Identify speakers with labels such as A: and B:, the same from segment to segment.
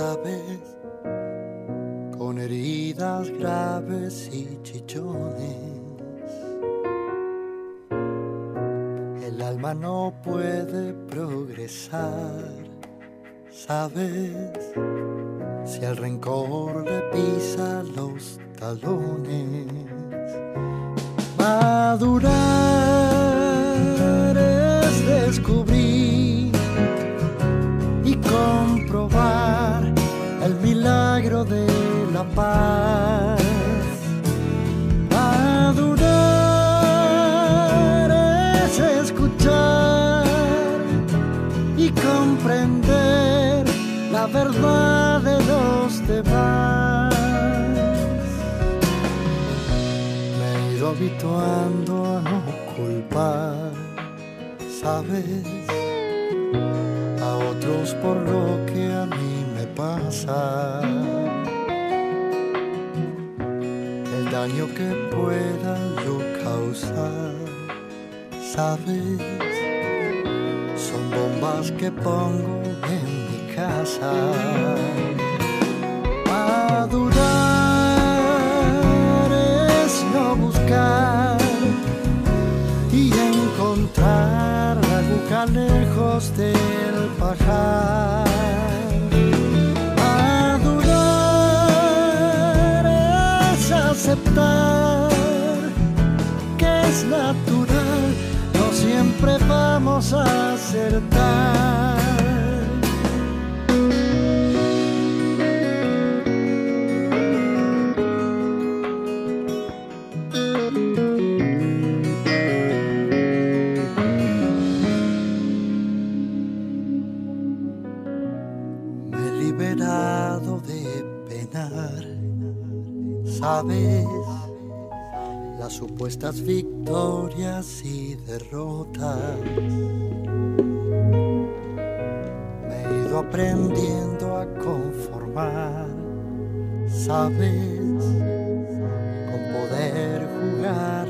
A: sabes, con heridas graves y chichones. El alma no puede progresar, sabes, si el rencor le pisa los talones. Madurar es descubrir la paz. Madurar es escuchar y comprender la verdad de los demás. Me he ido habituando a no culpar, ¿sabes? A otros por lo que a mí me pasa. Daño que pueda yo causar, ¿sabes? Son bombas que pongo en mi casa. Madurar es no buscar y encontrar aguja lejos del pajar. Que es natural, no siempre vamos a acertar. Sabes, las supuestas victorias y derrotas. Me he ido aprendiendo a conformar, sabes, con poder jugar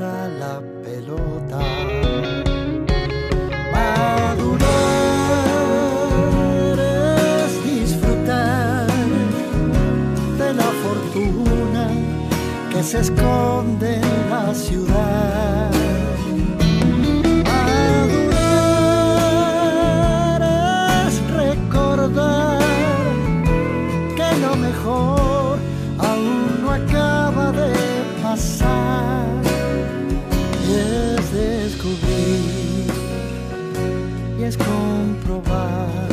A: se esconde la ciudad. Madurar es recordar que lo mejor aún no acaba de pasar y es descubrir y es comprobar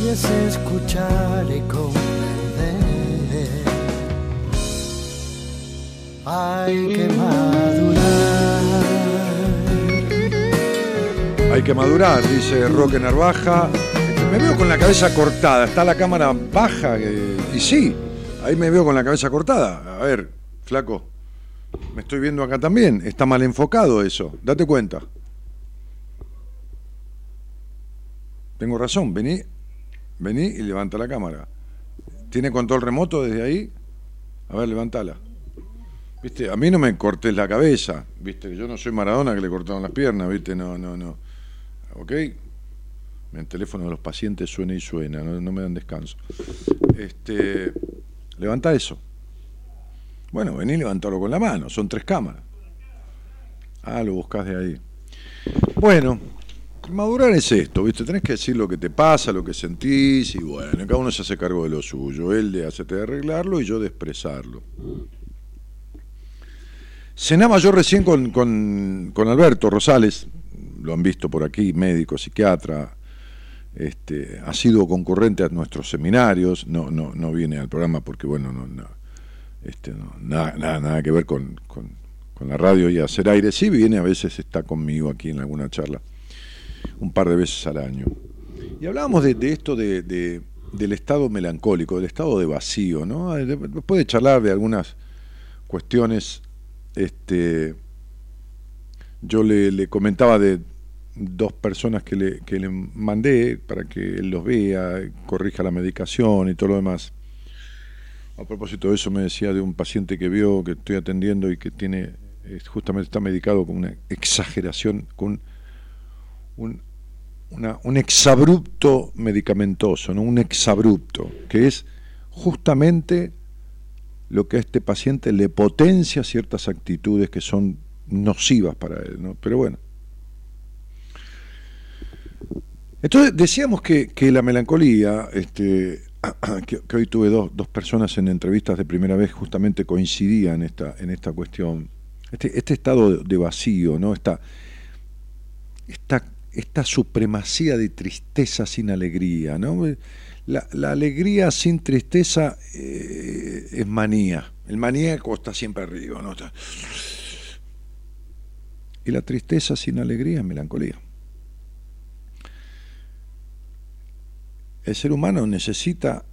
A: y es escuchar y comprender. Hay que madurar.
B: Hay que madurar, dice Roque Narvaja. Me veo con la cabeza cortada, está la cámara baja y sí, ahí me veo con la cabeza cortada. A ver, flaco, me estoy viendo acá también, está mal enfocado eso, date cuenta. Tengo razón, vení, vení y levanta la cámara. ¿Tiene control remoto desde ahí? A ver, levantala. Viste, a mí no me cortes la cabeza, viste, yo no soy Maradona que le cortaron las piernas, viste, no, no, no. ¿Ok? El teléfono de los pacientes suena y suena, no, me dan descanso. Este, levanta eso. Bueno, vení, levantalo con la mano, son tres cámaras. Ah, lo buscas de ahí. Bueno, Madurar es esto, ¿viste? Tenés que decir lo que te pasa, lo que sentís, y bueno, cada uno se hace cargo de lo suyo. Él de hacerte arreglarlo y yo de expresarlo. Cenaba yo recién con, con, Alberto Rosales, lo han visto por aquí, médico, psiquiatra, este, ha sido concurrente a nuestros seminarios, no, no, no viene al programa porque, bueno, no, no, este, nada, nada, nada, que ver con, con, la radio y hacer aire. Sí viene, a veces está conmigo aquí en alguna charla, un par de veces al año. Y hablábamos de, esto de, del estado melancólico, del estado de vacío, ¿no? Después de charlar de algunas cuestiones este, yo le, comentaba de dos personas que le, que le mandé para que él los vea, corrija la medicación y todo lo demás. A propósito de eso me decía de un paciente que vio, que estoy atendiendo y que tiene, justamente está medicado con una exageración, con un, un exabrupto medicamentoso, ¿no? un exabrupto, que es justamente lo que a este paciente le potencia ciertas actitudes que son nocivas para él, ¿no? Pero bueno. Entonces decíamos que, la melancolía, este, que, hoy tuve dos, dos, personas en entrevistas de primera vez, justamente coincidían en esta, en esta cuestión. Este, este estado de vacío, ¿no? Esta, esta, esta supremacía de tristeza sin alegría, ¿no? La, alegría sin tristeza eh, es manía. El maníaco está siempre arriba. ¿no? Y la tristeza sin alegría es melancolía. El ser humano necesita,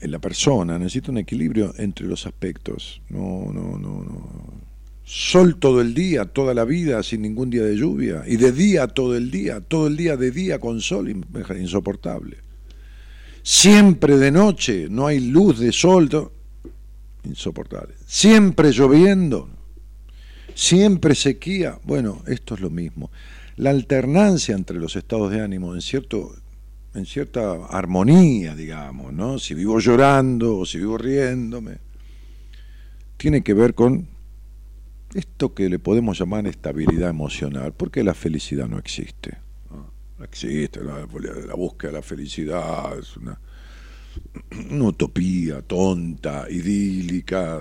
B: la persona, necesita un equilibrio entre los aspectos. No, no, no, no. Sol todo el día, toda la vida, sin ningún día de lluvia. Y de día todo el día, todo el día de día con sol, insoportable siempre de noche, no hay luz de sol, insoportable. Siempre lloviendo, siempre sequía, bueno, esto es lo mismo. La alternancia entre los estados de ánimo en cierto en cierta armonía, digamos, ¿no? Si vivo llorando o si vivo riéndome, tiene que ver con esto que le podemos llamar estabilidad emocional, porque la felicidad no existe existe, la, búsqueda de la felicidad es una, utopía tonta, idílica,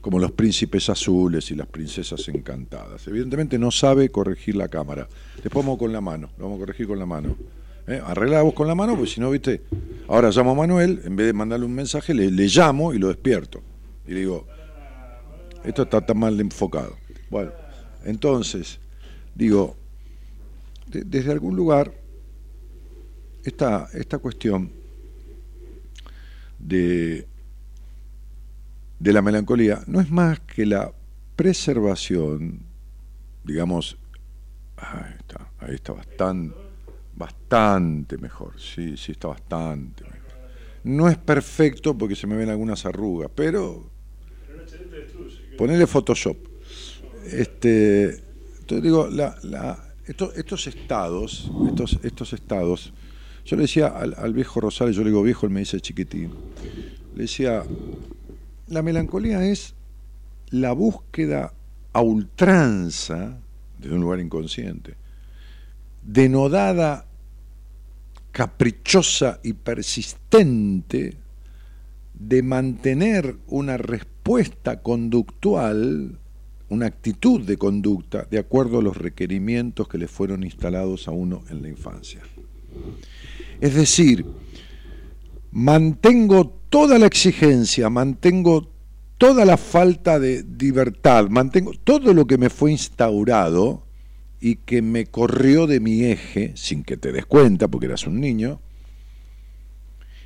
B: como los príncipes azules y las princesas encantadas. Evidentemente no sabe corregir la cámara. Después vamos con la mano, lo vamos a corregir con la mano. ¿Eh? Arregla vos con la mano, pues si no, viste. Ahora llamo a Manuel, en vez de mandarle un mensaje, le, le llamo y lo despierto. Y le digo, esto está tan mal enfocado. Bueno, entonces, digo, desde algún lugar esta, esta cuestión de, de la melancolía no es más que la preservación, digamos, ahí está, ahí está bastante, bastante mejor, sí, sí está bastante mejor. No es perfecto porque se me ven algunas arrugas, pero ponele Photoshop. Este, entonces digo, la, estos, estados, estos, estos estados, yo le decía al, viejo Rosales, yo le digo viejo, él me dice chiquitín, le decía, la melancolía es la búsqueda a ultranza, desde un lugar inconsciente, denodada, caprichosa y persistente de mantener una respuesta conductual una actitud de conducta de acuerdo a los requerimientos que le fueron instalados a uno en la infancia. Es decir, mantengo toda la exigencia, mantengo toda la falta de libertad, mantengo todo lo que me fue instaurado y que me corrió de mi eje, sin que te des cuenta, porque eras un niño,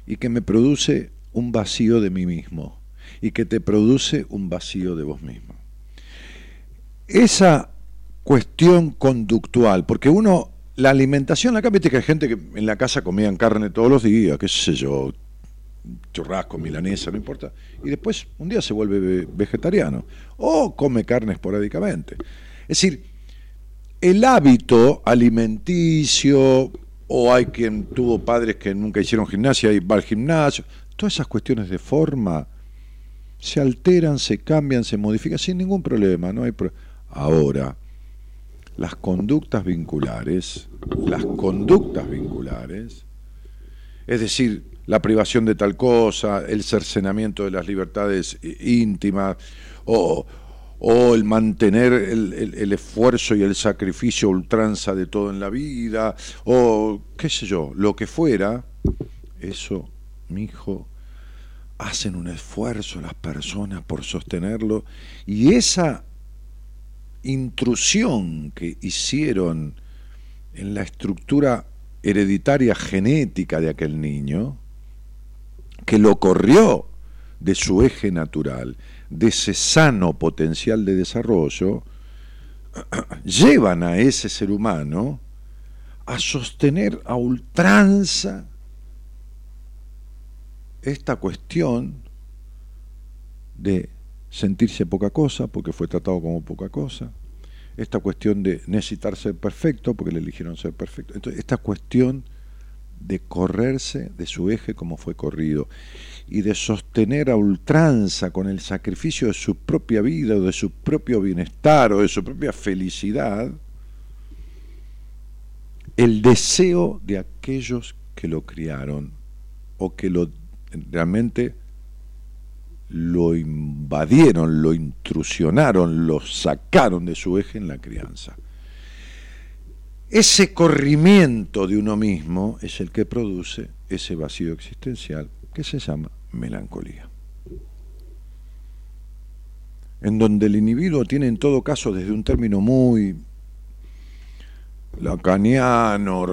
B: y que me produce un vacío de mí mismo, y que te produce un vacío de vos mismo esa cuestión conductual, porque uno, la alimentación, acá viste que hay gente que en la casa comían carne todos los días, qué sé yo, churrasco, milanesa, no importa, y después un día se vuelve vegetariano, o come carne esporádicamente. Es decir, el hábito alimenticio, o hay quien tuvo padres que nunca hicieron gimnasia y va al gimnasio, todas esas cuestiones de forma se alteran, se cambian, se modifican sin ningún problema, no hay problema Ahora, las conductas vinculares, las conductas vinculares, es decir, la privación de tal cosa, el cercenamiento de las libertades íntimas, o, el mantener el, esfuerzo y el sacrificio ultranza de todo en la vida, o qué sé yo, lo que fuera, eso, mi hijo, hacen un esfuerzo las personas por sostenerlo, y esa intrusión que hicieron en la estructura hereditaria genética de aquel niño, que lo corrió de su eje natural, de ese sano potencial de desarrollo, llevan a ese ser humano a sostener a ultranza esta cuestión de sentirse poca cosa porque fue tratado como poca cosa, esta cuestión de necesitar ser perfecto porque le eligieron ser perfecto, entonces esta cuestión de correrse de su eje como fue corrido y de sostener a ultranza con el sacrificio de su propia vida o de su propio bienestar o de su propia felicidad el deseo de aquellos que lo criaron o que lo realmente lo invadieron, lo intrusionaron, lo sacaron de su eje en la crianza. Ese corrimiento de uno mismo es el que produce ese vacío existencial que se llama melancolía. En donde el individuo tiene en todo caso, desde un término muy lacaniano,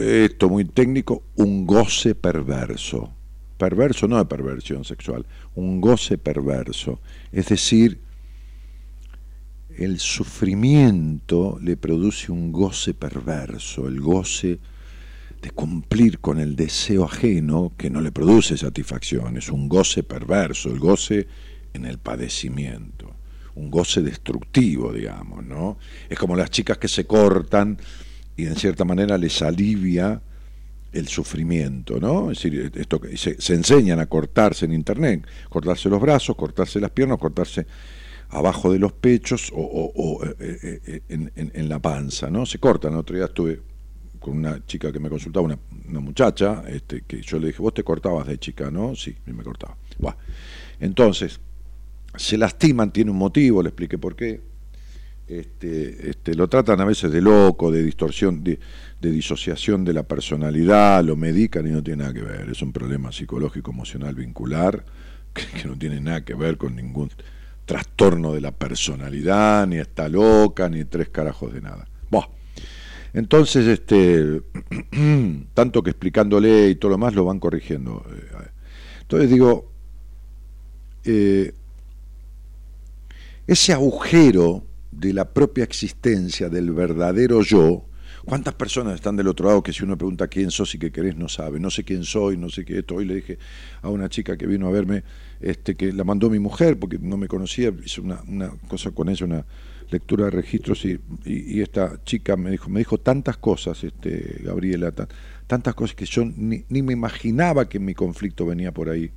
B: esto muy técnico, un goce perverso perverso no de perversión sexual, un goce perverso. Es decir, el sufrimiento le produce un goce perverso, el goce de cumplir con el deseo ajeno que no le produce satisfacción, es un goce perverso, el goce en el padecimiento, un goce destructivo, digamos, ¿no? Es como las chicas que se cortan y en cierta manera les alivia el sufrimiento, ¿no? Es decir, esto se, se enseñan a cortarse en internet, cortarse los brazos, cortarse las piernas, cortarse abajo de los pechos o, eh, eh, eh, en, la panza, ¿no? Se cortan. El otro día estuve con una chica que me consultaba, una, muchacha, este, que yo le dije, vos te cortabas de chica, ¿no? Sí, me cortaba. Entonces, se lastiman, tiene un motivo, le expliqué por qué. Este, este, lo tratan a veces de loco, de distorsión, de, de disociación de la personalidad, lo medican y no tiene nada que ver. Es un problema psicológico, emocional, vincular, que, no tiene nada que ver con ningún trastorno de la personalidad, ni está loca, ni tres carajos de nada. Entonces, este, tanto que explicándole y todo lo más lo van corrigiendo. Entonces digo, eh, ese agujero de la propia existencia del verdadero yo, ¿Cuántas personas están del otro lado que si uno pregunta quién sos y qué querés no sabe? No sé quién soy, no sé qué esto. Hoy le dije a una chica que vino a verme, este, que la mandó mi mujer porque no me conocía, hice una, cosa con ella, una lectura de registros y, y, esta chica me dijo, me dijo tantas cosas, este, Gabriela, tantas cosas que yo ni, ni, me imaginaba que mi conflicto venía por ahí.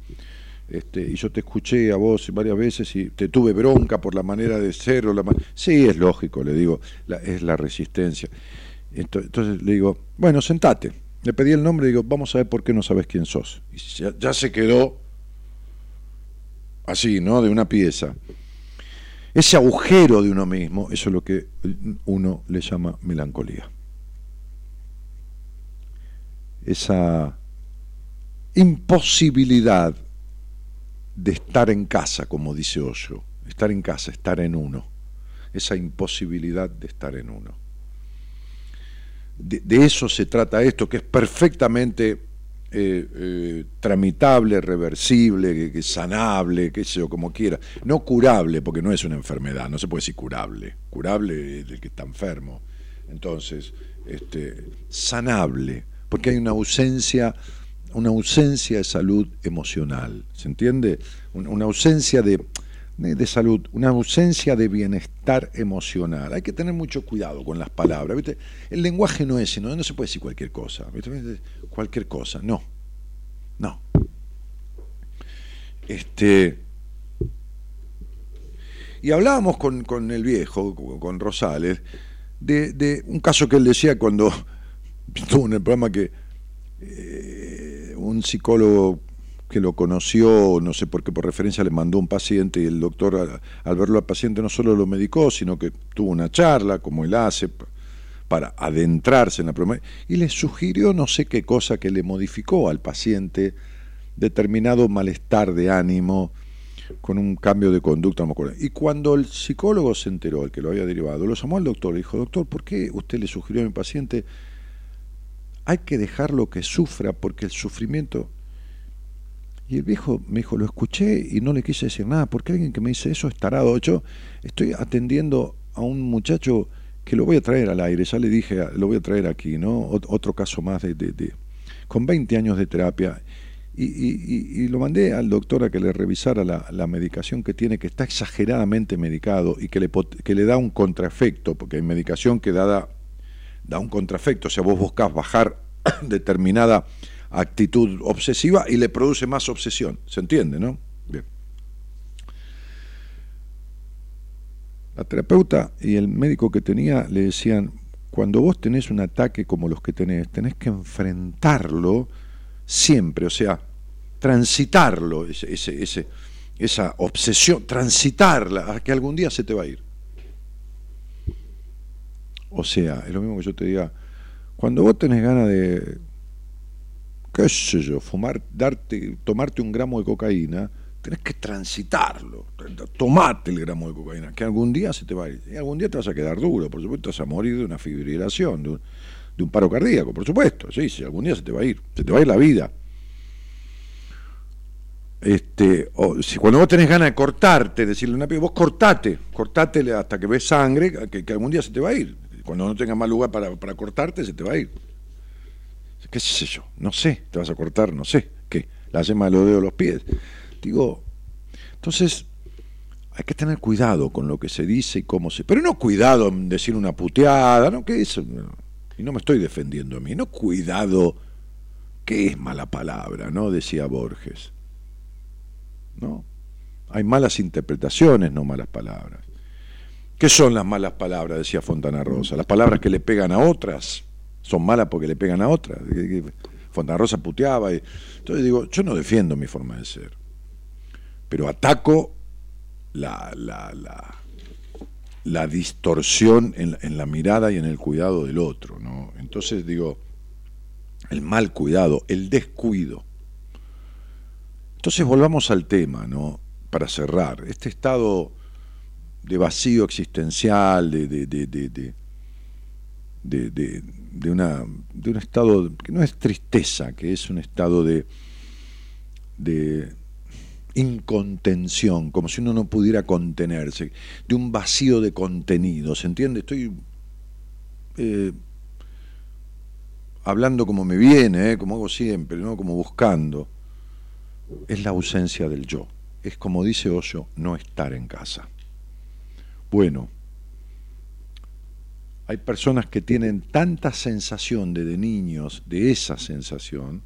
B: Este, y yo te escuché a vos varias veces y te tuve bronca por la manera de ser o la sí es lógico le digo es la resistencia entonces le digo, bueno, sentate. Le pedí el nombre y digo, vamos a ver por qué no sabes quién sos. Y ya, se quedó así, ¿no? De una pieza. Ese agujero de uno mismo, eso es lo que uno le llama melancolía. Esa imposibilidad de estar en casa, como dice Osho, estar en casa, estar en uno, esa imposibilidad de estar en uno de, eso se trata esto, que es perfectamente eh, eh, tramitable, reversible, que, sanable, qué sé yo, como quiera. No curable, porque no es una enfermedad, no se puede decir curable. Curable es el que está enfermo. Entonces, este, sanable, porque hay una ausencia, una ausencia de salud emocional, ¿se entiende? una ausencia de, de salud, una ausencia de bienestar emocional. Hay que tener mucho cuidado con las palabras. ¿viste? El lenguaje no es, no, no se puede decir cualquier cosa. Cualquier cosa, no. No. Este, y hablábamos con, con el viejo, con Rosales, de, un caso que él decía cuando estuvo en el programa que eh, un psicólogo que lo conoció, no sé por qué, por referencia le mandó un paciente y el doctor al, verlo al paciente no solo lo medicó, sino que tuvo una charla, como él hace, para adentrarse en la problema, y le sugirió no sé qué cosa que le modificó al paciente determinado malestar de ánimo con un cambio de conducta, no me acuerdo. Y cuando el psicólogo se enteró, el que lo había derivado, lo llamó al doctor, le dijo, doctor, ¿por qué usted le sugirió a mi paciente? Hay que dejarlo que sufra porque el sufrimiento y el viejo me dijo, lo escuché y no le quise decir nada, porque alguien que me dice eso es tarado. Yo estoy atendiendo a un muchacho que lo voy a traer al aire, ya le dije, lo voy a traer aquí, ¿no? Otro caso más de, de, con 20 años de terapia. Y, lo mandé al doctor a que le revisara la, medicación que tiene, que está exageradamente medicado y que le, que le da un contraefecto, porque hay medicación que da, da un contraefecto, o sea, vos buscás bajar determinada actitud obsesiva y le produce más obsesión. ¿Se entiende, no? Bien. La terapeuta y el médico que tenía le decían, cuando vos tenés un ataque como los que tenés, tenés que enfrentarlo siempre, o sea, transitarlo, ese, ese, esa obsesión, transitarla, a que algún día se te va a ir. O sea, es lo mismo que yo te diga, cuando vos tenés ganas de qué sé yo, fumar, darte, tomarte un gramo de cocaína, tenés que transitarlo, tomate el gramo de cocaína, que algún día se te va a ir, y algún día te vas a quedar duro, por supuesto vas a morir de una fibrilación, de un, paro cardíaco, por supuesto, sí, sí, algún día se te va a ir, se te va a ir la vida. Este, o, si cuando vos tenés ganas de cortarte, decirle una piba, vos cortate, cortate hasta que ves sangre, que, algún día se te va a ir. Cuando no tengas más lugar para, para cortarte, se te va a ir qué sé yo, no sé, te vas a cortar, no sé, qué, la yema de los dedos de los pies. Digo, entonces hay que tener cuidado con lo que se dice y cómo se... Pero no cuidado en decir una puteada, ¿no? ¿Qué es? Y no me estoy defendiendo a mí, no cuidado, ¿qué es mala palabra? ¿No? Decía Borges. ¿No? Hay malas interpretaciones, no malas palabras. ¿Qué son las malas palabras? Decía Fontana Rosa. Las palabras que le pegan a otras son malas porque le pegan a otra. Fontana Rosa puteaba. Y... Entonces digo, yo no defiendo mi forma de ser, pero ataco la, la, la, la distorsión en, en, la mirada y en el cuidado del otro. ¿no? Entonces digo, el mal cuidado, el descuido. Entonces volvamos al tema, ¿no? Para cerrar, este estado de vacío existencial, de, de, de, de de, de, una, de un estado que no es tristeza, que es un estado de, de incontención, como si uno no pudiera contenerse, de un vacío de contenido, ¿se entiende? Estoy eh, hablando como me viene, eh, como hago siempre, ¿no? como buscando. Es la ausencia del yo. Es como dice Osho, no estar en casa. Bueno, hay personas que tienen tanta sensación de, niños, de esa sensación,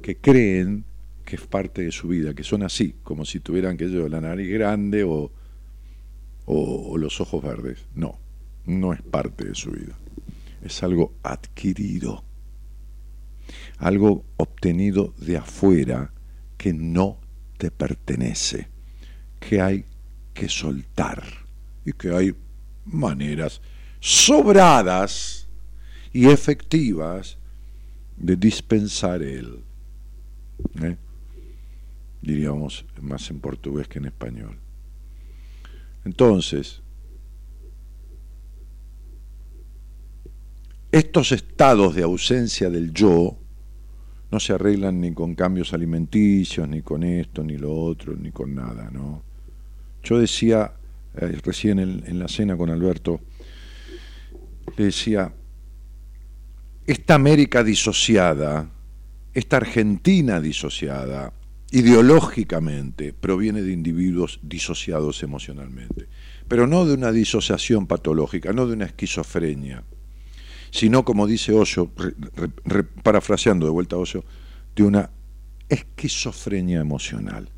B: que creen que es parte de su vida, que son así, como si tuvieran que yo la nariz grande o, los ojos verdes. No, no es parte de su vida. Es algo adquirido, algo obtenido de afuera que no te pertenece, que hay que soltar y que hay maneras sobradas y efectivas de dispensar él. ¿eh? Diríamos más en portugués que en español. Entonces, estos estados de ausencia del yo no se arreglan ni con cambios alimenticios, ni con esto, ni lo otro, ni con nada, ¿no? Yo decía eh, recién en la cena con Alberto, le decía, esta América disociada, esta Argentina disociada, ideológicamente, proviene de individuos disociados emocionalmente, pero no de una disociación patológica, no de una esquizofrenia, sino, como dice Osho, parafraseando de vuelta a Osho, de una esquizofrenia emocional,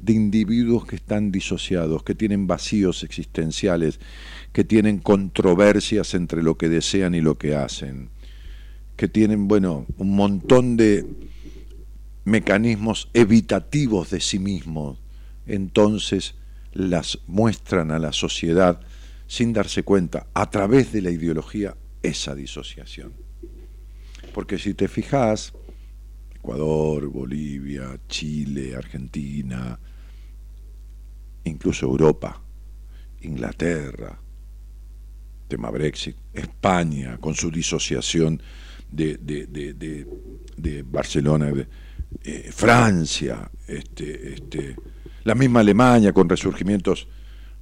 B: de individuos que están disociados, que tienen vacíos existenciales, que tienen controversias entre lo que desean y lo que hacen, que tienen, bueno, un montón de mecanismos evitativos de sí mismos, entonces las muestran a la sociedad sin darse cuenta, a través de la ideología, esa disociación. Porque si te fijas, Ecuador, Bolivia, Chile, Argentina, incluso Europa, Inglaterra, tema Brexit, España, con su disociación de, de, Barcelona, eh, Francia, este, este, la misma Alemania con resurgimientos,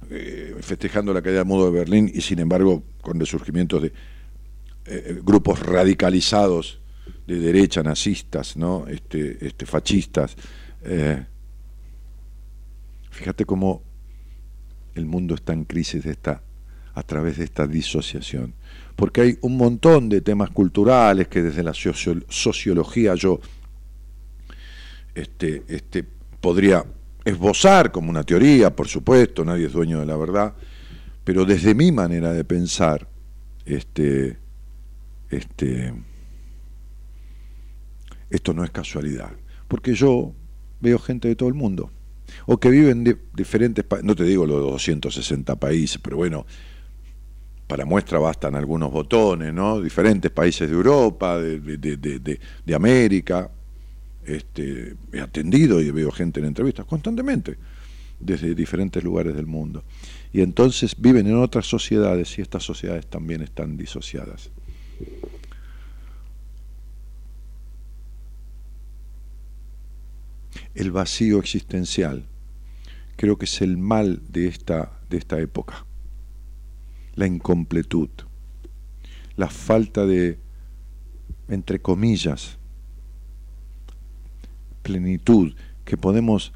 B: eh, festejando la caída del muro de Berlín y sin embargo con resurgimientos de eh, grupos radicalizados de derecha, nazistas, ¿no? este, este, fascistas. Fíjate cómo el mundo está en crisis de esta, a través de esta disociación. Porque hay un montón de temas culturales que desde la sociología yo este, este, podría esbozar como una teoría, por supuesto, nadie es dueño de la verdad, pero desde mi manera de pensar, este, este, esto no es casualidad, porque yo veo gente de todo el mundo, o que viven en diferentes países, no te digo los 260 países, pero bueno, para muestra bastan algunos botones, ¿no? Diferentes países de Europa, de, de, de América, este, he atendido y veo gente en entrevistas constantemente desde diferentes lugares del mundo. Y entonces viven en otras sociedades y estas sociedades también están disociadas. El vacío existencial creo que es el mal de esta, de esta época. La incompletud, la falta de, entre comillas, plenitud, que podemos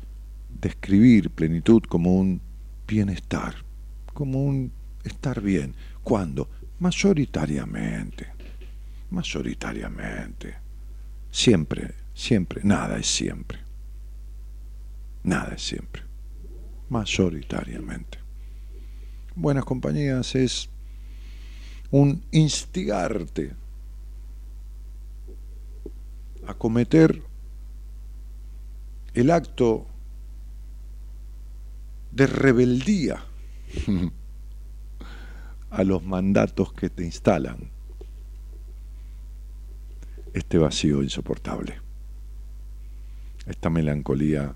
B: describir plenitud como un bienestar, como un estar bien. ¿Cuándo? Mayoritariamente, mayoritariamente. Siempre, siempre, nada es siempre. Nada es siempre. Mayoritariamente. Buenas compañías es un instigarte a cometer el acto de rebeldía a los mandatos que te instalan este vacío insoportable, esta melancolía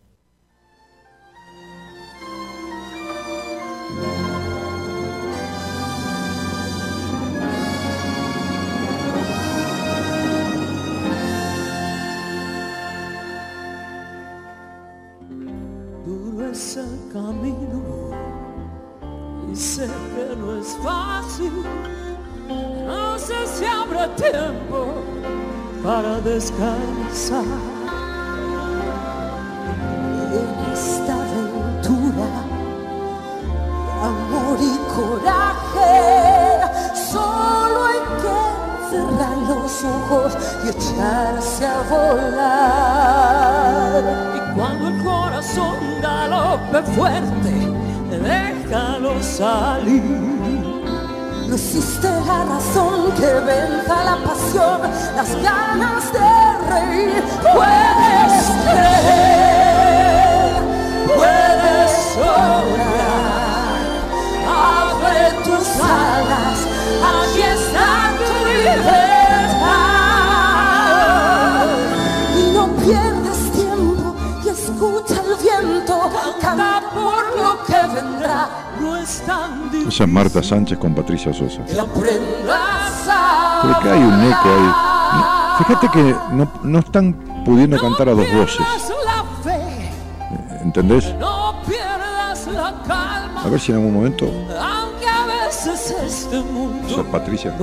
C: Camino y sé que no es fácil. No sé si habrá tiempo para descansar. En esta aventura, amor y coraje, solo hay que cerrar los ojos y echarse a volar. Y cuando el corazón fuerte, déjalo salir no existe la razón que venza la pasión, las ganas de reír. Puedes creer, puedes soñar. Abre tus alas, aquí está tu libertad.
B: Esa es Marta Sánchez con Patricia Sosa. Pero acá hay un eco ahí. Fíjate que no, no están pudiendo cantar a dos voces. ¿Entendés? A ver si en algún momento. Esa es Patricia.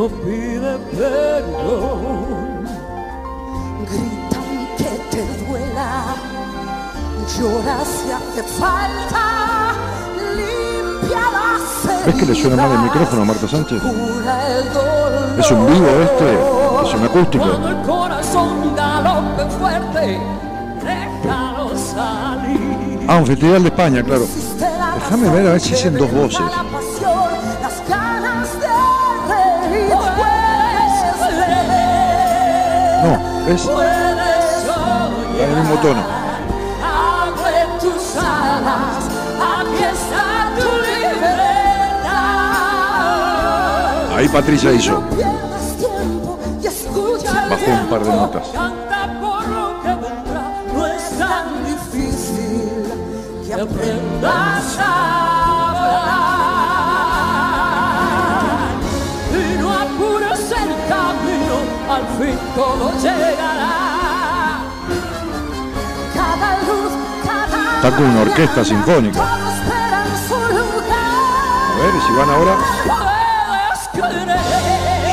C: Gritan que te duela, lloras si hace falta.
B: ¿Ves que le suena mal el micrófono a Marta Sánchez? ¿Es un vivo este? ¿Es un acústico? Ah, un festival de España, claro. Déjame ver a ver si hacen dos voces. No, es el mismo tono. Patricia
C: y yo.
B: Bajó un par de notas. Está con una orquesta sinfónica. A ver si van ahora.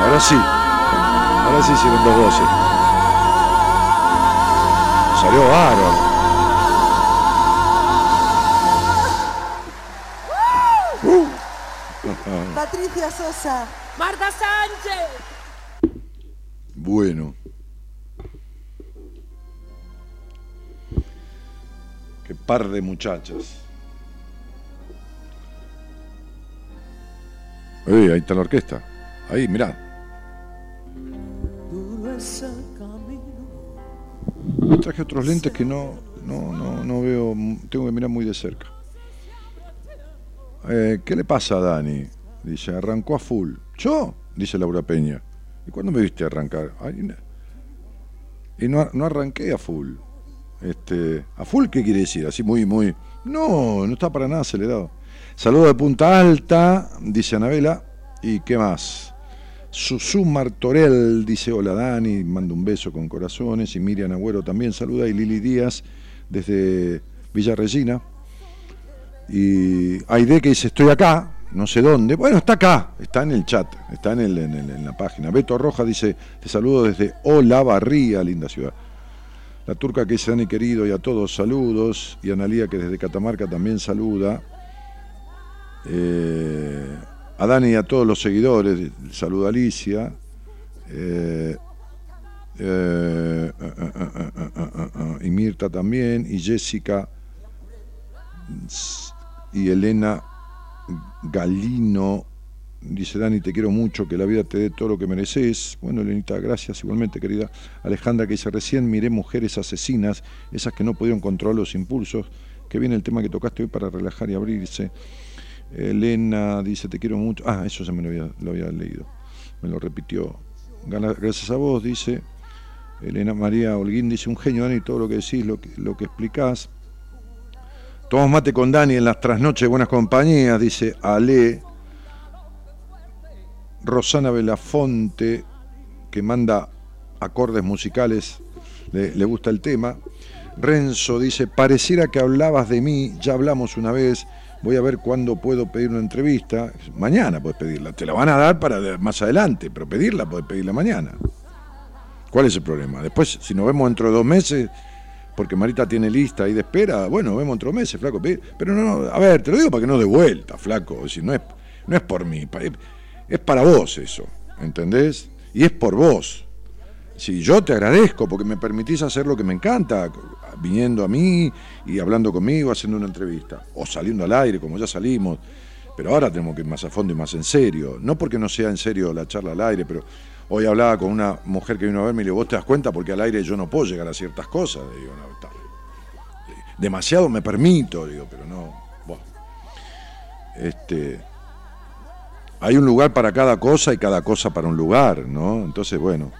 B: Ahora sí. Ahora sí hicieron dos voces. Salió bárbaro.
D: Patricia Sosa.
C: Marta Sánchez.
B: Bueno. Qué par de muchachas. Ey, ahí está la orquesta. Ahí, mirá. Traje otros lentes que no, no, no, no veo, tengo que mirar muy de cerca. Eh, ¿Qué le pasa a Dani? Dice, arrancó a full. ¿Yo? Dice Laura Peña. ¿Y cuándo me viste arrancar? Ay, y no, no arranqué a full. Este, ¿A full qué quiere decir? Así muy, muy... No, no está para nada acelerado. Saludo de Punta Alta, dice Anabela. ¿Y qué más? Susu Martorell dice hola Dani, manda un beso con corazones. Y Miriam Agüero también saluda. Y Lili Díaz desde Villa Regina. Y Aide que dice estoy acá, no sé dónde. Bueno, está acá, está en el chat, está en, la página. Beto Roja dice te saludo desde Olavarría, linda ciudad. La turca que dice Dani querido y a todos saludos. Y Analía que desde Catamarca también saluda. Eh, a Dani y a todos los seguidores, saluda Alicia. Y Mirta también, y Jessica y Elena Galino. Dice Dani, te quiero mucho, que la vida te dé todo lo que mereces. Bueno, Elenita, gracias igualmente, querida. Alejandra, que dice recién, miré mujeres asesinas, esas que no pudieron controlar los impulsos. Que viene el tema que tocaste hoy para relajar y abrirse. Elena dice, te quiero mucho. Ah, eso se me lo había, lo había leído. Me lo repitió. Gracias a vos, dice. Elena María Holguín dice, un genio, Dani, todo lo que decís, lo que, lo que explicás. Tomamos mate con Dani en las trasnoches de buenas compañías, dice Ale. Rosana Belafonte, que manda acordes musicales, le, le gusta el tema. Renzo dice, pareciera que hablabas de mí, ya hablamos una vez, voy a ver cuándo puedo pedir una entrevista. Mañana puedes pedirla, te la van a dar para más adelante, pero pedirla puedes pedirla mañana. ¿Cuál es el problema? Después, si nos vemos dentro de dos meses, porque Marita tiene lista ahí de espera, bueno, nos vemos dentro de meses, flaco. pe- Pero no, no, a ver, te lo digo para que no de vuelta, flaco. Es decir, no es, no es por mí, es para vos eso, ¿entendés? Y es por vos. Si yo te agradezco porque me permitís hacer lo que me encanta, viniendo a mí y hablando conmigo, haciendo una entrevista, o saliendo al aire, como ya salimos. Pero ahora tenemos que ir más a fondo y más en serio. No porque no sea en serio la charla al aire, pero hoy hablaba con una mujer que vino a verme y le digo, vos te das cuenta porque al aire yo no puedo llegar a ciertas cosas. Digo, no, está- demasiado me permito, digo, pero no. vos. Este, hay un lugar para cada cosa y cada cosa para un lugar, ¿no? Entonces, bueno,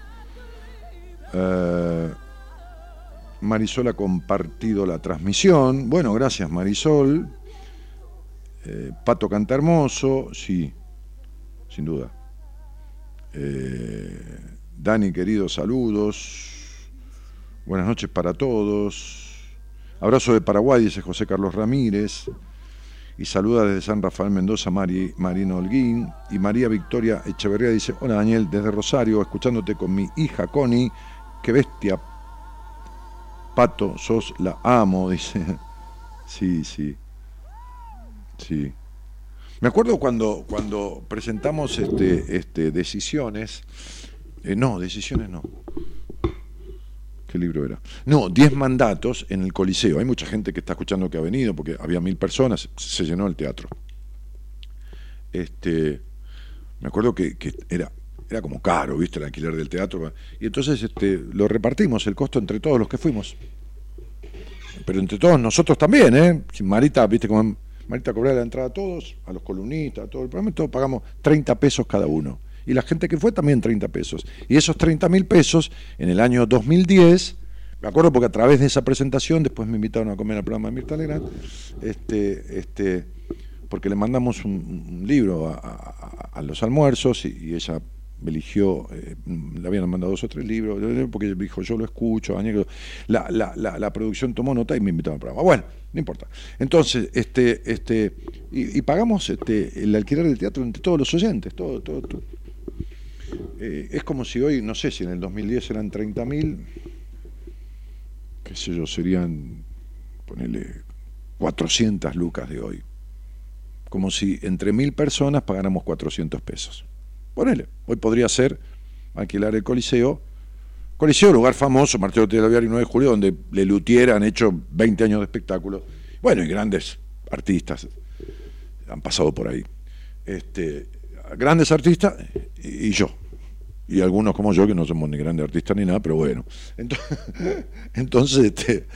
B: Eh, Marisol ha compartido la transmisión. Bueno, gracias Marisol. Eh, Pato Canta Hermoso, sí, sin duda. Eh, Dani, querido, saludos. Buenas noches para todos. Abrazo de Paraguay, dice José Carlos Ramírez. Y saluda desde San Rafael Mendoza Mari, Marino Holguín. Y María Victoria Echeverría dice, hola Daniel, desde Rosario, escuchándote con mi hija Connie. Qué bestia, Pato, sos la amo, dice. Sí, sí. Sí. Me acuerdo cuando, cuando presentamos este, este, decisiones. Eh, no, decisiones no. ¿Qué libro era? No, Diez mandatos en el Coliseo. Hay mucha gente que está escuchando que ha venido porque había mil personas, se llenó el teatro. Este, me acuerdo que era era como caro, ¿viste? El alquiler del teatro. Y entonces este, lo repartimos, el costo entre todos los que fuimos. Pero entre todos nosotros también, ¿eh? Marita, ¿viste? Como Marita cobraba la entrada a todos, a los columnistas, a todo el programa, todos pagamos 30 pesos cada uno. Y la gente que fue también 30 pesos. Y esos 30 mil pesos, en el año 2010, me acuerdo porque a través de esa presentación, después me invitaron a comer al programa de Mirta Legrand, este, este, porque le mandamos un, libro a, los almuerzos y ella eligió, eh, le habían mandado dos o tres libros, porque dijo, yo lo escucho, la, la, la, producción tomó nota y me invitó al programa. Bueno, no importa. Entonces, este, este, y, pagamos este, el alquiler del teatro entre todos los oyentes, todo, todo, todo. Eh, es como si hoy, no sé si en el 2010 eran 30.000, qué sé yo, serían, ponerle 400 lucas de hoy. Como si entre mil personas pagáramos 400 pesos. Ponele, hoy podría ser alquilar el Coliseo. Coliseo, lugar famoso, Marcelo Telaviar y 9 de julio, donde Le Luthier han hecho 20 años de espectáculos. Bueno, y grandes artistas han pasado por ahí. Este, grandes artistas y, yo. Y algunos como yo, que no somos ni grandes artistas ni nada, pero bueno. Entonces, entonces este,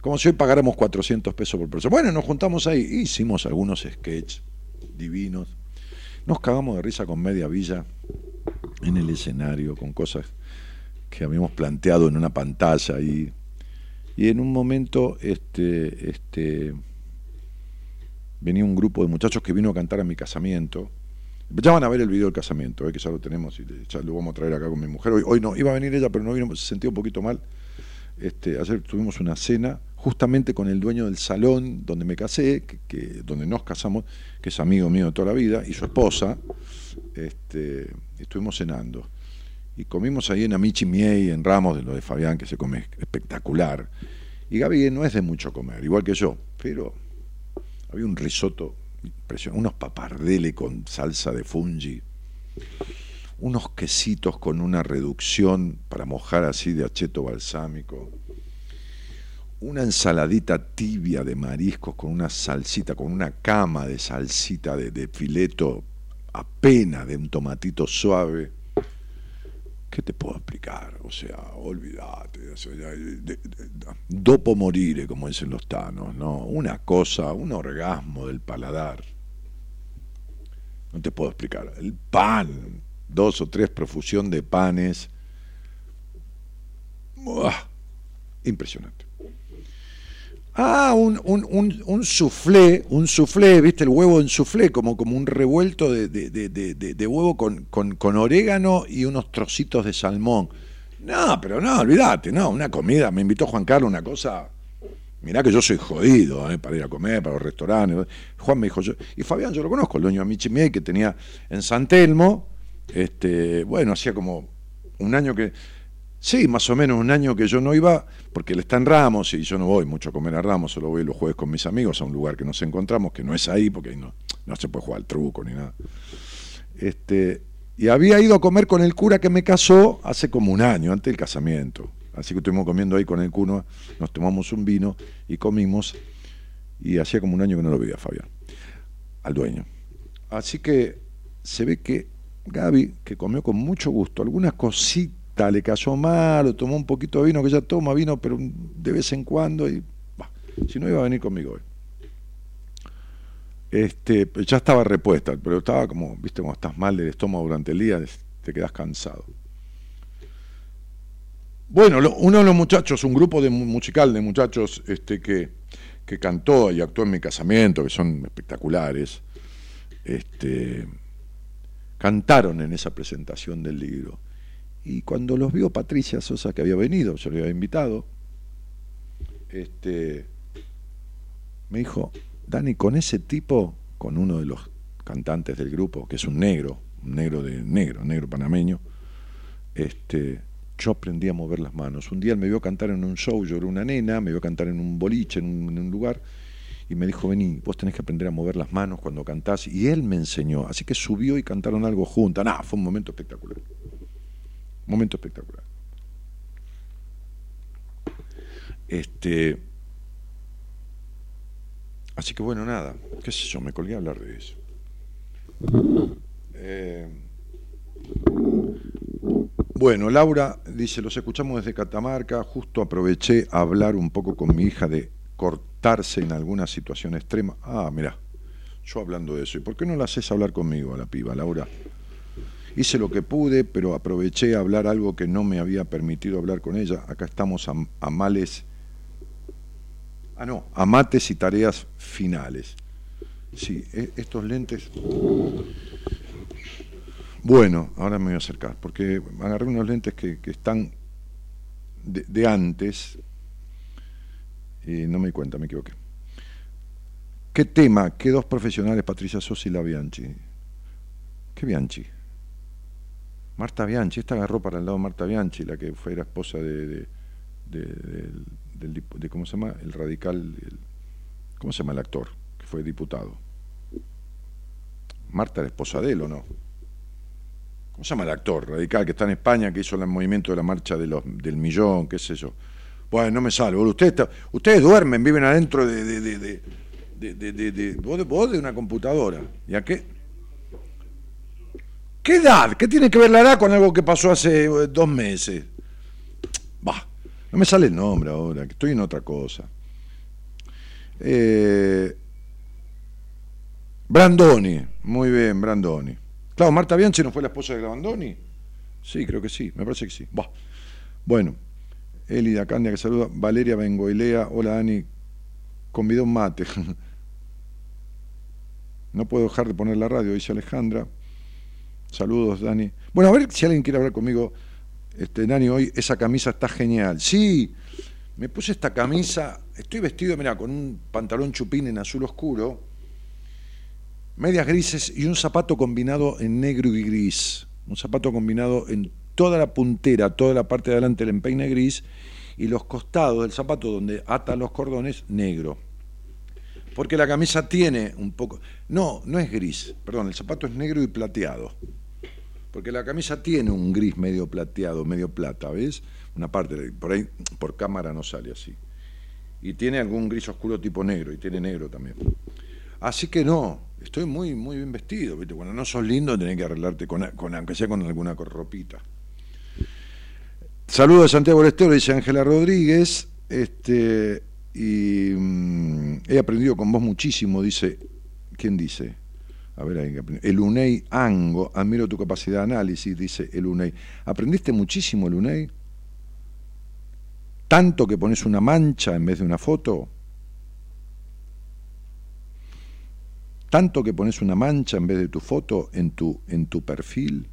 B: como si hoy pagáramos 400 pesos por persona. Bueno, nos juntamos ahí, hicimos algunos sketches divinos nos cagamos de risa con media villa en el escenario, con cosas que habíamos planteado en una pantalla y, y en un momento este, este, venía un grupo de muchachos que vino a cantar a mi casamiento. Ya van a ver el video del casamiento, eh, que ya lo tenemos y ya lo vamos a traer acá con mi mujer. Hoy, hoy no, iba a venir ella, pero no vino, se sentía un poquito mal. Este, ayer tuvimos una cena justamente con el dueño del salón donde me casé, que, donde nos casamos, que es amigo mío de toda la vida, y su esposa, este, estuvimos cenando. Y comimos ahí en Amici Miei, en Ramos, de lo de Fabián, que se come espectacular. Y Gaby no es de mucho comer, igual que yo, pero había un risotto impresionante, unos papardeles con salsa de fungi, unos quesitos con una reducción para mojar así de acheto balsámico una ensaladita tibia de mariscos con una salsita, con una cama de salsita de, fileto apenas de un tomatito suave. ¿Qué te puedo explicar? O sea, olvídate. dopo morire, como dicen los tanos, ¿no? Una cosa, un orgasmo del paladar. No te puedo explicar. El pan, dos o tres profusión de panes. Impresionante. Ah, un, un, un, un soufflé, un soufflé, ¿viste? El huevo en soufflé, como, como un revuelto de, de, de, de huevo con, con, con, orégano y unos trocitos de salmón. No, pero no, olvídate, no, una comida. Me invitó Juan Carlos una cosa. Mirá que yo soy jodido ¿eh? para ir a comer, para los restaurantes. Juan me dijo, yo, y Fabián yo lo conozco, el dueño de Michimiei, que tenía en San Telmo, este, bueno, hacía como un año que Sí, más o menos un año que yo no iba, porque él está en Ramos y yo no voy mucho a comer a Ramos, solo voy los jueves con mis amigos a un lugar que nos encontramos, que no es ahí, porque ahí no, no se puede jugar al truco ni nada. Este, y había ido a comer con el cura que me casó hace como un año, antes del casamiento. Así que estuvimos comiendo ahí con el cura, nos tomamos un vino y comimos, y hacía como un año que no lo veía Fabián, al dueño. Así que se ve que Gaby, que comió con mucho gusto, algunas cositas, le cayó mal, tomó un poquito de vino, que ya toma vino, pero de vez en cuando, y si no iba a venir conmigo hoy. Este, ya estaba repuesta, pero estaba como, viste, cuando estás mal del estómago durante el día, te quedas cansado. Bueno, uno de los muchachos, un grupo de musical de muchachos este, que, que cantó y actuó en mi casamiento, que son espectaculares, este, cantaron en esa presentación del libro. Y cuando los vio Patricia Sosa, que había venido, yo le había invitado, este, me dijo, Dani, con ese tipo, con uno de los cantantes del grupo, que es un negro, un negro de negro, negro panameño, este, yo aprendí a mover las manos. Un día él me vio cantar en un show, yo era una nena, me vio cantar en un boliche, en un, lugar, y me dijo, vení, vos tenés que aprender a mover las manos cuando cantás. Y él me enseñó, así que subió y cantaron algo juntas. Nada, fue un momento espectacular. Momento espectacular. Este, así que bueno, nada, qué sé yo, me colgué a hablar de eso. Eh, bueno, Laura dice, los escuchamos desde Catamarca, justo aproveché a hablar un poco con mi hija de cortarse en alguna situación extrema. Ah, mira, yo hablando de eso. ¿Y por qué no la haces hablar conmigo a la piba, Laura? Hice lo que pude, pero aproveché a hablar algo que no me había permitido hablar con ella. Acá estamos a, males. Ah, no, a mates y tareas finales. Sí, e, estos lentes. Bueno, ahora me voy a acercar, porque agarré unos lentes que, están de, antes y no me di cuenta, me equivoqué. ¿Qué tema? ¿Qué dos profesionales, Patricia Sosi y la Bianchi? ¿Qué Bianchi? Marta Bianchi, esta agarró para el lado Marta Bianchi, la que fue la esposa de, de, ¿cómo se llama? El radical, ¿cómo se llama el actor? Que fue diputado. Marta la esposa de él, ¿o no? ¿Cómo se llama el actor radical que está en España, que hizo el movimiento de la marcha del millón, qué sé yo? Bueno, no me. Ustedes, ustedes duermen, viven adentro de, de, de, de vos, de una computadora. ¿Y a qué? ¿Qué edad? ¿Qué tiene que ver la edad con algo que pasó hace eh, dos meses? Bah, no me sale el nombre ahora, que estoy en otra cosa. Eh, Brandoni, muy bien, Brandoni. Claro, Marta Bianchi no fue la esposa de Grabandoni. Sí, creo que sí, me parece que sí. Bueno, Elida Candia que saluda. Valeria Bengoilea, hola Dani, convidó un mate. no puedo dejar de poner la radio, dice Alejandra. Saludos, Dani. Bueno, a ver si alguien quiere hablar conmigo. Este, Dani, hoy esa camisa está genial. Sí, me puse esta camisa, estoy vestido, mira, con un pantalón chupín en azul oscuro medias grises y un zapato combinado en negro y gris. Un zapato combinado en toda la puntera, toda la parte de adelante del empeine gris y los costados del zapato donde ata los cordones negro. Porque la camisa tiene un poco... No, no es gris, perdón, el zapato es negro y plateado. Porque la camisa tiene un gris medio plateado, medio plata, ¿ves? Una parte, por ahí, por cámara no sale así. Y tiene algún gris oscuro tipo negro, y tiene negro también. Así que no, estoy muy, muy bien vestido, ¿viste? Cuando no sos lindo tenés que arreglarte con, aunque sea con alguna ropita. Saludos a Santiago Lestero, dice Ángela Rodríguez. Este, y mm, he aprendido con vos muchísimo, dice. ¿Quién dice? El UNEI Ango, admiro tu capacidad de análisis, dice el UNEI. ¿Aprendiste muchísimo el UNEI? ¿Tanto que pones una mancha en vez de una foto? tanto que pones una mancha en vez de tu foto en tu, en tu perfil.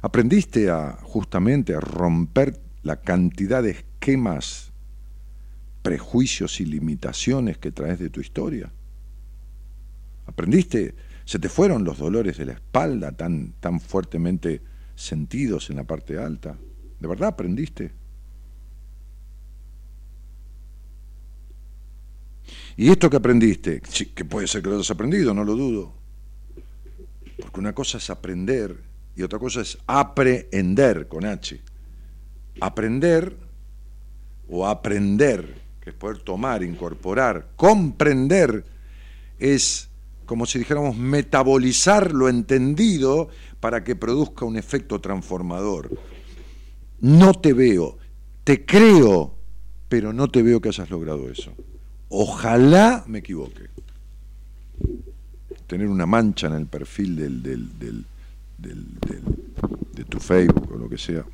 B: Aprendiste a justamente a romper la cantidad de esquemas, prejuicios y limitaciones que traes de tu historia. Aprendiste, se te fueron los dolores de la espalda tan, tan fuertemente sentidos en la parte alta. ¿De verdad aprendiste? ¿Y esto que aprendiste? que puede ser que lo hayas aprendido, no lo dudo. Porque una cosa es aprender y otra cosa es aprender con H. Aprender o aprender, que es poder tomar, incorporar, comprender, es como si dijéramos metabolizar lo entendido para que produzca un efecto transformador. No te veo, te creo, pero no te veo que hayas logrado eso. Ojalá me equivoque. Tener una mancha en el perfil del, del, del, de tu Facebook o lo que sea.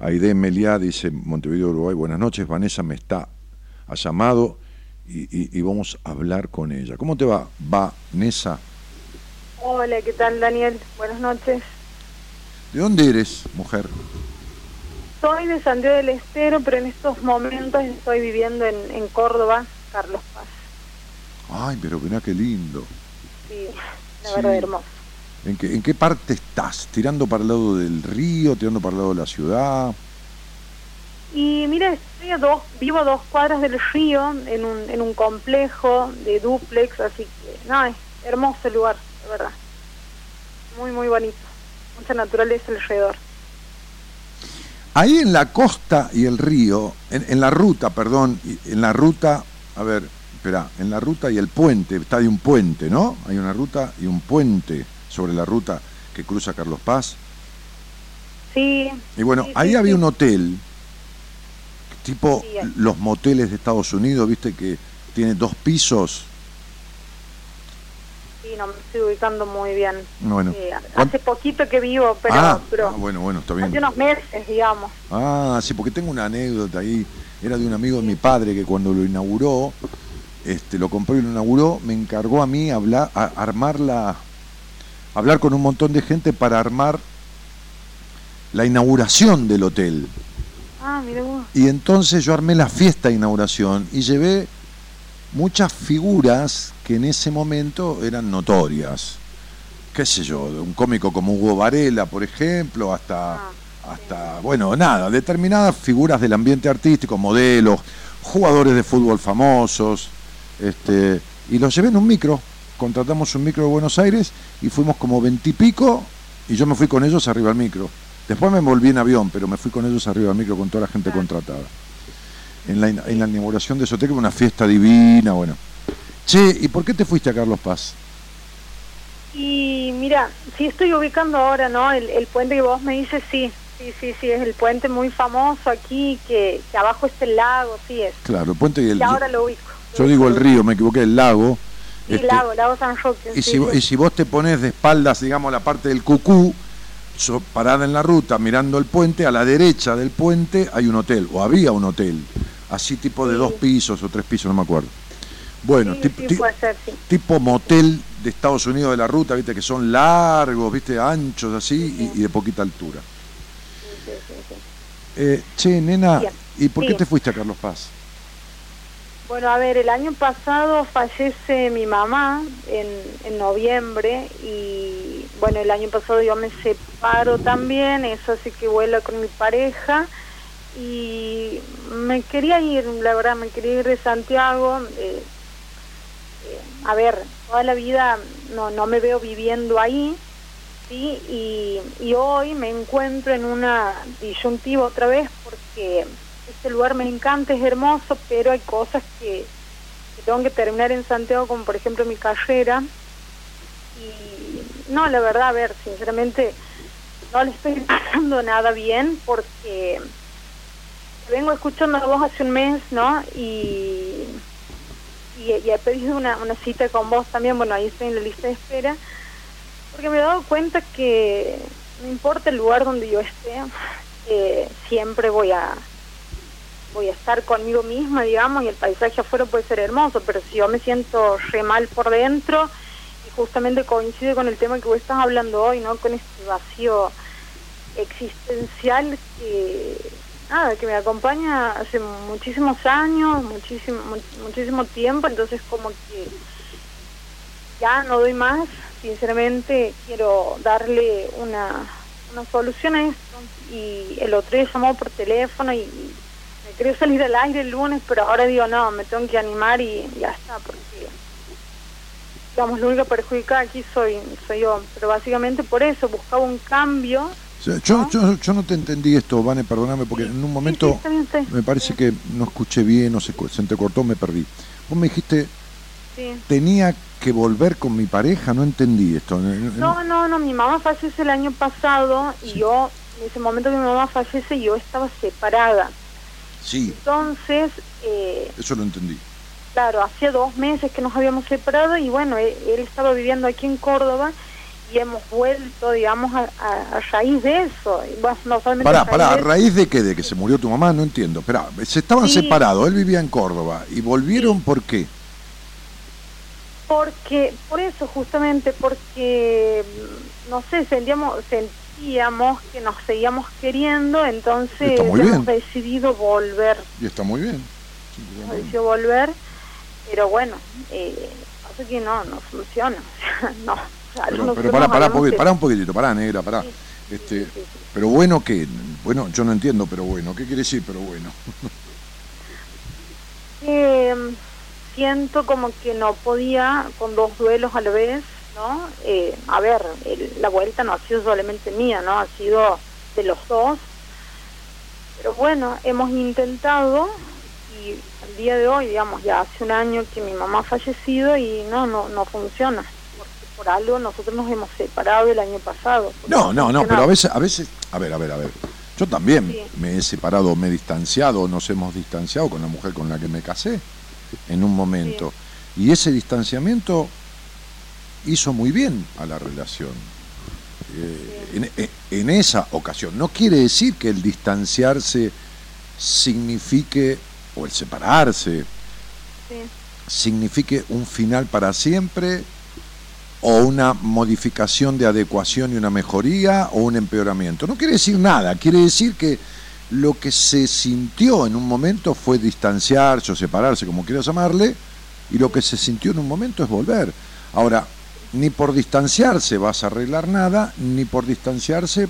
B: Aide Meliá dice, Montevideo, Uruguay, buenas noches, Vanessa me está, ha llamado y, y- y vamos a hablar con ella. ¿Cómo te va, Vanessa?
E: Hola, ¿qué tal Daniel? Buenas noches.
B: ¿De dónde eres, mujer?
E: Soy de Santiago del Estero, pero en estos momentos estoy viviendo en, en Córdoba, Carlos Paz.
B: Ay, pero mirá qué lindo.
E: Sí, la
B: Sí.
E: verdad hermoso.
B: ¿En qué, ¿En qué parte estás? ¿Tirando para el lado del río? ¿Tirando para el lado de la ciudad?
E: Y mira, estoy a dos, vivo a dos cuadras del río, en un, en un complejo de duplex, así que, no, es hermoso el lugar, de verdad. Muy, muy bonito. Mucha naturaleza alrededor.
B: Ahí en la costa y el río, en, en la ruta, perdón, en la ruta, a ver, espera, en la ruta y el puente, está de un puente, ¿no? Hay una ruta y un puente sobre la ruta que cruza Carlos Paz.
E: Sí.
B: Y bueno,
E: sí,
B: ahí
E: sí,
B: había
E: sí.
B: un hotel, tipo
E: Sí, ahí.
B: los moteles de Estados Unidos, viste que tiene dos pisos.
E: Sí, no me estoy ubicando muy bien.
B: Bueno,
E: Eh,
B: ¿cuán-
E: hace poquito que vivo, pero,
B: ah,
E: pero
B: ah, bueno, bueno, está
E: hace
B: bien.
E: unos meses, digamos.
B: Ah, sí, porque tengo una anécdota ahí. Era de un amigo de mi padre que cuando lo inauguró, este, lo compró y lo inauguró, me encargó a mí hablar, a, armar la, hablar con un montón de gente para armar la inauguración del hotel.
E: Ah, mira vos.
B: Y entonces yo armé la fiesta de inauguración y llevé muchas figuras que en ese momento eran notorias. Qué sé yo, de un cómico como Hugo Varela, por ejemplo, hasta,
E: Ah,
B: hasta bueno, nada, determinadas figuras del ambiente artístico, modelos, jugadores de fútbol famosos, este, y los llevé en un micro. Contratamos un micro de Buenos Aires y fuimos como veintipico y yo me fui con ellos arriba al micro. Después me volví en avión, pero me fui con ellos arriba al micro con toda la gente contratada. En la, en la inauguración de Soteca, una fiesta divina, bueno. Che, ¿y por qué te fuiste a Carlos Paz?
E: Y mira, sí estoy ubicando ahora, ¿no? El, el puente que vos me dices, sí, sí, sí, sí, es el puente muy famoso aquí, que, que abajo está el lago, sí es.
B: Claro, el puente y el...
E: Y ahora lo ubico.
B: Yo digo el río, me equivoqué, el lago.
E: Sí,
B: Este,
E: lago, lago San Roque.
B: Y
E: sí,
B: si,
E: sí.
B: y si vos te pones de espaldas, digamos, la parte del cucú, so- parada en la ruta, mirando el puente, a la derecha del puente hay un hotel, o había un hotel, así tipo de
E: Sí.
B: dos pisos o tres pisos, no me acuerdo. Bueno,
E: Sí,
B: tip-
E: ser,
B: tipo motel de Estados Unidos de la ruta, viste, que son largos, viste, anchos así y, y de poquita altura. Eh, che, nena. ¿y por qué te fuiste a Carlos Paz?
E: Bueno, a ver, el año pasado fallece mi mamá en, en noviembre y bueno, el año pasado yo me separo también, eso así que vuelo con mi pareja y me quería ir, la verdad, me quería ir de Santiago. eh, eh, a ver, toda la vida no, no me veo viviendo ahí, ¿sí? Y, y hoy me encuentro en una disyuntiva otra vez porque este lugar me encanta, es hermoso, pero hay cosas que, tengo que terminar en Santiago, como por ejemplo mi carrera. Y no, la verdad, a ver, sinceramente, no le estoy pasando nada bien porque vengo escuchando a vos hace un mes, ¿no? Y, y, y he pedido una, una cita con vos también, bueno, ahí estoy en la lista de espera, porque me he dado cuenta que no importa el lugar donde yo esté, eh, siempre voy a voy a estar conmigo misma, digamos, y el paisaje afuera puede ser hermoso, pero si yo me siento re mal por dentro, y justamente coincide con el tema que vos estás hablando hoy, ¿no? Con este vacío existencial que, nada, que me acompaña hace muchísimos años, muchísimo, mu- muchísimo tiempo, entonces como que ya no doy más, sinceramente quiero darle una, una solución a esto. Y el otro día llamó por teléfono y, quería salir al aire el lunes, pero ahora digo, no, me tengo que animar y ya está, porque, digamos, lo único perjudicada aquí soy, soy yo. Pero básicamente por eso, buscaba un cambio.
B: O sea, yo,
E: ¿No?
B: yo, yo no te entendí esto, Vane, perdóname, porque en un momento
E: sí,
B: me parece que no escuché bien, o se, se entrecortó, me perdí. Vos me dijiste,
E: Sí.
B: tenía que volver con mi pareja, no entendí esto.
E: No, no, no, mi mamá fallece el año pasado y yo, en ese momento que mi mamá fallece, yo estaba separada.
B: Sí,
E: Entonces, eh,
B: eso lo entendí.
E: claro, hacía dos meses que nos habíamos separado y bueno, él, él estaba viviendo aquí en Córdoba y hemos vuelto, digamos, a, a- a raíz de eso. Bueno, no solamente
B: Pará,
E: a raíz
B: pará, ¿a raíz de qué? ¿De que se murió tu mamá? No entiendo. Esperá, se estaban
E: Sí.
B: separados, él vivía en Córdoba. ¿Y volvieron por qué?
E: Porque, por eso justamente, porque, no sé, sentíamos, sentíamos que nos seguíamos queriendo, entonces hemos decidido volver,
B: Y está muy bien.
E: hemos decidido volver, pero bueno, eh, pasa que no, no funciona, no. o sea,
B: Pero, pero pará, pará, porque- un poquitito, pará, negra, pará.
E: Sí,
B: Este,
E: sí,
B: pero bueno, ¿qué? Bueno, yo no entiendo, pero bueno. ¿Qué quiere decir, pero bueno?
E: Eh, siento como que no podía con dos duelos a la vez, ¿no? Eh, a ver, el- la vuelta no ha sido solamente mía, ¿no? Ha sido de los dos. Pero bueno, hemos intentado y al día de hoy, digamos, ya hace un año que mi mamá ha fallecido y no, no, no funciona. Porque por algo nosotros nos hemos separado el año pasado.
B: No, no, no, pero a veces, a veces, a ver, a ver, a ver. Yo también
E: Sí.
B: me he separado, me he distanciado, nos hemos distanciado con la mujer con la que me casé en un momento. Y ese distanciamiento hizo muy bien a la relación. Eh, en, esa ocasión. No quiere decir que el distanciarse signifique, o el separarse,
E: Sí.
B: signifique un final para siempre o una modificación de adecuación y una mejoría o un empeoramiento. No quiere decir nada, quiere decir que lo que se sintió en un momento fue distanciarse o separarse, como quieras llamarle, y lo que se sintió en un momento es volver. Ahora, ni por distanciarse vas a arreglar nada, ni por distanciarse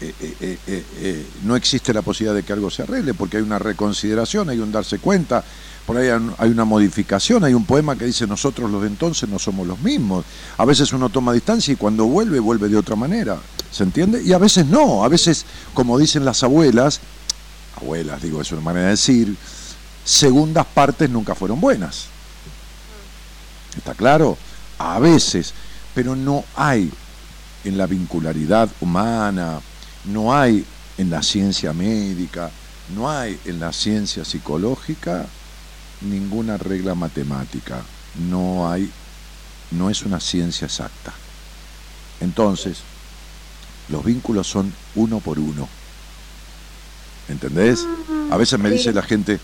B: eh, eh, eh, no existe la posibilidad de que algo se arregle, porque hay una reconsideración, hay un darse cuenta, por ahí hay una modificación, hay un poema que dice nosotros los de entonces no somos los mismos. A veces uno toma distancia y cuando vuelve, vuelve de otra manera, ¿se entiende? Y a veces no, a veces, como dicen las abuelas, abuelas digo, es una manera de decir, segundas partes nunca fueron buenas. ¿Está claro? A veces, pero no hay en la vincularidad humana, no hay en la ciencia médica, no hay en la ciencia psicológica ninguna regla matemática, no hay, no es una ciencia exacta. Entonces, los vínculos son uno por uno. ¿Entendés? A veces me dice la gente,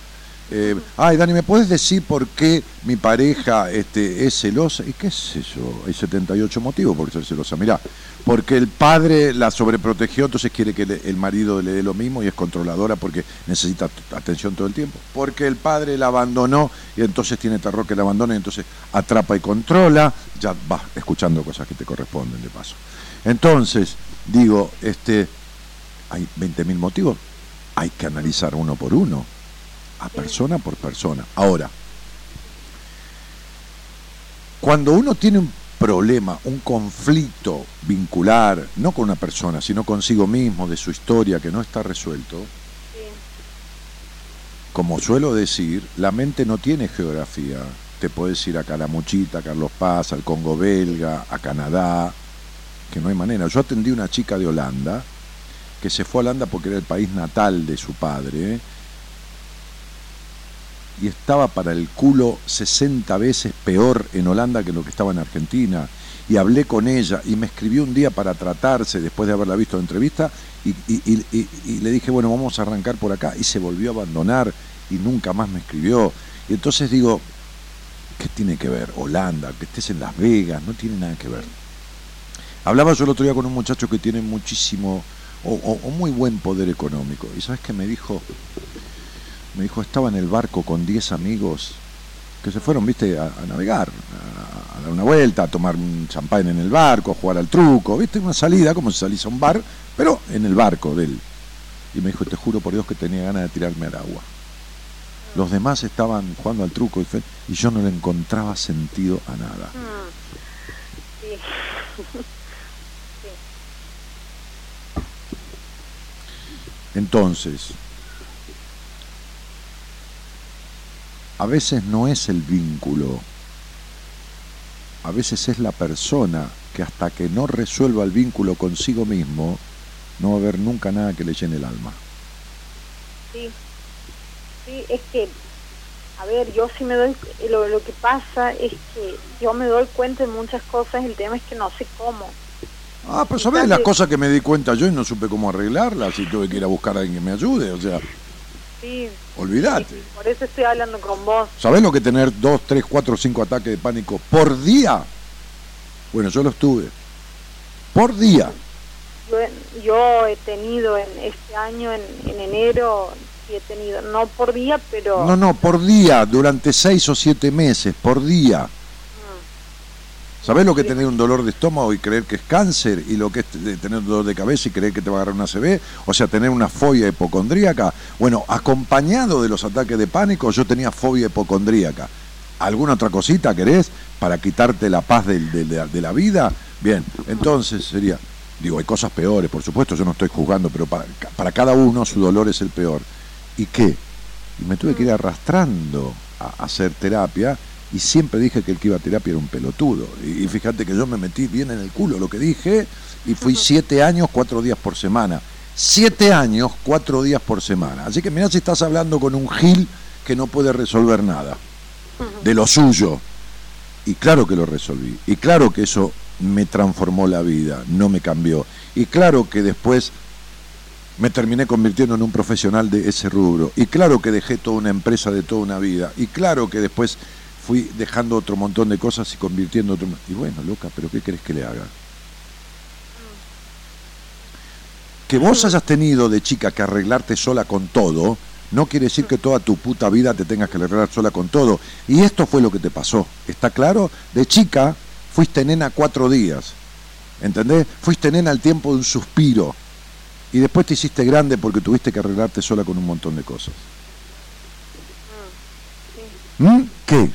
B: eh, ay Dani, ¿me puedes decir por qué mi pareja este, es celosa? ¿Y qué es eso? Hay 78 motivos por ser celosa. Mirá, porque el padre la sobreprotegió, entonces quiere que le- el marido le dé lo mismo y es controladora porque necesita atención todo el tiempo. Porque el padre la abandonó y entonces tiene terror que la abandone y entonces atrapa y controla. Ya vas escuchando cosas que te corresponden de paso. Entonces, digo, este, hay 20.000 motivos, hay que analizar uno por uno, a persona por persona. Ahora, cuando uno tiene un problema, un conflicto vincular, no con una persona, sino consigo mismo, de su historia que no está resuelto, como suelo decir, la mente no tiene geografía. Te puedes ir a Calamuchita, a Carlos Paz, al Congo belga, a Canadá, que no hay manera. Yo atendí una chica de Holanda, que se fue a Holanda porque era el país natal de su padre, y estaba para el culo 60 veces peor en Holanda que lo que estaba en Argentina. Y hablé con ella y me escribió un día para tratarse después de haberla visto en entrevista y, le dije, bueno, vamos a arrancar por acá. Y se volvió a abandonar y nunca más me escribió. Y entonces digo, ¿qué tiene que ver? Holanda, que estés en Las Vegas, no tiene nada que ver. Hablaba yo el otro día con un muchacho que tiene muchísimo o, o- o muy buen poder económico. ¿Y sabes qué me dijo? Me dijo, estaba en el barco con 10 amigos que se fueron, viste, a, a navegar, a, a dar una vuelta, a tomar un champán en el barco, a jugar al truco, viste, una salida como si salís a un bar, pero en el barco de él. Y me dijo, te juro por Dios que tenía ganas de tirarme al agua. Los demás estaban jugando al truco y, fe- y yo no le encontraba sentido a nada.
E: Mm. Sí.
B: Entonces, a veces no es el vínculo, a veces es la persona que hasta que no resuelva el vínculo consigo mismo, no va a haber nunca nada que le llene el alma.
E: Sí, sí, es que a ver, yo sí me doy, lo, lo que pasa es que yo me doy cuenta de muchas cosas, el tema es que no sé cómo.
B: Ah, pero ¿sabes las cosas que me di cuenta yo y no supe cómo arreglarlas y tuve que ir a buscar a alguien que me ayude? O sea,
E: Sí,
B: olvídate.
E: por eso estoy hablando con vos.
B: ¿Sabés lo que tener dos, tres, cuatro, cinco ataques de pánico por día? Bueno, yo los tuve. Por día.
E: Yo, he- yo he tenido en este año, en, en enero, sí he tenido, no por día, pero...
B: No, no, por día, durante seis o siete meses, por día. ¿Sabés lo que es tener un dolor de estómago y creer que es cáncer? Y lo que es tener un dolor de cabeza y creer que te va a agarrar una CB? O sea, tener una fobia hipocondríaca. Bueno, acompañado de los ataques de pánico, yo tenía fobia hipocondríaca. ¿Alguna otra cosita querés para quitarte la paz de, la- vida? Bien, entonces sería, digo, hay cosas peores, por supuesto, yo no estoy juzgando, pero para, para cada uno su dolor es el peor. ¿Y qué? Y me tuve que ir arrastrando a hacer terapia y siempre dije que el que iba a terapia era un pelotudo. Y, y fíjate que yo me metí bien en el culo lo que dije y fui siete años, cuatro días por semana. Siete años, cuatro días por semana. Así que mirá si estás hablando con un gil que no puede resolver nada de lo suyo. Y claro que lo resolví. Y claro que eso me transformó la vida, no me cambió. Y claro que después me terminé convirtiendo en un profesional de ese rubro. Y claro que dejé toda una empresa de toda una vida. Y claro que después fui dejando otro montón de cosas y convirtiendo otro... Y bueno, loca, pero ¿qué querés que le haga? Que vos hayas tenido de chica que arreglarte sola con todo, no quiere decir que toda tu puta vida te tengas que arreglar sola con todo. Y esto fue lo que te pasó. ¿Está claro? De chica fuiste nena cuatro días. ¿Entendés? Fuiste nena al tiempo de un suspiro. Y después te hiciste grande porque tuviste que arreglarte sola con un montón de cosas. ¿Mm? ¿Qué?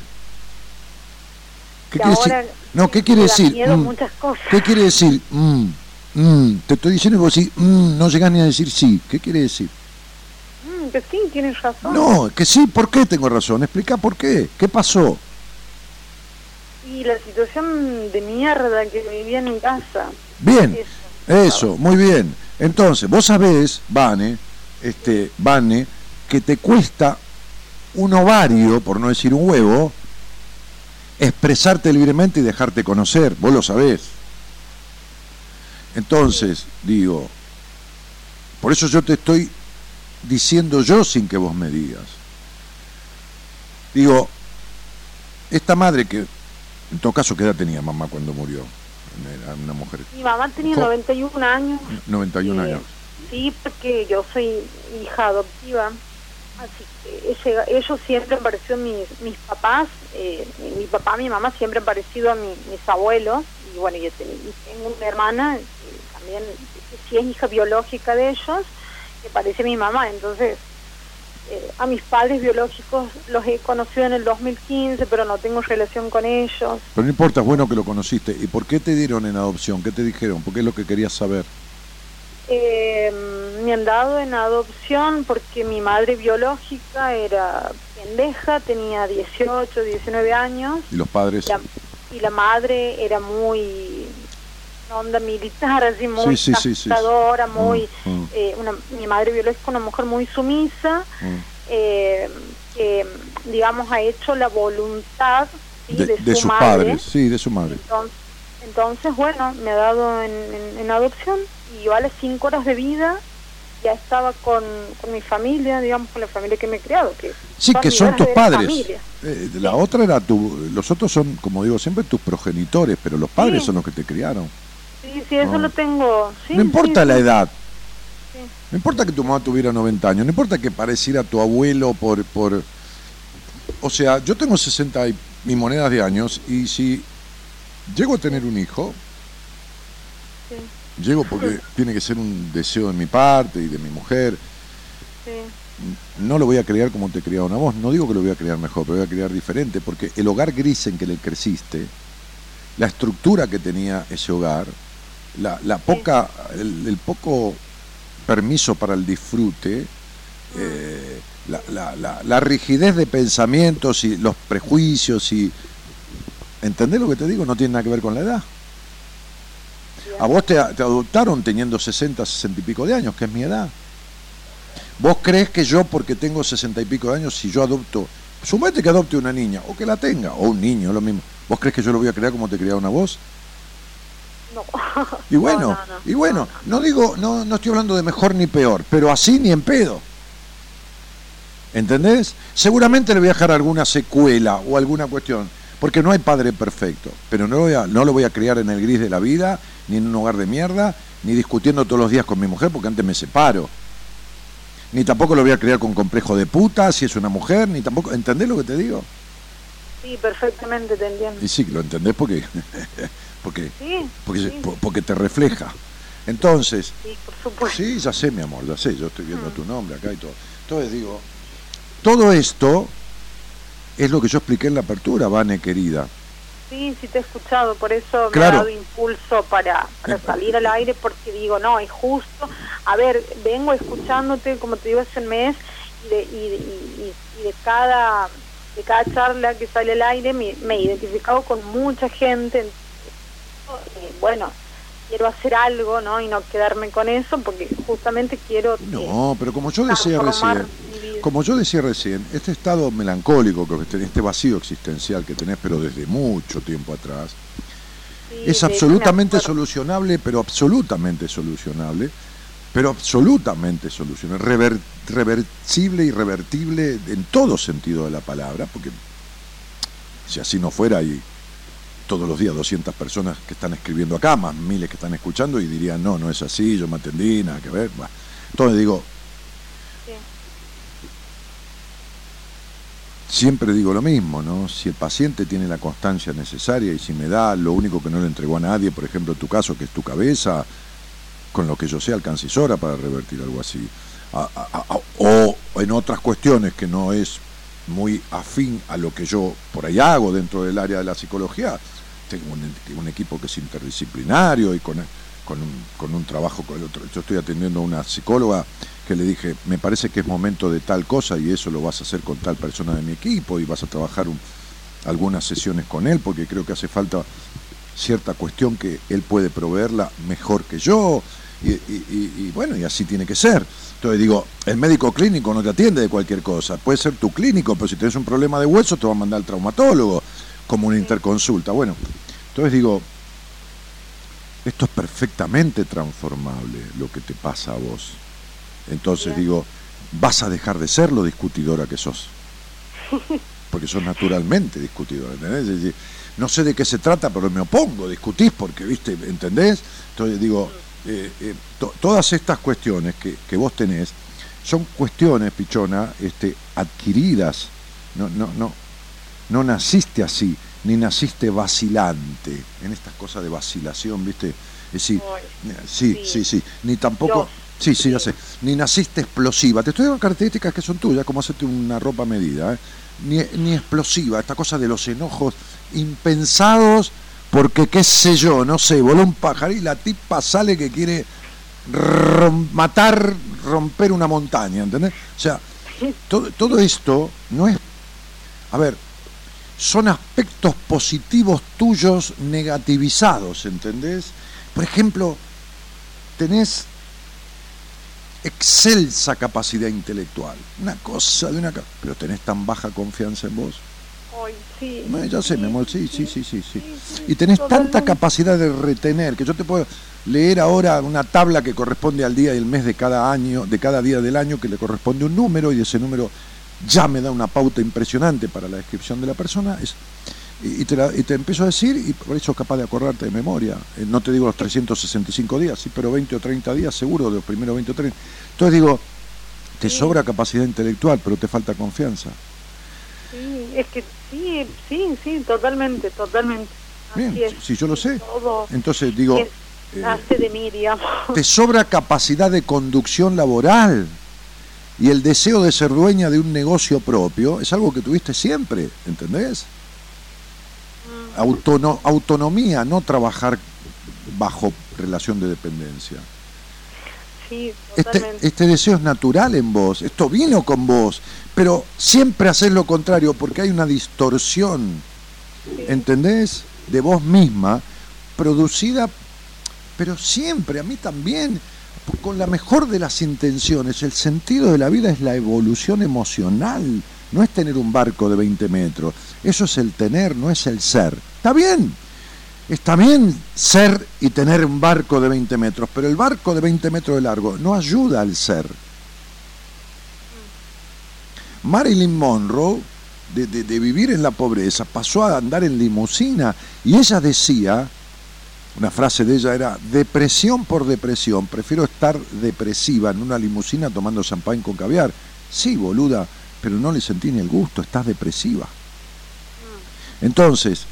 B: ¿Qué quiere
E: ahora
B: decir? No, ¿qué quiere decir?
E: miedo
B: Mm.
E: muchas cosas.
B: ¿Qué quiere decir? Mm, mm. Te estoy diciendo vos decís, mm, no llegás ni a decir sí. ¿Qué quiere decir?
E: Mm, que sí, tienes razón.
B: No, que sí, ¿por qué tengo razón? Explica por qué. ¿Qué pasó?
E: Y la situación de mierda que vivía en mi casa.
B: Bien,
E: Eso.
B: eso, muy bien. Entonces, vos sabés, Vane, este, Vane, que te cuesta un ovario, por no decir un huevo, expresarte libremente y dejarte conocer. Vos lo sabés. Entonces, digo, por eso yo te estoy diciendo yo sin que vos me digas. Digo, esta madre que, en todo caso, ¿qué edad tenía mamá cuando murió? Era una mujer,
E: Mi mamá tenía
B: Jo-
E: 91 años.
B: 91
E: Eh,
B: años.
E: Sí, porque yo soy hija adoptiva. Así ellos siempre han parecido mis, mis papás. eh, mi, papá, mi mamá siempre han parecido a mi- mis abuelos. Y bueno, yo y tengo una hermana que también, que sí es hija biológica de ellos, que parece mi mamá. Entonces, eh, a mis padres biológicos los he conocido en el 2015, pero no tengo relación con ellos.
B: Pero no importa, es bueno que lo conociste. ¿Y por qué te dieron en adopción? ¿Qué te dijeron? ¿Por qué es lo que querías saber?
E: Eh, me han dado en adopción porque mi madre biológica era pendeja, tenía 18, 19 años,
B: ¿Y los padres?
E: la- y la madre era muy onda militar, así muy
B: Sí, sí, sí,
E: castradora, muy
B: Mm, mm.
E: eh, una, mi madre biológica una mujer muy sumisa,
B: Mm.
E: eh, que digamos ha hecho la voluntad ¿sí?
B: De,
E: de,
B: de
E: su
B: sus
E: madre.
B: padres, sí, de su madre.
E: Entonces, entonces, bueno, me ha dado en, en- en adopción y yo a las cinco horas de vida ya estaba con, con mi familia, digamos, con la familia que me he criado. Que
B: Sí, que son tus padres. Eh, la otra era tu, los otros son, como digo siempre, tus progenitores, pero los padres
E: Sí.
B: son los que te criaron.
E: Sí, sí, eso
B: No.
E: lo tengo. Sí,
B: no importa la edad. No importa que tu mamá tuviera 90 años, no importa que pareciera tu abuelo por... por o sea, yo tengo 60 y mis monedas de años y si llego a tener un hijo, llego porque tiene que ser un deseo de mi parte y de mi mujer,
E: sí.
B: no lo voy a criar como te criaron a vos. No digo que lo voy a criar mejor, pero voy a criar diferente, porque el hogar gris en que le creciste, la estructura que tenía ese hogar, la, la poca, el, el poco permiso para el disfrute, eh, la, la- la- la rigidez de pensamientos y los prejuicios y ¿entendés lo que te digo? No tiene nada que ver con la edad. A vos te, te adoptaron teniendo 60, 60 y pico de años, que es mi edad. ¿Vos crees que yo, porque tengo 60 y pico de años, si yo adopto Sumete que adopte una niña, o que la tenga, o un niño, lo mismo. ¿Vos crees que yo lo voy a crear como te criaba una voz?
E: No.
B: Y bueno,
E: No, no, no.
B: y bueno, no digo, no, no estoy hablando de mejor ni peor, pero así ni en pedo. ¿Entendés? Seguramente le voy a dejar alguna secuela o alguna cuestión, porque no hay padre perfecto, pero no, voy a- no lo voy a criar en el gris de la vida, ni en un hogar de mierda, ni discutiendo todos los días con mi mujer, porque antes me separo. Ni tampoco lo voy a criar con complejo de puta, si es una mujer, ni tampoco, ¿entendés lo que te digo?
E: Sí, perfectamente te entiendo.
B: Y sí, lo entendés porque, porque,
E: Sí,
B: porque,
E: sí,
B: porque te refleja. Entonces,
E: sí, por supuesto.
B: Sí, ya sé, mi amor, ya sé, yo estoy viendo tu nombre acá y todo. Entonces digo, todo esto es lo que yo expliqué en la apertura, Vane querida.
E: Sí, sí te he escuchado, por eso
B: Claro.
E: me ha dado impulso para, para salir al aire, porque digo, no, es justo. A ver, vengo escuchándote, como te digo, hace un mes, y de, y, y- y- de cada de cada charla que sale al aire me, me he identificado con mucha gente. Eh, bueno, quiero hacer algo, ¿no? Y no quedarme con eso, porque justamente quiero...
B: No, pero como yo decía recién. Como yo decía recién, este estado melancólico que tenés, este vacío existencial que tenés, pero desde mucho tiempo atrás,
E: Sí,
B: es absolutamente solucionable, pero absolutamente solucionable, pero absolutamente solucionable, rever- reversible y revertible en todo sentido de la palabra, porque si así no fuera, hay todos los días 200 personas que están escribiendo acá, más miles que están escuchando y dirían, no, no es así, yo me atendí, nada que ver. Bueno, entonces digo, siempre digo lo mismo, ¿no? Si el paciente tiene la constancia necesaria y si me da lo único que no le entregó a nadie, por ejemplo, tu caso, que es tu cabeza, con lo que yo sé, alcances hora para revertir algo así. O en otras cuestiones que no es muy afín a lo que yo por ahí hago dentro del área de la psicología, tengo un, un equipo que es interdisciplinario y con, con, un, con un trabajo con el otro. Yo estoy atendiendo a una psicóloga que le dije, me parece que es momento de tal cosa y eso lo vas a hacer con tal persona de mi equipo y vas a trabajar un- algunas sesiones con él porque creo que hace falta cierta cuestión que él puede proveerla mejor que yo y, y- y- y bueno, y así tiene que ser. Entonces digo, el médico clínico no te atiende de cualquier cosa, puede ser tu clínico, pero si tienes un problema de hueso te va a mandar al traumatólogo como una interconsulta. Bueno, entonces digo, esto es perfectamente transformable lo que te pasa a vos. Entonces
E: Bien.
B: digo, vas a dejar de ser lo discutidora que sos. Porque sos naturalmente discutidora, ¿entendés? Es decir, no sé de qué se trata, pero me opongo, discutís porque, ¿viste? ¿Entendés? Entonces digo, eh, eh, to- todas estas cuestiones que, que vos tenés son cuestiones, Pichona, este, adquiridas. No, no, no, no naciste así, ni naciste vacilante en estas cosas de vacilación, ¿viste? Es decir,
E: Ay,
B: sí, sí,
E: sí.
B: sí, ni tampoco, sí, sí, ya sé, ni naciste explosiva. Te estoy dando características que son tuyas, como hacerte una ropa medida, ¿eh? ni, ni explosiva, esta cosa de los enojos impensados, porque qué sé yo, no sé, voló un pájaro y la tipa sale que quiere matar, romper una montaña, ¿entendés? O sea, todo, todo esto no es, a ver, son aspectos positivos tuyos negativizados, ¿entendés? Por ejemplo, tenés excelsa capacidad intelectual, una cosa de una... Pero tenés tan baja confianza en vos.
E: ay, sí,
B: ya sé,
E: sí,
B: mi amor, sí, sí, sí, sí, sí.
E: sí,
B: Y tenés tanta capacidad de retener que yo te puedo leer ahora una tabla que corresponde al día y el mes de cada año, de cada día del año, que le corresponde un número y ese número ya me da una pauta impresionante para la descripción de la persona. Es, y, y te la- y te empiezo a decir, y por eso es capaz de acordarte de memoria. Eh, no te digo los 365 días, sí, pero 20 o 30 días seguro, de los primeros 20 o 30. Entonces digo, te
E: Sí.
B: sobra capacidad intelectual, pero te falta confianza.
E: Sí, es que sí, sí, sí, totalmente, totalmente. Así
B: Bien,
E: es.
B: si yo lo sé.
E: Todo
B: Entonces digo,
E: es-
B: eh,
E: de mí, digamos.
B: te sobra capacidad de conducción laboral y el deseo de ser dueña de un negocio propio es algo que tuviste siempre, ¿entendés? Autono- autonomía, no trabajar bajo relación de dependencia.
E: Sí,
B: Este,
E: totalmente.
B: este deseo es natural en vos, esto vino con vos, pero siempre haces lo contrario porque hay una distorsión, ¿entendés? De vos misma, producida, pero siempre, a mí también, con la mejor de las intenciones. El sentido de la vida es la evolución emocional, no es tener un barco de 20 metros, eso es el tener, no es el ser. Está bien, está bien ser y tener un barco de 20 metros, pero el barco de 20 metros de largo no ayuda al ser. Marilyn Monroe, de, de vivir en la pobreza, pasó a andar en limusina y ella decía, una frase de ella era, depresión por depresión, prefiero estar depresiva en una limusina tomando champán con caviar. Sí, boluda, pero no le sentí ni el gusto, estás depresiva. Entonces,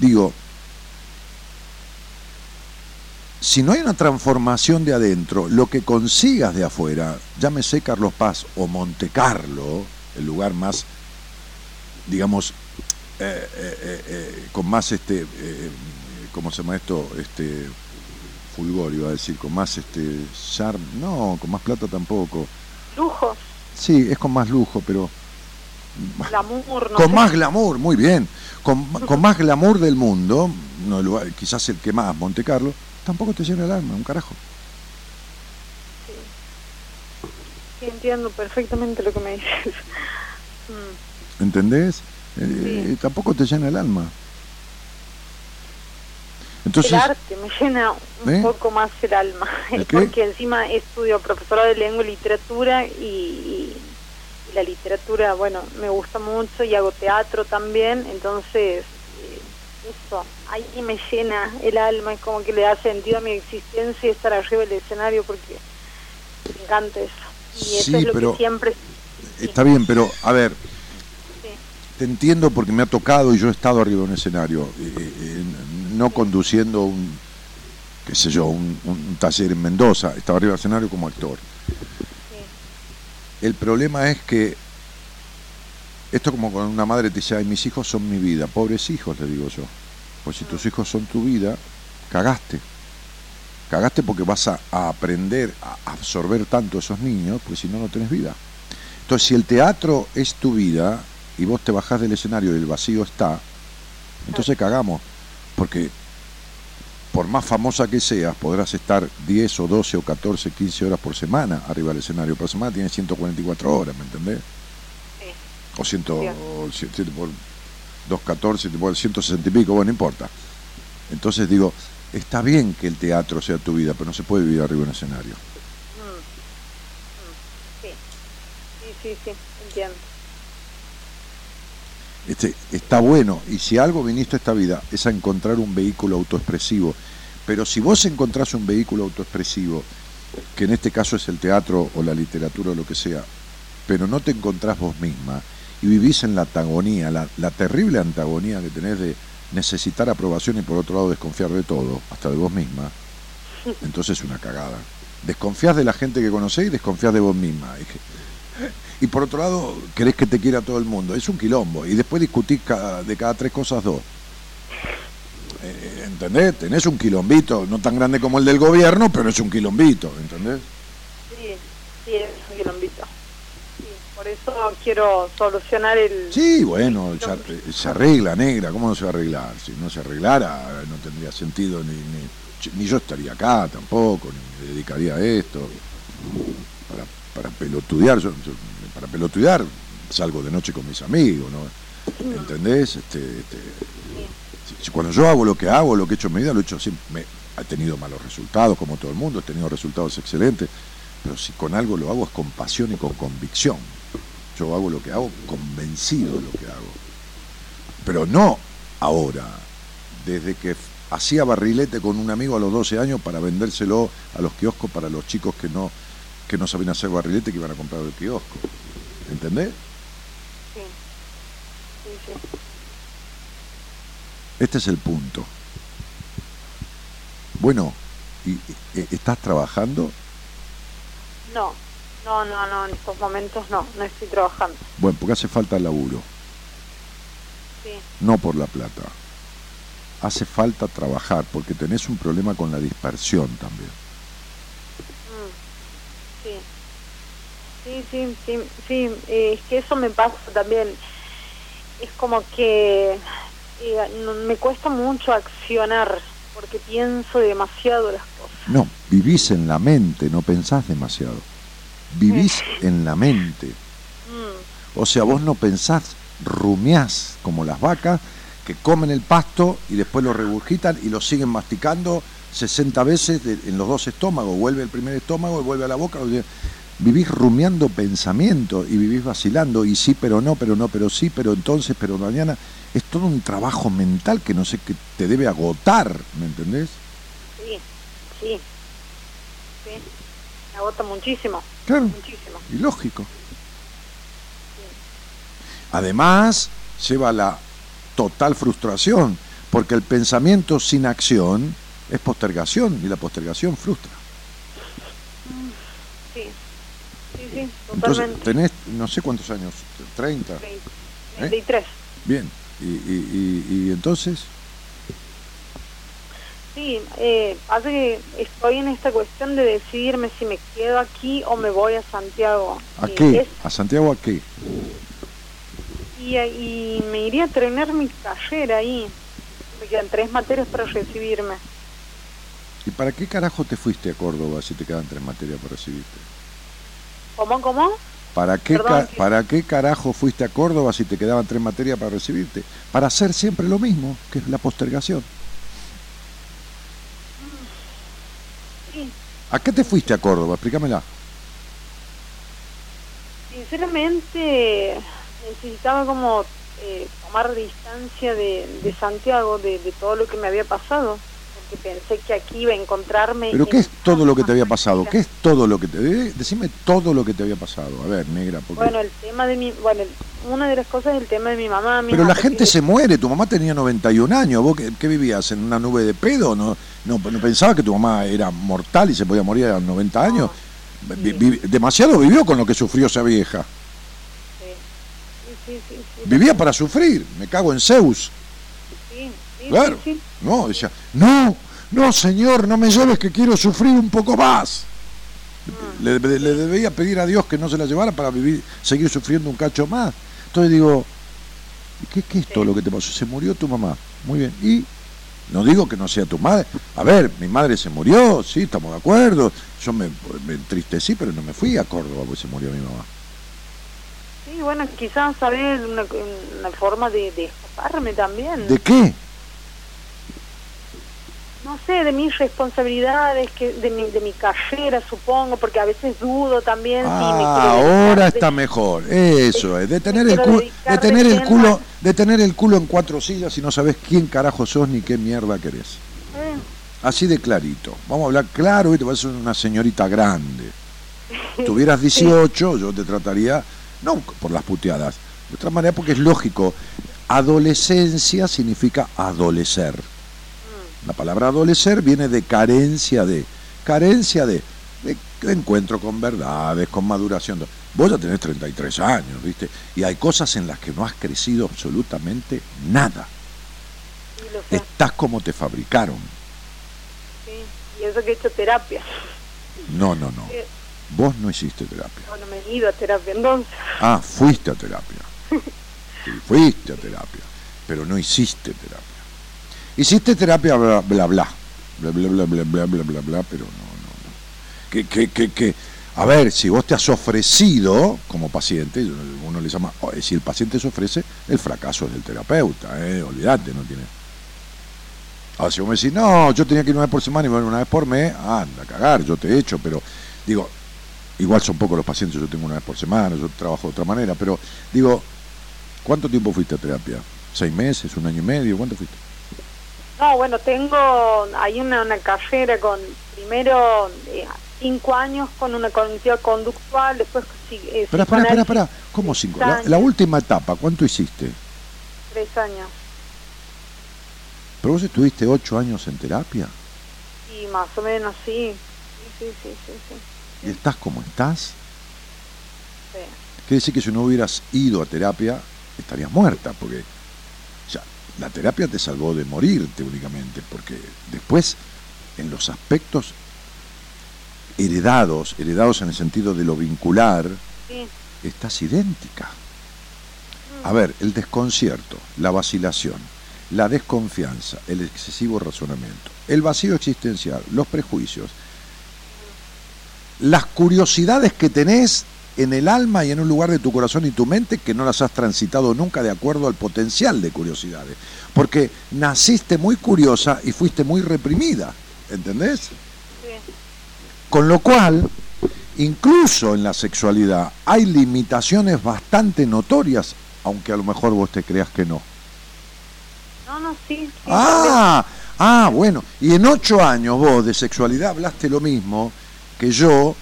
B: digo, si no hay una transformación de adentro, lo que consigas de afuera, llámese Carlos Paz o Monte Carlo, el lugar más, digamos, eh, eh, eh, con más este ¿cómo se llama esto? Este, fulgor, iba a decir, con más este charm, no, con más plata tampoco.
E: Lujo.
B: Sí, es con más lujo, pero...
E: Glamour, no
B: Con más glamour, muy bien. Con, con más glamour del mundo, no, quizás el que más, Monte Carlo, tampoco te llena el alma, un carajo.
E: Sí. entiendo perfectamente lo que me dices.
B: Mm. ¿Entendés? Eh, tampoco te llena el alma
E: el arte me llena un ¿Eh? poco más el alma, porque encima estudio profesora de lengua y literatura y, la literatura, bueno, me gusta mucho y hago teatro también, entonces eh, eso, ahí me llena el alma, es como que le da sentido a mi existencia estar arriba del escenario porque me encanta eso. Y eso es lo que siempre...
B: Está bien, pero a ver, te entiendo porque me ha tocado y yo he estado arriba de un escenario. Eh, no conduciendo un, qué sé yo, un, taller en Mendoza, estaba arriba del escenario como actor. El problema es que esto como cuando una madre te dice, ay, mis hijos son mi vida, pobres hijos, le digo yo. Pues si tus hijos son tu vida, cagaste. Cagaste porque vas a, aprender a absorber tanto esos niños, pues si no, no tenés vida. Entonces, si el teatro es tu vida y vos te bajás del escenario y el vacío está, entonces cagamos porque por más famosa que seas, podrás estar 10 o 12 o 14, 15 horas por semana arriba del escenario. Por semana tienes 144 horas, ¿me entendés? Sí. O 100, por 214, por 160 y pico, bueno, no importa. Entonces digo, está bien que el teatro sea tu vida, pero no se puede vivir arriba de un escenario. Mm.
E: Mm. Sí, sí, sí, sí, entiendo.
B: Este, está bueno, y si algo viniste a esta vida es a encontrar un vehículo autoexpresivo, pero si vos encontrás un vehículo autoexpresivo, que en este caso es el teatro o la literatura o lo que sea, pero no te encontrás vos misma y vivís en la antagonía, la, la terrible antagonía que tenés de necesitar aprobación y por otro lado desconfiar de todo, hasta de vos misma, entonces es una cagada. Desconfías de la gente que conocés y desconfías de vos misma y por otro lado querés que te quiera todo el mundo. Es un quilombo. Y después discutís de cada tres cosas dos. Eh, ¿Entendés? Tenés un quilombito, no tan grande como el del gobierno, pero es un quilombito, ¿entendés?
E: Sí, sí, es un quilombito. por eso quiero solucionar el...
B: Sí, bueno, se arregla, negra, ¿cómo no se va a arreglar? Si no se arreglara, no tendría sentido, ni, ni, ni yo estaría acá tampoco, ni me dedicaría a esto. Para, para pelotudear, yo para pelotudear salgo de noche con mis amigos, ¿no? ¿Entendés? Este, este, cuando yo hago lo que hago, lo que he hecho en mi vida, lo he hecho siempre. He tenido malos resultados, como todo el mundo, he tenido resultados excelentes, pero si con algo lo hago es con pasión y con convicción. Yo hago lo que hago convencido de lo que hago. Pero no ahora, desde que hacía barrilete con un amigo a los 12 años para vendérselo a los kioscos para los chicos que no, que no sabían hacer barrilete que iban a comprar el kiosco. ¿Entendés? Sí. sí, sí. Este es el punto. Bueno, ¿y, estás trabajando?
E: No, no, no, no, en estos momentos no, no estoy trabajando.
B: Bueno, porque hace falta el laburo. Sí. No por la plata. Hace falta trabajar porque tenés un problema con la dispersión también.
E: Mm, sí. Sí, sí, sí, sí, es que eso me pasa también. Es como que eh, me cuesta mucho accionar porque pienso demasiado las cosas.
B: No, vivís en la mente, no pensás demasiado. Vivís en la mente. Mm. O sea, vos no pensás, rumiás como las vacas que comen el pasto y después lo regurgitan y lo siguen masticando 60 veces de- en los dos estómagos. Vuelve el primer estómago y vuelve a la boca. Vivís rumiando pensamiento y vivís vacilando y sí, pero no, pero no, pero sí, pero entonces, pero mañana. Es todo un trabajo mental que no sé que te debe agotar, ¿me entendés?
E: Sí, sí. Sí. Me agota muchísimo,
B: Claro.
E: muchísimo.
B: Y lógico. Además, lleva a la total frustración, porque el pensamiento sin acción es postergación y la postergación frustra.
E: Sí, sí,
B: Entonces, tenés, no sé cuántos años, 30.
E: 20, 23.
B: Bien. Y, y- y- y entonces,
E: Sí, eh, pasa que estoy en esta cuestión de decidirme si me quedo aquí o me voy a Santiago.
B: ¿a
E: Eh,
B: qué?
E: es-
B: ¿A Santiago a qué?
E: y, y me iría a terminar mi carrera ahí. Me quedan tres materias para recibirme.
B: ¿Y para qué carajo te fuiste a Córdoba si te quedan tres materias para recibirte?
E: ¿Cómo, cómo?
B: ¿Para qué,
E: Perdón,
B: ca-
E: que-
B: ¿Para qué carajo fuiste a Córdoba si te quedaban tres materias para recibirte? Para hacer siempre lo mismo, que es la postergación.
E: Sí,
B: ¿A qué te fuiste a Córdoba? Explícamela.
E: sinceramente necesitaba como eh, tomar distancia de, de Santiago, de, de todo lo que me había pasado. Porque pensé que aquí iba a encontrarme...
B: ¿Pero qué es todo lo que te había pasado? ¿Qué es todo lo que te... de- Decime todo lo que te había pasado. A ver, negra, porque...
E: Bueno, el tema de mi... Bueno, una de las cosas es el tema de mi mamá. mi
B: Pero la gente se muere, tu mamá tenía 91 años, ¿vos qué, qué vivías? ¿En una nube de pedo? ¿No, no, no pensaba que tu mamá era mortal y se podía morir a los 90 años? Vi- demasiado vivió con lo que sufrió esa vieja.
E: Sí, sí, sí, sí,
B: Vivía para sufrir, me cago en Zeus.
E: Sí,
B: Claro.
E: sí, sí.
B: No, decía, no, no señor, no me lleves que quiero sufrir un poco más. Le, le- le debía pedir a Dios que no se la llevara para vivir, seguir sufriendo un cacho más. Entonces digo, ¿y ¿qué, qué es todo lo que te pasó? Se murió tu mamá. Muy bien. Y no digo que no sea tu madre. A ver, mi madre se murió, sí, estamos de acuerdo. Yo me, me entristecí, pero no me fui a Córdoba porque se murió mi mamá.
E: Sí, bueno, quizás saber una, una forma de, de escaparme también.
B: ¿De qué?
E: No sé, de mis responsabilidades, que de mi, de mi carrera, supongo, porque a veces dudo también si me
B: Ah, ahora
E: de-
B: está mejor. Eso es, de tener el culo, de tener el culo,
E: a-
B: de tener el culo en cuatro sillas y no sabes quién carajo sos ni qué mierda querés.
E: Eh,
B: Así de clarito. Vamos a hablar claro y te vas a ser una señorita grande. Tuvieras 18, yo te trataría, no por las puteadas, de otra manera porque es lógico. Adolescencia significa adolecer. La palabra adolecer viene de carencia de, carencia de, de encuentro con verdades, con maduración. Vos ya tenés 33 años, ¿viste? Y hay cosas en las que no has crecido absolutamente nada. Estás como te fabricaron.
E: sí. Y eso que he hecho terapia.
B: No, no, no.
E: Sí.
B: Vos no hiciste terapia.
E: Bueno, me he ido a terapia entonces.
B: Ah, fuiste a terapia. Sí, fuiste a terapia, pero no hiciste terapia. Hiciste terapia bla bla bla. Bla bla bla bla bla bla bla, bla pero no, no, no. Que, que, que, que, a ver, si vos te has ofrecido como paciente, uno le llama, o, si el paciente se ofrece, el fracaso es del terapeuta, ¿eh? olvídate, no tiene. Ahora, si vos me decís, no, yo tenía que ir una vez por semana y volver una vez por mes, anda cagar, yo te he hecho, pero digo, igual son pocos los pacientes, yo tengo una vez por semana, yo trabajo de otra manera, pero digo, ¿cuánto tiempo fuiste a terapia? ¿Seis meses? ¿Un año y medio? ¿Cuánto fuiste?
E: No, bueno, tengo hay una, una carrera con primero eh, cinco años con una cognitiva conductual, después sí, eh,
B: Espera, espera, espera,
E: psicoanálisis,
B: espera. ¿Cómo cinco? La, última etapa, ¿cuánto hiciste?
E: Tres años,
B: ¿Pero vos estuviste ocho años en terapia?
E: y más o menos sí. Sí, sí, sí, sí, sí.
B: ¿Y estás como estás?
E: sí.
B: Quiere decir que si no hubieras ido a terapia, estarías muerta, porque la terapia te salvó de morirte únicamente, porque después, en los aspectos heredados, heredados en el sentido de lo vincular,
E: sí.
B: estás idéntica. A ver, el desconcierto, la vacilación, la desconfianza, el excesivo razonamiento, el vacío existencial, los prejuicios, las curiosidades que tenés en el alma y en un lugar de tu corazón y tu mente que no las has transitado nunca de acuerdo al potencial de curiosidades. Porque naciste muy curiosa y fuiste muy reprimida, ¿entendés?
E: Sí.
B: Con lo cual, incluso en la sexualidad hay limitaciones bastante notorias, aunque a lo mejor vos te creas que no.
E: No, no, sí. sí
B: Ah, ah, bueno. Y en ocho años vos de sexualidad hablaste lo mismo que yo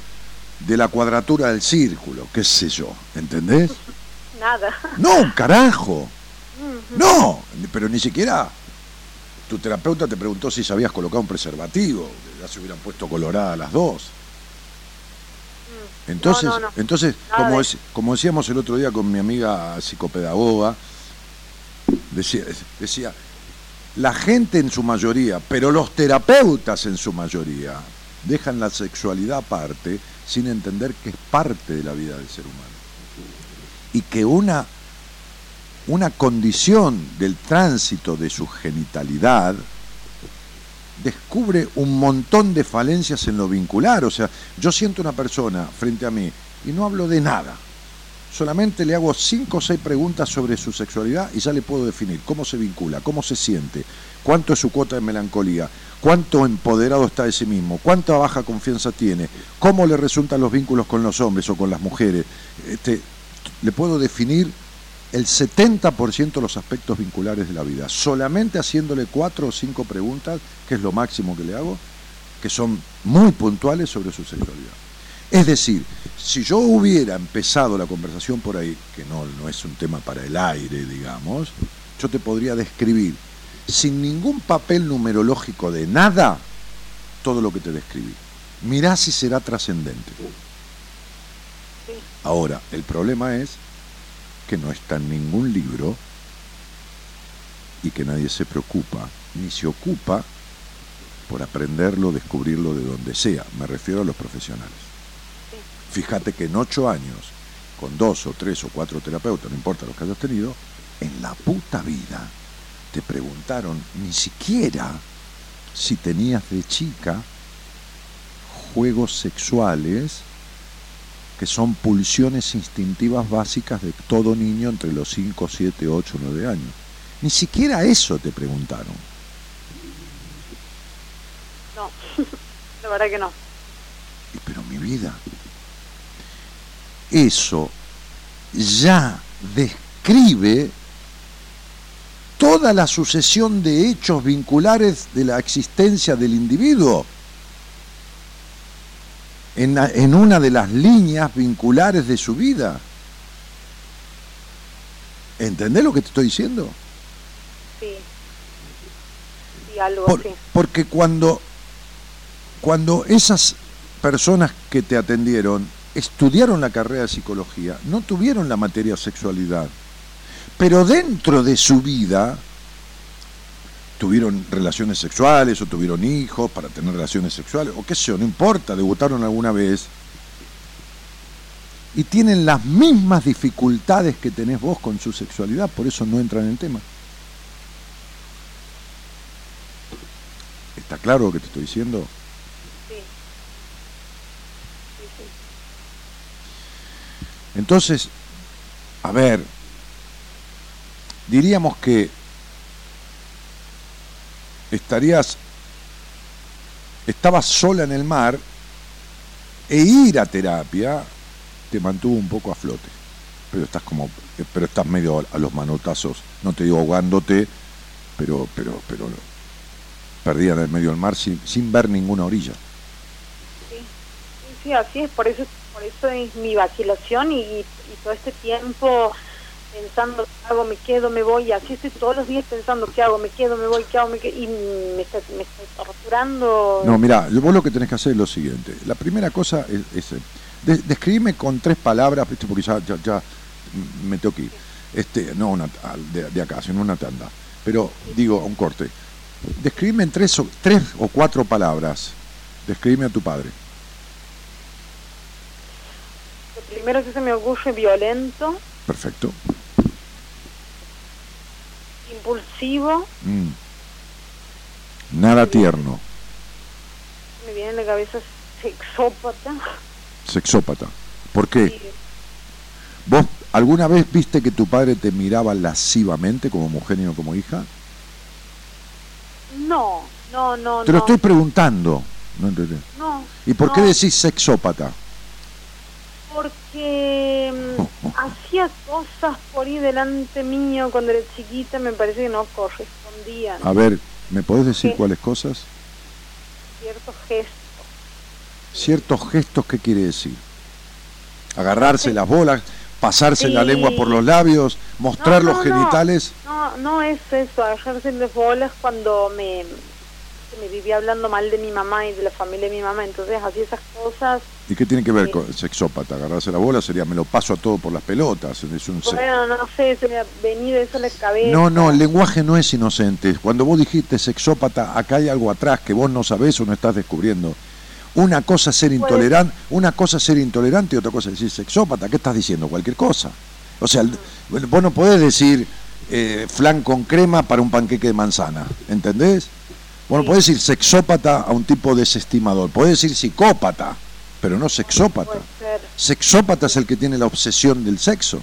B: de la cuadratura del círculo, qué sé yo, ¿entendés?
E: Nada.
B: No, carajo. No, pero ni siquiera tu terapeuta te preguntó si sabías colocar un preservativo, ya se hubieran puesto coloradas las dos. Entonces,
E: No, no, no.
B: entonces
E: Nada
B: como, es- como decíamos el otro día con mi amiga psicopedagoga, decía, decía, la gente en su mayoría, pero los terapeutas en su mayoría, dejan la sexualidad aparte sin entender que es parte de la vida del ser humano. Y que una, una condición del tránsito de su genitalidad descubre un montón de falencias en lo vincular. O sea, yo siento una persona frente a mí y no hablo de nada. Solamente le hago cinco o seis preguntas sobre su sexualidad y ya le puedo definir cómo se vincula, cómo se siente, cuánto es su cuota de melancolía, cuánto empoderado está de sí mismo, cuánta baja confianza tiene, cómo le resultan los vínculos con los hombres o con las mujeres. Este, le puedo definir el 70% de los aspectos vinculares de la vida, solamente haciéndole cuatro o cinco preguntas, que es lo máximo que le hago, que son muy puntuales sobre su sexualidad. Es decir, si yo hubiera empezado la conversación por ahí, que no, no es un tema para el aire, digamos, yo te podría describir, sin ningún papel numerológico de nada, todo lo que te describí. Mirá si será trascendente. Ahora, el problema es que no está en ningún libro y que nadie se preocupa, ni se ocupa por aprenderlo, descubrirlo de donde sea. Me refiero a los profesionales. Fíjate que en ocho años, con dos o tres o cuatro terapeutas, no importa los que hayas tenido, en la puta vida te preguntaron ni siquiera si tenías de chica juegos sexuales que son pulsiones instintivas básicas de todo niño entre los 5, 7, 8, 9 años. Ni siquiera eso te preguntaron.
E: No, la verdad que no.
B: Y, Pero mi vida, eso ya describe toda la sucesión de hechos vinculares de la existencia del individuo. En, una de las líneas vinculares de su vida. ¿Entendés lo que te estoy diciendo?
E: Sí. Sí, algo
B: Por-
E: así.
B: porque cuando, cuando esas personas que te atendieron estudiaron la carrera de psicología, no tuvieron la materia sexualidad, pero dentro de su vida tuvieron relaciones sexuales o tuvieron hijos para tener relaciones sexuales, o qué sé yo, no importa, debutaron alguna vez, y tienen las mismas dificultades que tenés vos con su sexualidad, por eso no entran en tema. ¿Está claro lo que te estoy diciendo?
E: Sí. Sí, sí.
B: Entonces, a ver, diríamos que estarías, estabas sola en el mar e ir a terapia te mantuvo un poco a flote. Pero estás como, pero estás medio a los manotazos, no te digo ahogándote, pero, pero, pero perdida en el medio del mar sin, sin ver ninguna orilla.
E: Sí, sí, sí, así es, por eso, por eso es mi vacilación y todo este tiempo pensando qué hago, me quedo, me voy, y así estoy todos los días pensando qué hago, me quedo, me voy, qué hago, me quedo, y me está, me está torturando.
B: No, mira, vos lo que tenés que hacer es lo siguiente. La primera cosa es, es, eh, de- describime con tres palabras, porque ya, ya, ya me tengo que ir. Este, no una, de, de acá, sino una tanda. Pero digo, un corte. Describime en tres o, tres o cuatro palabras. Describime a tu padre.
E: Lo primero que se me ocurre, violento,
B: Perfecto.
E: impulsivo,
B: Mm. Nada tierno.
E: me viene en la cabeza sexópata,
B: Sexópata. ¿Por qué?
E: Sí.
B: ¿Vos alguna vez viste que tu padre te miraba lascivamente como mujer y no como hija?
E: No, no, no,
B: Te lo
E: no.
B: estoy preguntando. No entendés.
E: No.
B: ¿Y por qué decís sexópata?
E: Porque mm, hacía cosas por ahí delante mío cuando era chiquita, me parece que no correspondían.
B: A ver, ¿me podés decir cuáles cosas?
E: Ciertos gestos.
B: Ciertos gestos, ¿qué quiere decir? Agarrarse
E: Sí.
B: las bolas, pasarse la lengua por los labios, mostrar
E: No,
B: los
E: no,
B: genitales.
E: No, no es eso, agarrarse las bolas cuando me, que me vivía hablando mal de mi mamá y de la familia de mi mamá, entonces hacía esas cosas.
B: ¿Y qué tiene que ver
E: Sí.
B: con sexópata? Agarrarse la bola sería me lo paso a todo por las pelotas. Es un
E: Bueno, no sé, se me ha venido eso a la cabeza.
B: No, no, el lenguaje no es inocente. Cuando vos dijiste sexópata, acá hay algo atrás que vos no sabés o no estás descubriendo. Una cosa es ser
E: Pues-
B: intolerante, una cosa es ser intolerante y otra cosa es decir sexópata. ¿Qué estás diciendo? Cualquier cosa. O sea, vos no podés decir eh, flan con crema para un panqueque de manzana, ¿entendés? Vos no
E: Sí.
B: podés decir sexópata a un tipo desestimador. Podés decir psicópata, pero no sexópata. Sexópata es el que tiene la obsesión del sexo.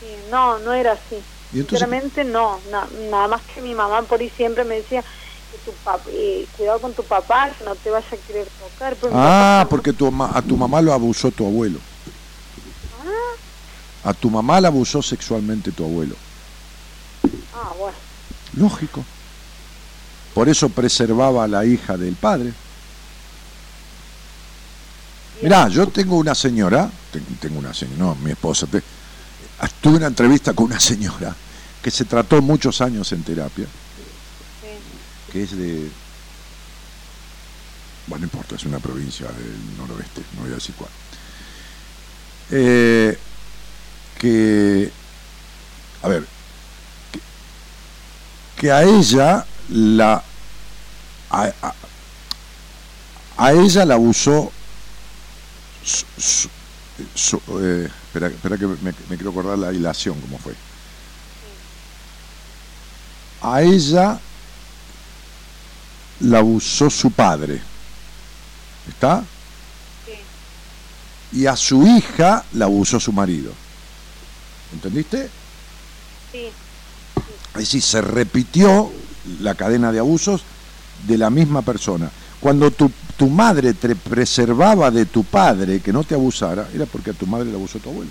E: Sí, no, no era así.
B: ¿Y
E: Sinceramente no, na- nada más que mi mamá por ahí siempre me decía que tu eh, cuidado con tu papá, que no te vaya a querer tocar. pero
B: Ah, porque tu a tu mamá lo abusó tu abuelo. A tu mamá la abusó sexualmente tu abuelo.
E: Ah, bueno.
B: Lógico. Por eso preservaba a la hija del padre. Mirá, yo tengo una señora, ten- tengo una señora, no, mi esposa, te- tuve una entrevista con una señora que se trató muchos años en terapia, que es de, bueno, no importa, es una provincia del noroeste, no voy a decir cuál. Eh, que, a ver, que, que a ella la, a, a- a ella la abusó, su- su- su- eh, espera, espera que me, me quiero acordar la hilación, cómo fue. A ella la abusó su padre. ¿Está?
E: Sí.
B: Y a su hija la abusó su marido. ¿Entendiste?
E: Sí,
B: Es decir, se repitió la cadena de abusos de la misma persona. Cuando tu, tu madre te preservaba de tu padre que no te abusara, era porque a tu madre le abusó tu abuelo.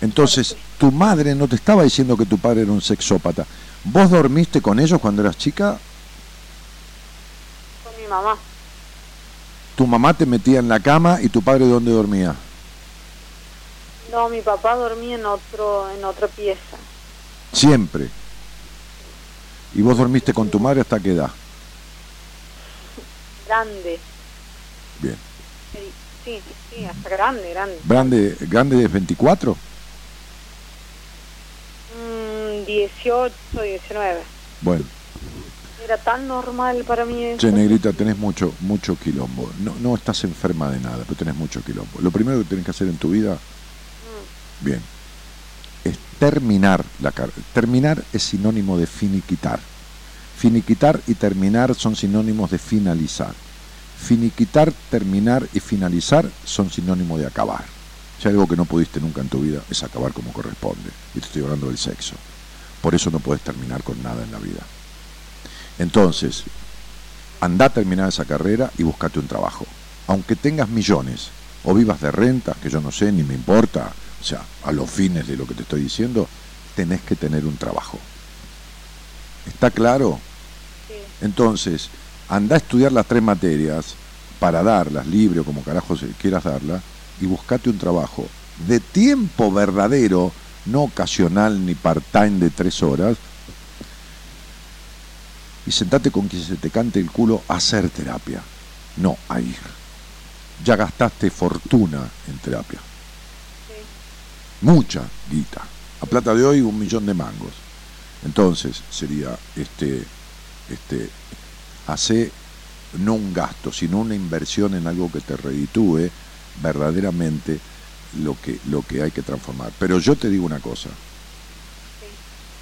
B: Entonces, tu madre no te estaba diciendo que tu padre era un sexópata. ¿Vos dormiste con ellos cuando eras chica?
E: con mi mamá.
B: Tu mamá te metía en la cama y tu padre dónde dormía?
E: No, mi papá dormía en otro en otra pieza.
B: Siempre. ¿Y vos dormiste con tu madre hasta qué edad?
E: Grande.
B: Bien.
E: Sí, sí, hasta grande, grande.
B: ¿Grande, grande de 24?
E: Mm, 18, 19.
B: Bueno,
E: Era tan normal para mí eso.
B: che, negrita, tenés mucho, mucho quilombo. No, no estás enferma de nada, pero tenés mucho quilombo. Lo primero que tenés que hacer en tu vida, bien, es terminar la. Terminar es sinónimo de finiquitar. Finiquitar y terminar son sinónimos de finalizar. Finiquitar, terminar y finalizar son sinónimos de acabar. Si algo que no pudiste nunca en tu vida es acabar como corresponde. Y te estoy hablando del sexo. Por eso no puedes terminar con nada en la vida. Entonces, anda a terminar esa carrera y búscate un trabajo. Aunque tengas millones o vivas de renta, que yo no sé ni me importa, o sea, a los fines de lo que te estoy diciendo, tenés que tener un trabajo. ¿Está claro?
E: Sí.
B: Entonces, anda a estudiar las tres materias para darlas, libre o como carajo quieras darlas, y buscate un trabajo de tiempo verdadero, no ocasional ni part-time de tres horas, y sentate con quien se te cante el culo a hacer terapia, no a ir. Ya gastaste fortuna en terapia. Mucha guita. A plata de hoy un millón de mangos. Entonces sería este, este, hace no un gasto, sino una inversión en algo que te reditúe verdaderamente lo que, lo que hay que transformar. Pero yo te digo una cosa.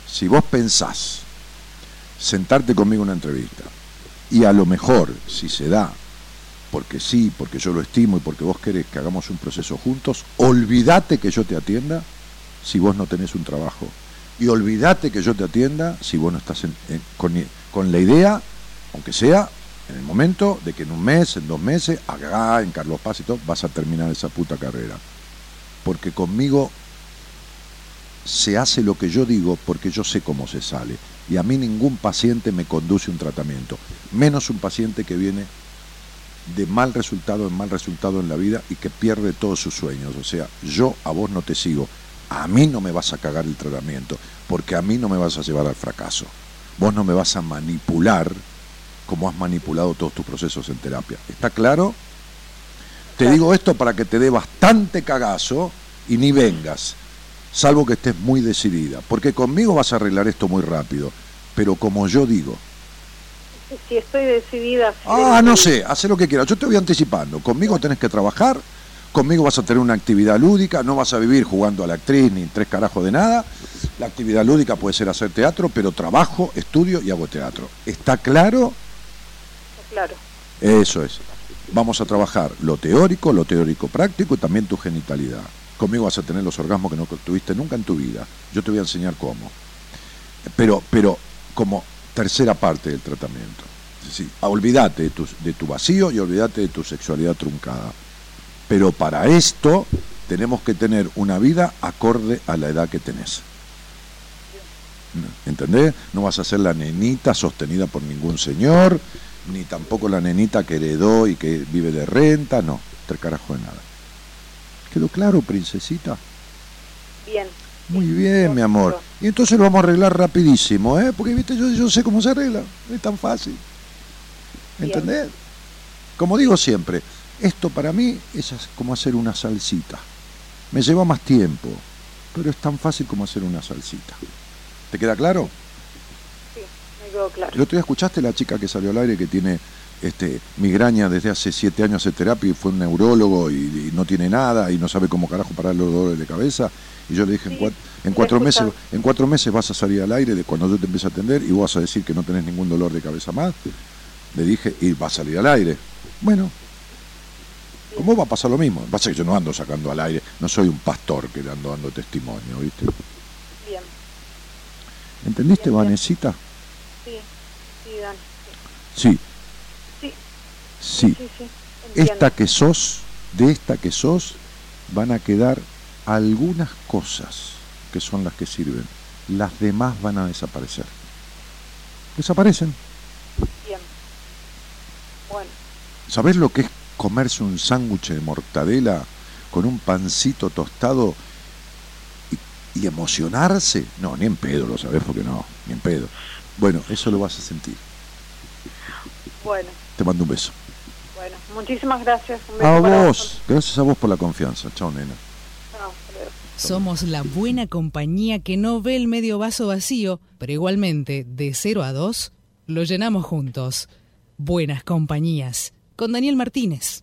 B: Si vos pensás sentarte conmigo en una entrevista Y a lo mejor, si se da, porque sí, porque yo lo estimo y porque vos querés que hagamos un proceso juntos, olvídate que yo te atienda si vos no tenés un trabajo. Y olvídate que yo te atienda si vos no estás con, con la idea, aunque sea en el momento de que en un mes, en dos meses, acá en Carlos Paz y todo, vas a terminar esa puta carrera. Porque conmigo se hace lo que yo digo porque yo sé cómo se sale. Y a mí ningún paciente me conduce un tratamiento, menos un paciente que viene de mal resultado en mal resultado en la vida y que pierde todos sus sueños. O sea, yo a vos no te sigo, a mí no me vas a cagar el tratamiento, porque a mí no me vas a llevar al fracaso. Vos no me vas a manipular como has manipulado todos tus procesos en terapia. ¿Está claro? Te digo esto para que te dé bastante cagazo y ni vengas, salvo que estés muy decidida, porque conmigo vas a arreglar esto muy rápido, pero como yo digo.
E: Si estoy decidida.
B: ah, no sé, haz lo que quieras. Yo te voy anticipando. Conmigo tenés que trabajar, conmigo vas a tener una actividad lúdica, no vas a vivir jugando a la actriz ni tres carajos de nada. La actividad lúdica puede ser hacer teatro, pero trabajo, estudio y hago teatro. ¿Está claro?
E: Claro.
B: Eso es. Vamos a trabajar lo teórico, lo teórico práctico y también tu genitalidad. Conmigo vas a tener los orgasmos que no tuviste nunca en tu vida. Yo te voy a enseñar cómo. Pero, pero como tercera parte del tratamiento. Sí, olvídate de tu, de tu vacío y olvídate de tu sexualidad truncada. Pero para esto tenemos que tener una vida acorde a la edad que tenés. ¿Entendés? No vas a ser la nenita sostenida por ningún señor, ni tampoco la nenita que heredó y que vive de renta, no, tres carajo de nada. ¿Quedó claro, princesita?
E: Bien.
B: Muy bien, mi amor. Y entonces lo vamos a arreglar rapidísimo, ¿eh? Porque, viste, yo, yo sé cómo se arregla, es tan fácil. ¿Entendés? Como digo siempre, esto para mí es como hacer una salsita. Me lleva más tiempo, pero es tan fácil como hacer una salsita. ¿Te queda claro?
E: claro.
B: El otro día escuchaste la chica que salió al aire que tiene este, migraña desde hace siete años de terapia y fue un neurólogo y, no tiene nada y no sabe cómo carajo parar los dolores de cabeza. Y yo le dije, en, cuatro, meses, en cuatro meses vas a salir al aire de cuando yo te empiece a atender y vas a decir que no tenés ningún dolor de cabeza más. Le dije, y va a salir al aire. Bueno, ¿cómo va a pasar lo mismo? Pasa que yo no ando sacando al aire, no soy un pastor que ando dando testimonio, ¿viste?
E: Bien.
B: ¿Entendiste, Vanesita?
E: Sí,
B: Sí. Sí. esta que sos, de esta que sos, van a quedar algunas cosas que son las que sirven. Las demás van a desaparecer. Desaparecen.
E: Bien. Bueno.
B: ¿Sabés lo que es comerse un sándwich de mortadela con un pancito tostado y, y, emocionarse? No, ni en pedo lo sabés porque no, ni en pedo. Bueno, eso lo vas a sentir.
E: Bueno.
B: Te mando un beso.
E: Bueno, muchísimas gracias.
B: a vos. Gracias a vos por la confianza. Chao, nena.
F: Somos la buena compañía que no ve el medio vaso vacío, pero igualmente, de 0 a 2, lo llenamos juntos. Buenas compañías. Con Daniel Martínez.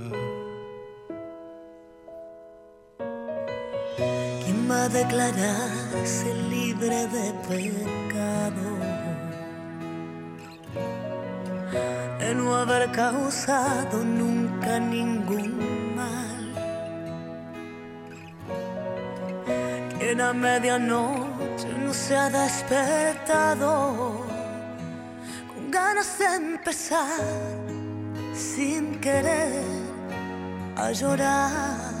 G: A declararse libre de pecado, de no haber causado nunca ningún mal. Quien a medianoche no se ha despertado. Con ganas de empezar sin querer a llorar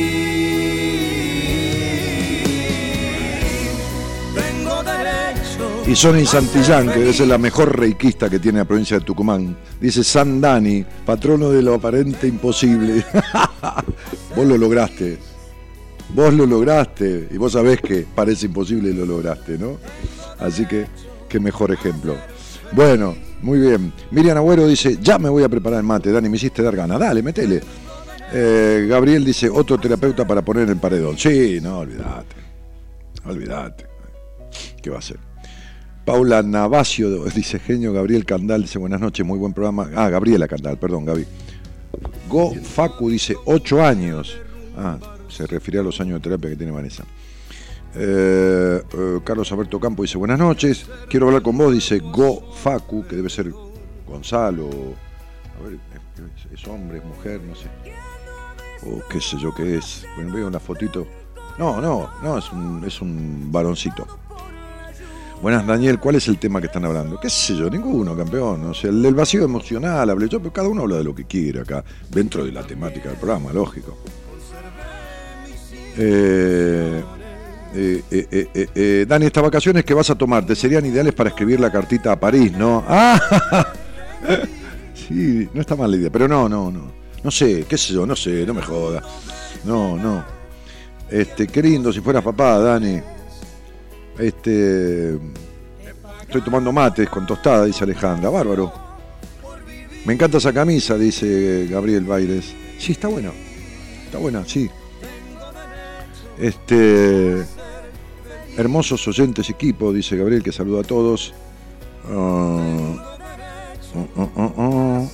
B: Y Sonny Santillán, que debe ser la mejor reikista que tiene la provincia de Tucumán, dice San Dani, patrono de lo aparente imposible. vos lo lograste. Vos lo lograste. Y vos sabés que parece imposible y lo lograste, ¿no? Así que, qué mejor ejemplo. Bueno, muy bien. Miriam Agüero dice, ya me voy a preparar el mate. Dani, me hiciste dar ganas. Dale, metele. Eh, Gabriel dice, otro terapeuta para poner en paredón. Sí, no, olvídate. Olvídate. ¿Qué va a ser? Paula Navacio dice, genio Gabriel Candal, dice, buenas noches, muy buen programa. Ah, Gabriela Candal, perdón, Gaby. Go Facu dice, ocho años. Ah, se refiere a los años de terapia que tiene Vanessa. Eh, eh, Carlos Alberto Campo dice, buenas noches, quiero hablar con vos, dice Go Facu, que debe ser Gonzalo, a ver, es, es hombre, es mujer, no sé. O qué sé yo qué es. Bueno, veo una fotito. No, no, no, es un, es un varoncito. Buenas, Daniel, ¿cuál es el tema que están hablando? ¿Qué sé yo? Ninguno, campeón. O sea, el del vacío emocional, hablé yo, pero cada uno habla de lo que quiere acá, dentro de la temática del programa, lógico. Eh, eh, eh, eh, Dani, estas vacaciones que vas a tomarte serían ideales para escribir la cartita a París, ¿no? Ah, sí, no está mal la idea, pero no, no, no. No sé, qué sé yo, no sé, no me joda. No, no. Este, qué lindo si fueras papá, Dani. Este. Estoy tomando mates con tostada, dice Alejandra. Bárbaro. Me encanta esa camisa, dice Gabriel Baires. Sí, está buena. Está buena, sí. Este. Hermosos oyentes equipo, dice Gabriel, que saluda a todos. Ah, ah, ah.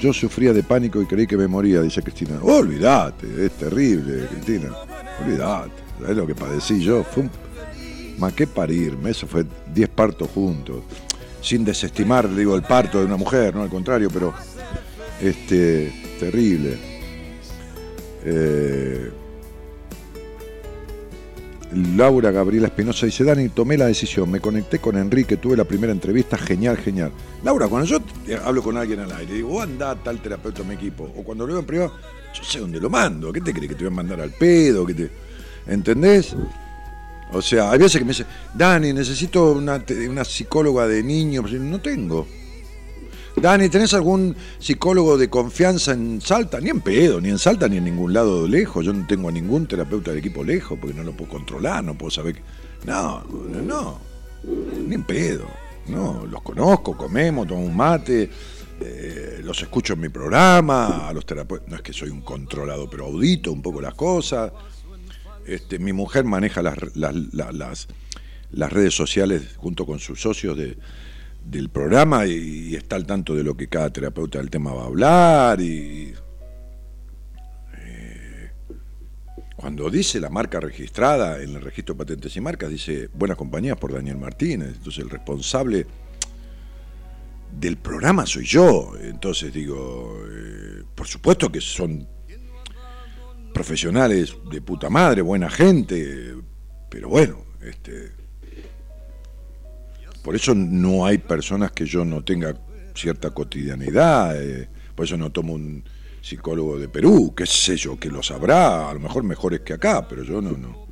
B: Yo sufría de pánico y creí que me moría, dice Cristina. olvídate, es terrible, Cristina. Olvídate, ¿sabes lo que padecí yo? Más que parirme, eso fue 10 partos juntos. Sin desestimar, digo, el parto de una mujer, no al contrario, pero este terrible. Eh, Laura Gabriela Espinosa dice, Dani, tomé la decisión, me conecté con Enrique, tuve la primera entrevista, genial, genial. Laura, cuando yo hablo con alguien al aire, digo, oh, anda tal terapeuta a mi equipo, o cuando lo veo en privado, yo sé dónde lo mando, ¿qué te crees que te voy a mandar al pedo? ¿Qué te... ¿Entendés? O sea, hay veces que me dice, Dani, necesito una, una psicóloga de niños, no tengo. Dani, ¿tenés algún psicólogo de confianza en Salta? Ni en pedo, ni en Salta, ni en ningún lado lejos. Yo no tengo a ningún terapeuta del equipo lejos porque no lo puedo controlar, no puedo saber. Que... No, no, ni en pedo. No, los conozco, comemos, tomamos un mate, eh, los escucho en mi programa, a los terapeutas. No es que soy un controlado, pero audito un poco las cosas. Este, mi mujer maneja las, las, las, redes sociales junto con sus socios de, del programa y, está al tanto de lo que cada terapeuta del tema va a hablar y eh, cuando dice la marca registrada en el registro de patentes y marcas dice buenas compañías por Daniel Martínez entonces el responsable del programa soy yo. Entonces digo eh, por supuesto que son profesionales de puta madre buena gente pero bueno este por eso no hay personas que yo no tenga cierta cotidianidad, eh, por eso no tomo un psicólogo de Perú, qué sé yo, que lo sabrá, a lo mejor mejores que acá, pero yo no, no.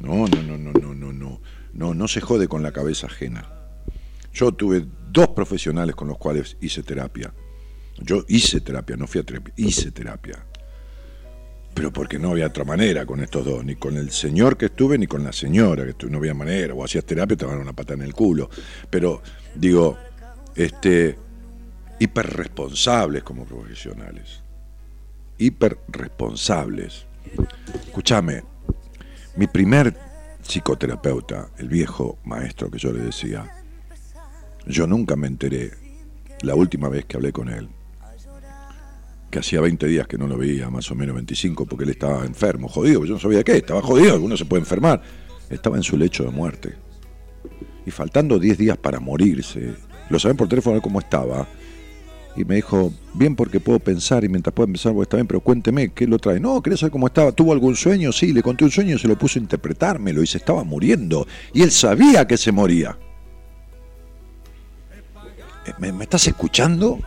B: No, no, no, no, no, no, no, no, no se jode con la cabeza ajena. Yo tuve dos profesionales con los cuales hice terapia. Yo hice terapia, no fui a terapia, hice terapia pero porque no había otra manera con estos dos, ni con el señor que estuve, ni con la señora que estuve, no había manera, o hacías terapia te daban una pata en el culo. Pero, digo, este, hiperresponsables como profesionales. Hiperresponsables. Escúchame, mi primer psicoterapeuta, el viejo maestro que yo le decía, yo nunca me enteré, la última vez que hablé con él, que hacía 20 días que no lo veía, más o menos 25, porque él estaba enfermo, jodido, yo no sabía qué, estaba jodido, alguno se puede enfermar. Estaba en su lecho de muerte. Y faltando 10 días para morirse, lo saben por teléfono cómo estaba, Y me dijo, bien porque puedo pensar y mientras puedo pensar, pues está bien, pero cuénteme, ¿qué lo trae? No, quería saber cómo estaba. ¿Tuvo algún sueño? Sí, le conté un sueño y se lo puso a interpretármelo y se estaba muriendo. Y él sabía que se moría. Eh, ¿Me, me estás escuchando?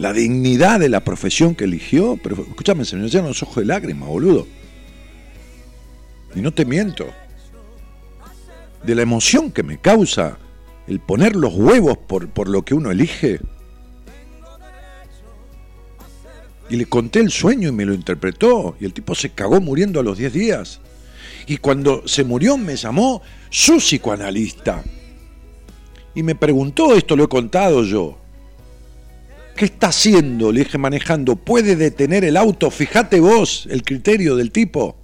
B: La dignidad de la profesión que eligió. Pero escúchame, se me llenan los ojos de lágrimas, boludo. Y no te miento. De la emoción que me causa el poner los huevos por, por lo que uno elige. Y le conté el sueño y me lo interpretó. Y el tipo se cagó muriendo a los 10 días. Y cuando se murió me llamó su psicoanalista. Y me preguntó, esto lo he contado yo. ¿Qué está haciendo? Le dije manejando. ¿Puede detener el auto? Fíjate vos el criterio del tipo.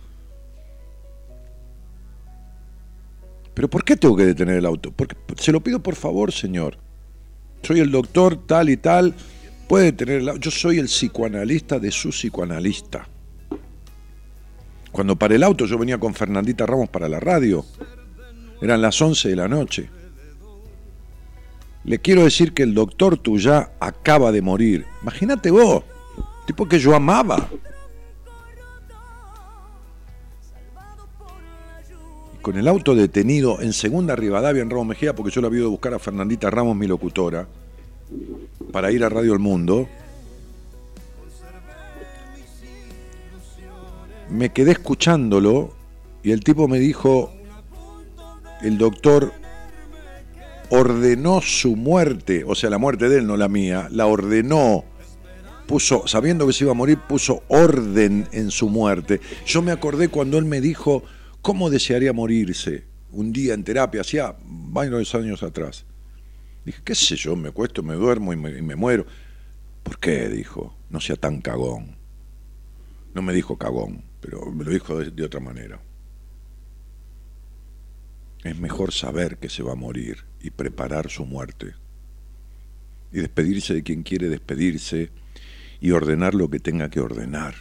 B: ¿Pero por qué tengo que detener el auto? Porque se lo pido por favor, señor. Soy el doctor tal y tal puede tener yo soy el psicoanalista de su psicoanalista. Cuando paré el auto yo venía con Fernandita Ramos para la radio. Eran las 11 de la noche. Le quiero decir que el doctor Tuyá acaba de morir. Imagínate vos, tipo que yo amaba. con el auto detenido en segunda Rivadavia en Ramos Mejía, porque yo la había ido a buscar a Fernandita Ramos, mi locutora para ir a Radio El Mundo, me quedé escuchándolo y el tipo me dijo, el doctor ordenó su muerte, o sea, la muerte de él, no la mía, la ordenó, puso, sabiendo que se iba a morir, puso orden en su muerte. Yo me acordé cuando él me dijo, ¿cómo desearía morirse? Un día en terapia, hacía varios años atrás. Dije, qué sé yo, me cuesto, me duermo y me, muero. ¿Por qué? Dijo, no sea tan cagón. No me dijo cagón, pero me lo dijo de, de otra manera. Es mejor saber que se va a morir y preparar su muerte. Y despedirse de quien quiere despedirse y ordenar lo que tenga que ordenar.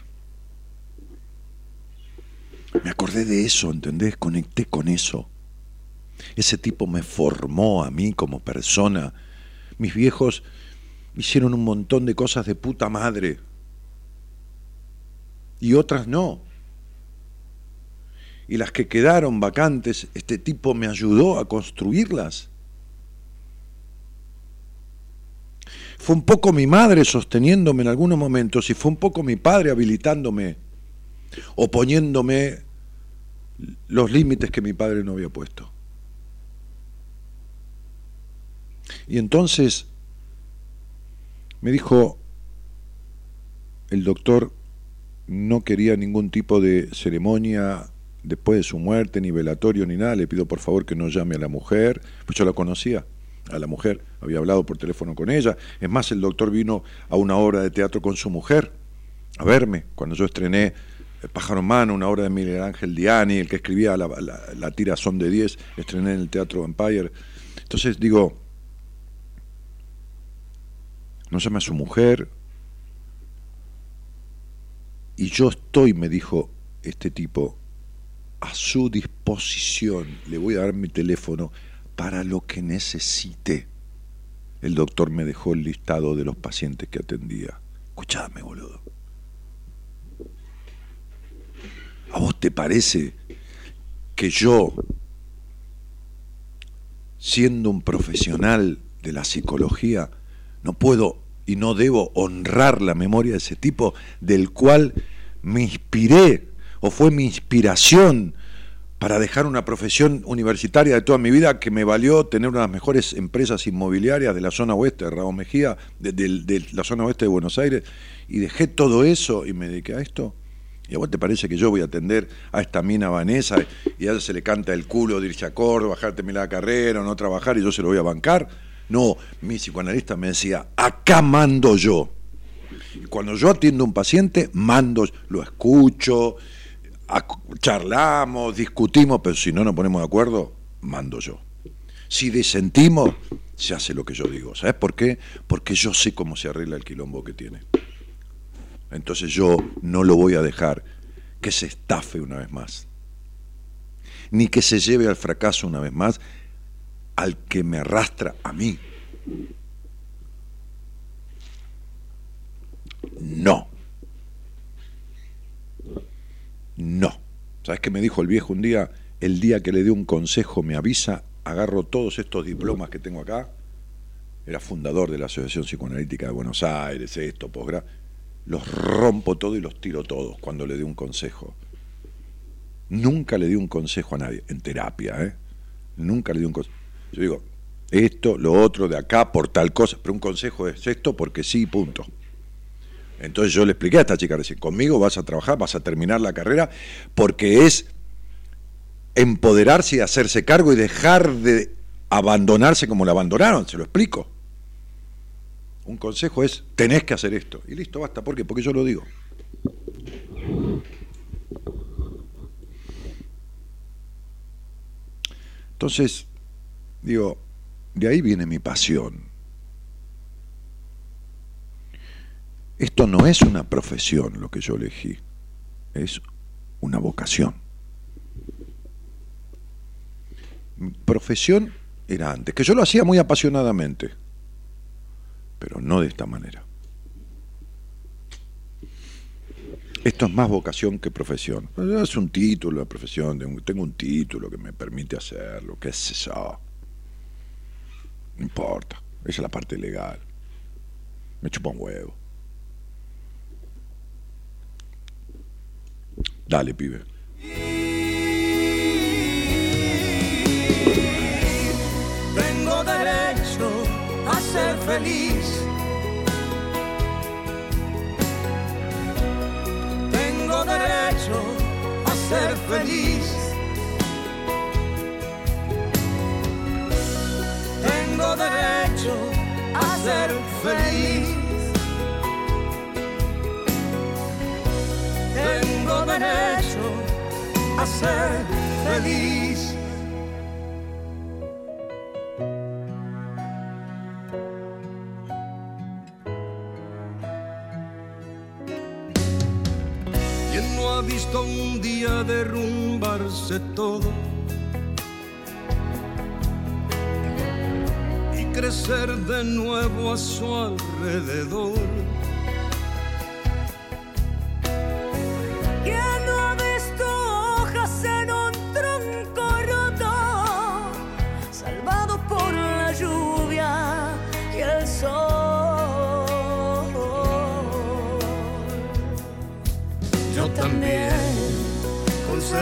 B: Me acordé de eso, ¿entendés? Conecté con eso. Ese tipo me formó a mí como persona. Mis viejos hicieron un montón de cosas de puta madre. Y otras no. Y las que quedaron vacantes, este tipo me ayudó a construirlas. Fue un poco mi madre sosteniéndome en algunos momentos y fue un poco mi padre habilitándome o poniéndome los límites que mi padre no había puesto. Y entonces me dijo, el doctor no quería ningún tipo de ceremonia después de su muerte, ni velatorio, ni nada, le pido por favor que no llame a la mujer, pues yo la conocía, a la mujer, había hablado por teléfono con ella, es más, el doctor vino a una obra de teatro con su mujer, a verme, cuando yo estrené El pájaro en mano, una obra de Miguel Ángel Diani, el que escribía la, la tira Son de 10, estrené en el Teatro Empire. Entonces digo, no llama a su mujer. Y yo estoy, me dijo este tipo, a su disposición. Le voy a dar mi teléfono para lo que necesite. El doctor me dejó el listado de los pacientes que atendía. Escuchame, boludo. ¿A vos te parece que yo, siendo un profesional de la psicología, no puedo y no debo honrar la memoria de ese tipo del cual me inspiré o fue mi inspiración para dejar una profesión universitaria de toda mi vida que me valió tener una de las mejores empresas inmobiliarias de la zona oeste de Ramón Mejía, de, la zona oeste de Buenos Aires, y dejé todo eso y me dediqué a esto. ¿Y a vos te parece que yo voy a atender a esta mina Vanessa y a ella se le canta el culo de irse a Córdoba, la carrera, no trabajar y yo se lo voy a bancar? No, mi psicoanalista me decía, acá mando yo. Y cuando yo atiendo a un paciente, mando, lo escucho, charlamos, discutimos, pero si no nos ponemos de acuerdo, mando yo. Si disentimos, se hace lo que yo digo. ¿Sabes por qué? Porque yo sé cómo se arregla el quilombo que tiene. Entonces yo no lo voy a dejar que se estafe una vez más, ni que se lleve al fracaso una vez más, al que me arrastra a mí. ¿Sabes qué me dijo el viejo un día? El día que le dé un consejo me avisa, agarro todos estos diplomas que tengo acá. Era fundador de la Asociación Psicoanalítica de Buenos Aires, esto, posgrado. Los rompo todo y los tiro todos cuando le dé un consejo. Nunca le di un consejo a nadie, en terapia, ¿eh? Nunca le di un consejo. Yo digo, esto, lo otro, de acá, por tal cosa, pero un consejo es esto porque sí, punto. Entonces yo le expliqué a esta chica recién, conmigo vas a trabajar, vas a terminar la carrera, porque es empoderarse y hacerse cargo y dejar de abandonarse como la abandonaron, se lo explico. Un consejo es, tenés que hacer esto. Y listo, basta. ¿Por qué? Porque yo lo digo. Entonces, digo, de ahí viene mi pasión. Esto no es una profesión lo que yo elegí, es una vocación. Mi profesión era antes, que yo lo hacía muy apasionadamente, pero no de esta manera. Esto es más vocación que profesión. Es un título de profesión, tengo un título que me permite hacerlo, qué sé yo. No importa, esa es la parte legal. Me chupa un huevo. Dale, pibe.
H: Tengo derecho a ser feliz. Tengo derecho a ser feliz. Tengo derecho a ser feliz. tengo derecho a ser feliz. ¿Quién no ha visto un día derrumbarse todo? Y crecer de nuevo a su alrededor.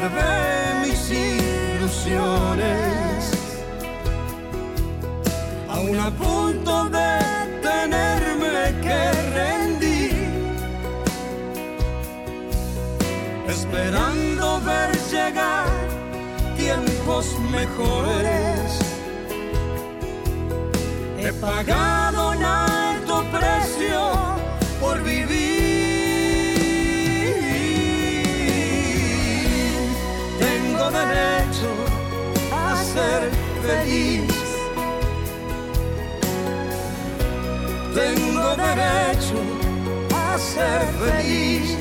H: Conservé mis ilusiones, aún a punto de tenerme que rendir, esperando ver llegar tiempos mejores. He pagado feliz. Tengo derecho a ser feliz.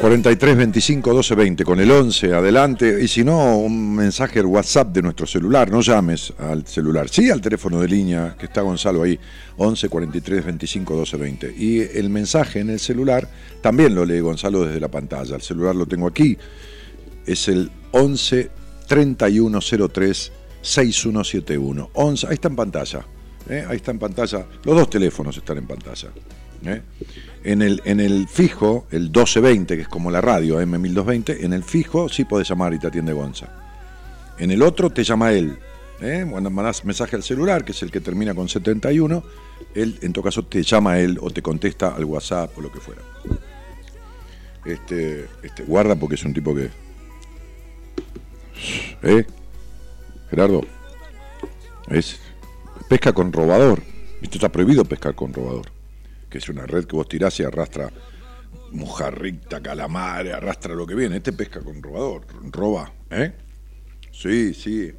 B: 43 25 12 20 con el 11 adelante. Y si no un mensaje WhatsApp de nuestro celular. No llames al celular. Sí al teléfono de línea que está Gonzalo ahí. 11 43 25 12 20 y el mensaje en el celular también lo lee Gonzalo desde la pantalla. El celular lo tengo aquí. Es el 11 3103 6171 11 ahí está en pantalla ¿eh? ahí está en pantalla los dos teléfonos están en pantalla ¿eh? En el, en el fijo, el 1220, que es como la radio, M1220, en el fijo sí podés llamar y te atiende Gonza. En el otro te llama él. ¿eh? Cuando mandás mensaje al celular, que es el que termina con 71, él en todo caso te llama él o te contesta al WhatsApp o lo que fuera. Este, este, guarda porque es un tipo que. ¿Eh? Gerardo. Es. Pesca con robador. Esto está prohibido pescar con robador que es una red que vos tirás y arrastra mojarrita, calamar, arrastra lo que viene. Este pesca con robador, roba, ¿eh? Sí, sí.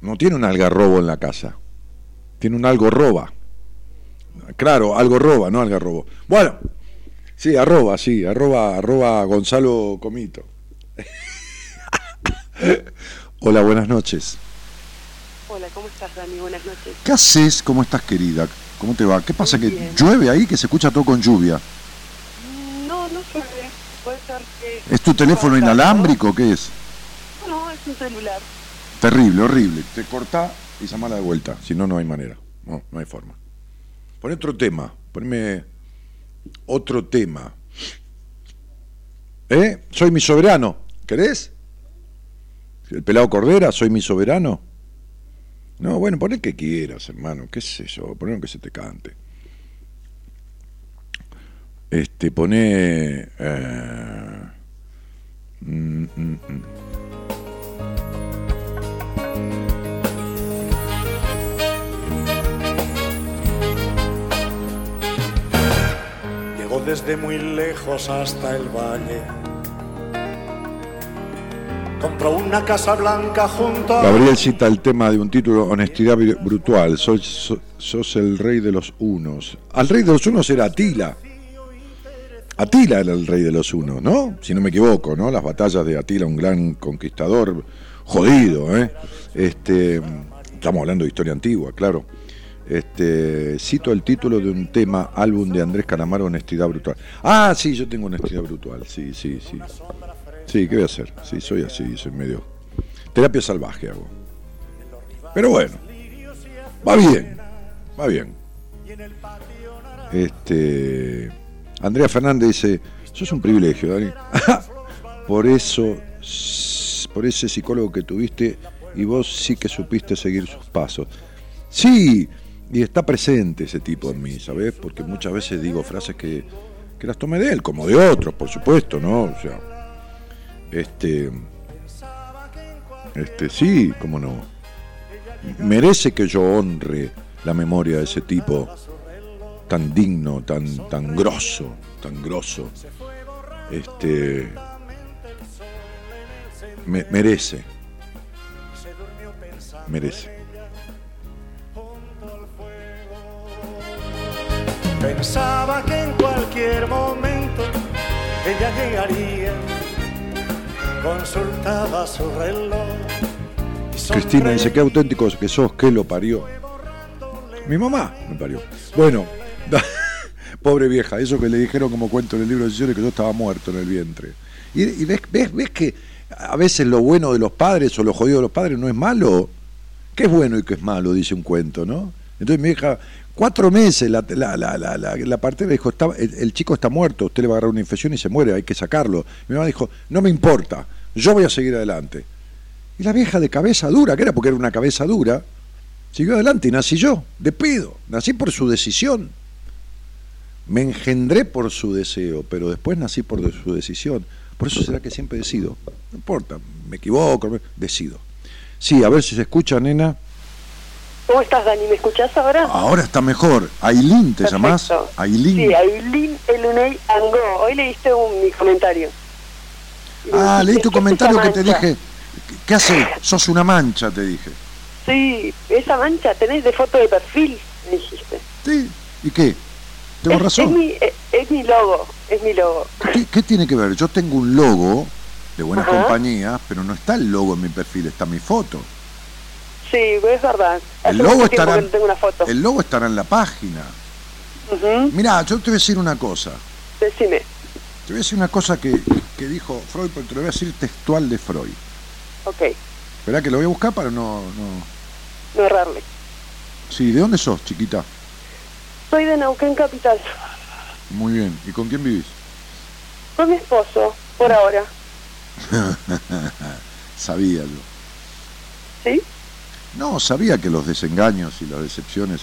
B: No tiene un algarrobo en la casa. Tiene un algo roba. Claro, algo roba, no algarrobo. Bueno, sí, arroba, sí, arroba, arroba Gonzalo Comito. Hola, buenas noches.
I: Hola, ¿cómo estás, Dani? Buenas noches.
B: ¿Qué haces? ¿Cómo estás, querida? ¿Cómo te va? ¿Qué pasa?
I: Muy
B: ¿Que
I: bien.
B: llueve ahí? Que se escucha todo con lluvia.
I: No, no llueve. porque...
B: ¿Es tu teléfono inalámbrico o qué es?
I: No, es un celular.
B: Terrible, horrible. Te corta y llamala de vuelta. Si no, no hay manera. No, no hay forma. Pon otro tema. Ponme otro tema. ¿Eh? Soy mi soberano. ¿Querés? El pelado Cordera, soy mi soberano. No, bueno, poné que quieras, hermano. ¿Qué sé yo? Poné que se te cante. Este, poné. Eh, mm, mm, mm.
A: Llegó desde muy lejos hasta el valle. Compró una casa blanca junto a...
B: Gabriel cita el tema de un título, Honestidad Bru- Brutal. Sos- sos el rey de los unos. Al rey de los unos era Atila. Atila era el rey de los unos, ¿no? Si no me equivoco, ¿no? Las batallas de Atila, un gran conquistador, jodido, ¿eh? Este, estamos hablando de historia antigua, claro. Este, cito el título de un tema, álbum de Andrés Calamaro, Honestidad Brutal. Ah, sí, yo tengo Honestidad Brutal, sí, sí, sí. Sí, ¿qué voy a hacer? Sí, soy así, soy medio... Terapia salvaje hago. Pero bueno, va bien, va bien. Este, Andrea Fernández dice, sos un privilegio, Dani. por eso, por ese psicólogo que tuviste y vos sí que supiste seguir sus pasos. Sí, y está presente ese tipo en mí, ¿sabes? Porque muchas veces digo frases que, que las tomé de él, como de otros, por supuesto, ¿no? O sea, este, este, sí, cómo no. Merece que yo honre la memoria de ese tipo tan digno, tan, tan grosso, tan grosso. Este, me- merece, merece.
A: Pensaba que en cualquier momento ella llegaría. Consultaba su reloj.
B: Cristina dice, qué auténtico que sos, que lo parió. Mi mamá me parió. Bueno, pobre vieja, eso que le dijeron como cuento en el libro de sesiones que yo estaba muerto en el vientre. Y, y ves, ves, ves que a veces lo bueno de los padres o lo jodido de los padres no es malo. ¿Qué es bueno y qué es malo? Dice un cuento, ¿no? Entonces mi hija, cuatro meses, la, la, la, la, partera dijo, está, el, el chico está muerto, usted le va a agarrar una infección y se muere, hay que sacarlo. Mi mamá dijo, no me importa, yo voy a seguir adelante. Y la vieja de cabeza dura, que era porque era una cabeza dura, siguió adelante y nací yo, de pedo. Nací por su decisión. Me engendré por su deseo, pero después nací por su decisión. Por eso será que siempre decido. No importa, me equivoco, decido. Sí, a ver si se escucha, nena.
I: ¿Cómo estás, Dani? ¿Me escuchás ahora?
B: Ahora está mejor. Ailín, ¿te llamás?
I: Perfecto.
B: Ailín.
I: Sí, Ailín Elunei Angó. Hoy leíste un, mi comentario.
B: Ah, leí tu
I: ¿Qué es
B: comentario que te dije. ¿Qué hace? Sos una mancha, te dije.
I: Sí, esa mancha tenés de foto de perfil, me dijiste.
B: Sí, ¿y qué? Tengo
I: es,
B: razón.
I: Es mi, es, es mi logo, es mi logo.
B: ¿Qué, qué tiene que ver? Yo tengo un logo de buenas
I: Ajá.
B: compañías, pero no está el logo en mi perfil, está mi foto.
I: Sí, es verdad.
B: El logo estará,
I: no tengo una foto.
B: el logo estará en la página.
I: Ujú,
B: Mirá, yo te voy a decir una cosa.
I: Decime.
B: Te voy a decir una cosa que, que dijo Freud, pero te lo voy a decir textual de Freud.
I: Ok,
B: Esperá que lo voy a buscar para no, no...
I: no errarle.
B: Sí, ¿de dónde sos, chiquita?
I: Soy de Neuquén Capital.
B: Muy bien. ¿Y con quién vivís?
I: Con mi esposo, por ahora.
B: sabía yo.
I: ¿Sí?
B: No, sabía que los desengaños y las decepciones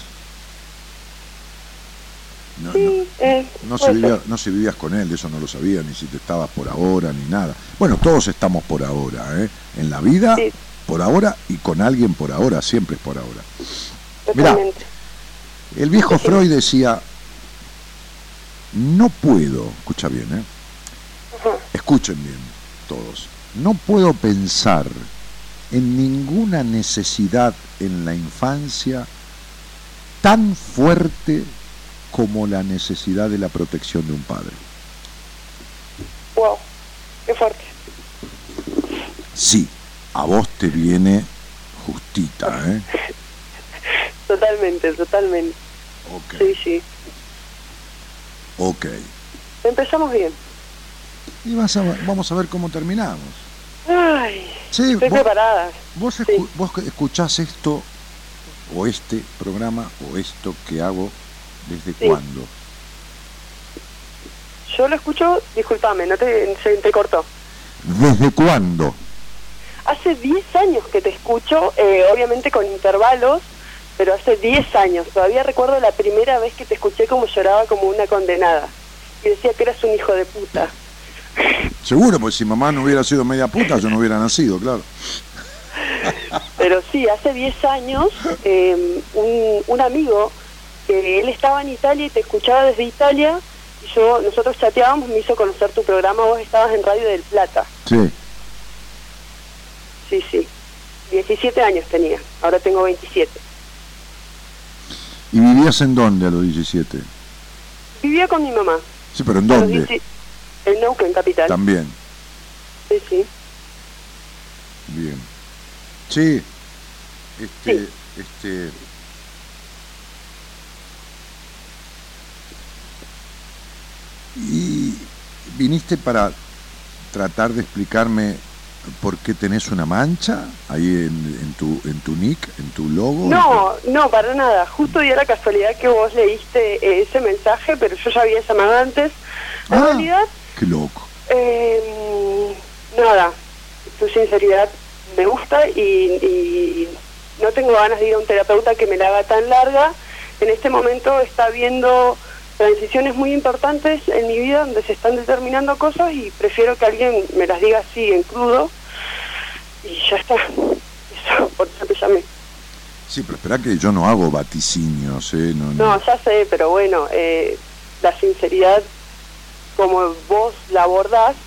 B: no,
I: Sí, eh,
B: no, no se vivía- no si vivías con él, de eso no lo sabía, ni si te estabas por ahora, ni nada. Bueno, todos estamos por ahora, ¿eh? En la vida,
I: Sí.
B: por ahora, y con alguien por ahora, siempre es por ahora. Mirá, el viejo Freud decía, no puedo, escucha bien, ¿eh?
I: Ajá.
B: escuchen bien todos, no puedo pensar en ninguna necesidad en la infancia tan fuerte como la necesidad de la protección de un padre.
I: Wow, qué fuerte.
B: Sí, a vos te viene justita, ¿eh?
I: Totalmente, totalmente.
B: Ok,
I: Sí, sí.
B: ok.
I: Empezamos bien.
B: Y vas a, vamos a ver cómo terminamos.
I: Ay,
B: Sí,
I: estoy
B: vos-
I: preparada.
B: Vos, escu- vos escuchás esto, o este programa, o esto que hago, ¿desde
I: Sí.
B: cuándo?
I: Yo lo escucho, discúlpame, no te, se te cortó.
B: ¿Desde cuándo?
I: Hace 10 años que te escucho, eh, obviamente con intervalos, pero hace 10 años. Todavía recuerdo la primera vez que te escuché como lloraba como una condenada. Y decía que eras un hijo de puta.
B: Seguro, pues si mamá no hubiera sido media puta, yo no hubiera nacido, claro.
I: Pero sí, hace 10 años, eh, un, un amigo, que él estaba en Italia y te escuchaba desde Italia, y yo, nosotros chateábamos, me hizo conocer tu programa, vos estabas en Radio del Plata.
B: Sí.
I: Sí, sí. 17 años tenía, ahora tengo 27.
B: ¿Y vivías en dónde a los 17?
I: Vivía con mi mamá.
B: Sí, pero ¿en dónde?
I: 10 En Neuquén, capital.
B: También.
I: Sí, sí.
B: Bien. Sí. Este, este. Y viniste para tratar de explicarme por qué tenés una mancha ahí en, en tu en tu nick, en tu logo.
I: No, no, para nada. Justo dio la casualidad que vos leíste ese mensaje, pero yo ya había llamado antes. En
B: Ah.
I: realidad,
B: Qué loco.
I: eh, nada, tu sinceridad me gusta y, y no tengo ganas de ir a un terapeuta que me la haga tan larga. En este momento está viendo transiciones muy importantes en mi vida donde se están determinando cosas y prefiero que alguien me las diga así en crudo y ya está. Eso, por eso te llamé.
B: Sí, pero espera que yo no hago vaticinios, ¿eh? No, no.
I: No, ya sé, pero bueno, eh, la sinceridad, como vos la abordás,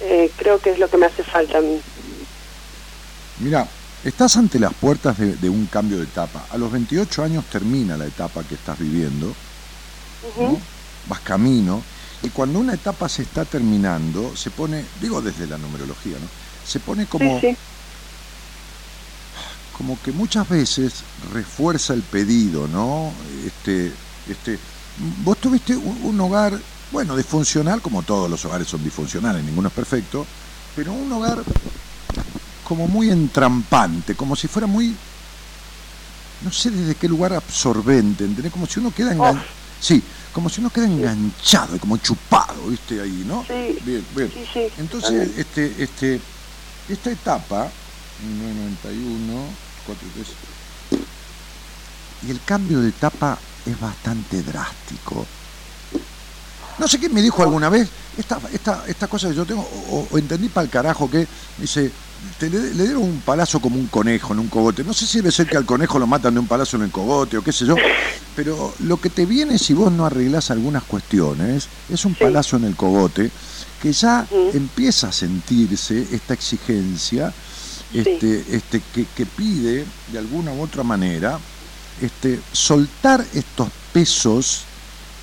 I: eh, creo que es lo que me hace falta a mí.
B: Mira, estás ante las puertas de, de un cambio de etapa. A los 28 años termina la etapa que estás viviendo, ¿no? vas camino, y cuando una etapa se está terminando, se pone, digo desde la numerología, ¿no? Se pone como,
I: Sí, sí.
B: como que muchas veces refuerza el pedido, ¿no? Este, este, vos tuviste un, un hogar, bueno, disfuncional, como todos los hogares son disfuncionales, ninguno es perfecto, pero un hogar como muy entrampante, como si fuera muy, no sé desde qué lugar absorbente, ¿entendés? Como si uno queda engan- Sí, como si uno queda enganchado y como chupado, ¿viste? Ahí, ¿no?
I: Sí,
B: Bien, bien.
I: sí, sí.
B: Entonces,
I: También.
B: este, este, esta etapa, 1991, 43, y el cambio de etapa es bastante drástico. No sé qué me dijo alguna vez, esta, esta, esta cosa que yo tengo, o, o entendí para el carajo que dice, te le, le dieron un palazo como un conejo en un cogote. No sé si debe ser que al conejo lo matan de un palazo en el cogote o qué sé yo, pero lo que te viene si vos no arreglás algunas cuestiones es un palazo en el cogote que ya empieza a sentirse esta exigencia este, este, que, que pide de alguna u otra manera este, soltar estos pesos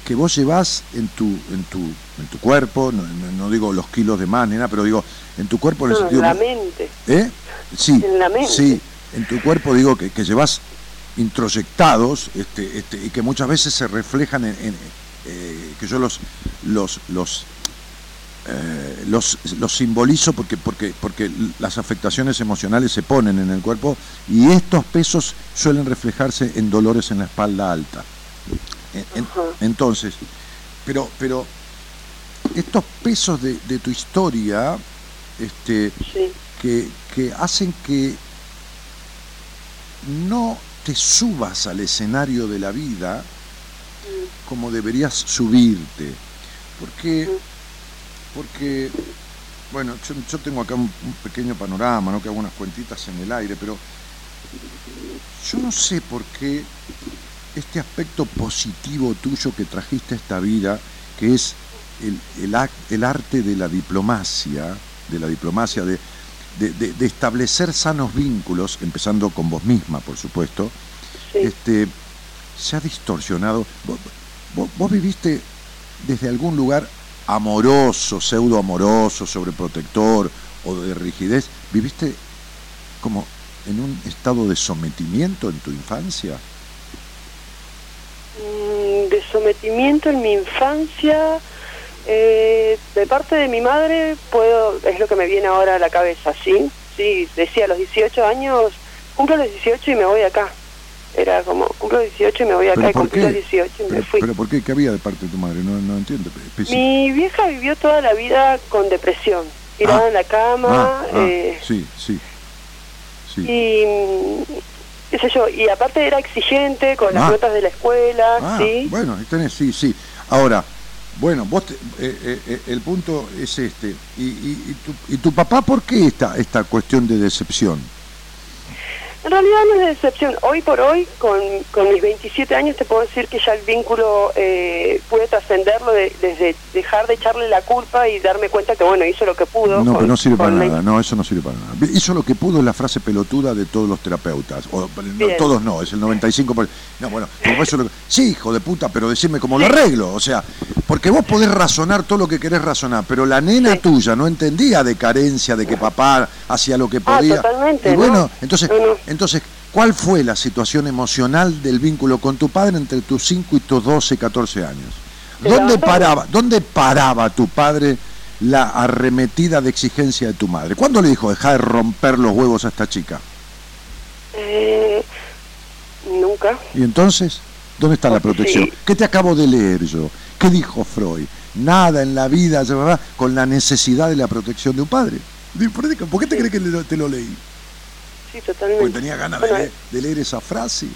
B: que vos llevas en tu, en tu, en tu cuerpo, no, digo los kilos de más ni nada, pero digo en tu cuerpo en el
I: No, en
B: sentido
I: la mente.
B: ¿Eh? Sí,
I: En la mente.
B: sí, en tu cuerpo digo que, que llevas introyectados este, este, y que muchas veces se reflejan en, en, eh, que yo los los los eh, los, los simbolizo porque porque porque las afectaciones emocionales se ponen en el cuerpo y estos pesos suelen reflejarse en dolores en la espalda alta. En- en- entonces, pero pero estos pesos de, de tu historia este que, que hacen que no te subas al escenario de la vida como deberías subirte. Porque, porque bueno, yo, yo tengo acá un, un pequeño panorama, ¿no? que hago unas cuentitas en el aire, pero yo no sé por qué este aspecto positivo tuyo que trajiste a esta vida, que es el, el, el arte de la diplomacia, de la diplomacia, de, de- de- de establecer sanos vínculos, empezando con vos misma, por supuesto, este, se ha distorsionado. Vos, vos- vos viviste desde algún lugar amoroso, pseudo amoroso, sobreprotector o de rigidez, ¿viviste como en un estado de sometimiento en tu infancia?
I: Mm, de sometimiento en mi infancia, Eh, de parte de mi madre, puedo, es lo que me viene ahora a la cabeza, ¿sí? Sí, decía a los 18 años, cumplo los 18 y me voy acá. Era como, cumplo los 18 y me voy acá y cumplo los 18 y me fui.
B: ¿Pero por qué? ¿Qué había de parte de tu madre? No, no entiendo.
I: Mi vieja vivió toda la vida con depresión, tirada
B: Ah.
I: en la cama,
B: Ah, ah,
I: eh,
B: sí, sí. sí.
I: y qué sé yo, y aparte era exigente con las
B: Ah.
I: notas de la escuela,
B: Ah,
I: ¿sí?
B: bueno, tenés, sí, sí. Ahora, bueno, vos, te- eh, eh, eh, el punto es este. ¿Y, y, y tu, y tu papá por qué esta, esta cuestión de decepción?
I: En realidad no es de decepción. Hoy por hoy, con, con mis 27 años, te puedo decir que ya el vínculo eh, pude trascenderlo de- desde dejar de echarle la culpa y darme cuenta que, bueno, hizo lo que pudo.
B: No,
I: con-
B: pero no sirve para
I: la-
B: nada, no, eso no sirve para nada. Hizo lo que pudo es la frase pelotuda de todos los terapeutas. O, no, todos no, es el 95%. por- No, bueno, como eso lo- sí, hijo de puta, pero decime cómo lo arreglo. O sea, porque vos podés razonar todo lo que querés razonar, pero la nena tuya no entendía de carencia, de que papá hacía lo que
I: Ah,
B: podía.
I: totalmente,
B: Y bueno,
I: ¿no?
B: entonces,
I: No, no.
B: Entonces, ¿cuál fue la situación emocional del vínculo con tu padre entre tus 5 y tus 12, 14 años? ¿Dónde paraba, ¿Dónde paraba tu padre la arremetida de exigencia de tu madre? ¿Cuándo le dijo deja de romper los huevos a esta chica?
I: Eh, nunca.
B: ¿Y entonces? ¿Dónde está la protección?
I: Sí.
B: ¿Qué te acabo de leer yo? ¿Qué dijo Freud? Nada en la vida con la necesidad de la protección de un padre. ¿Por qué te crees que te lo leí?
I: Sí, totalmente.
B: Porque tenía ganas de
I: Bueno,
B: leer, de leer esa frase.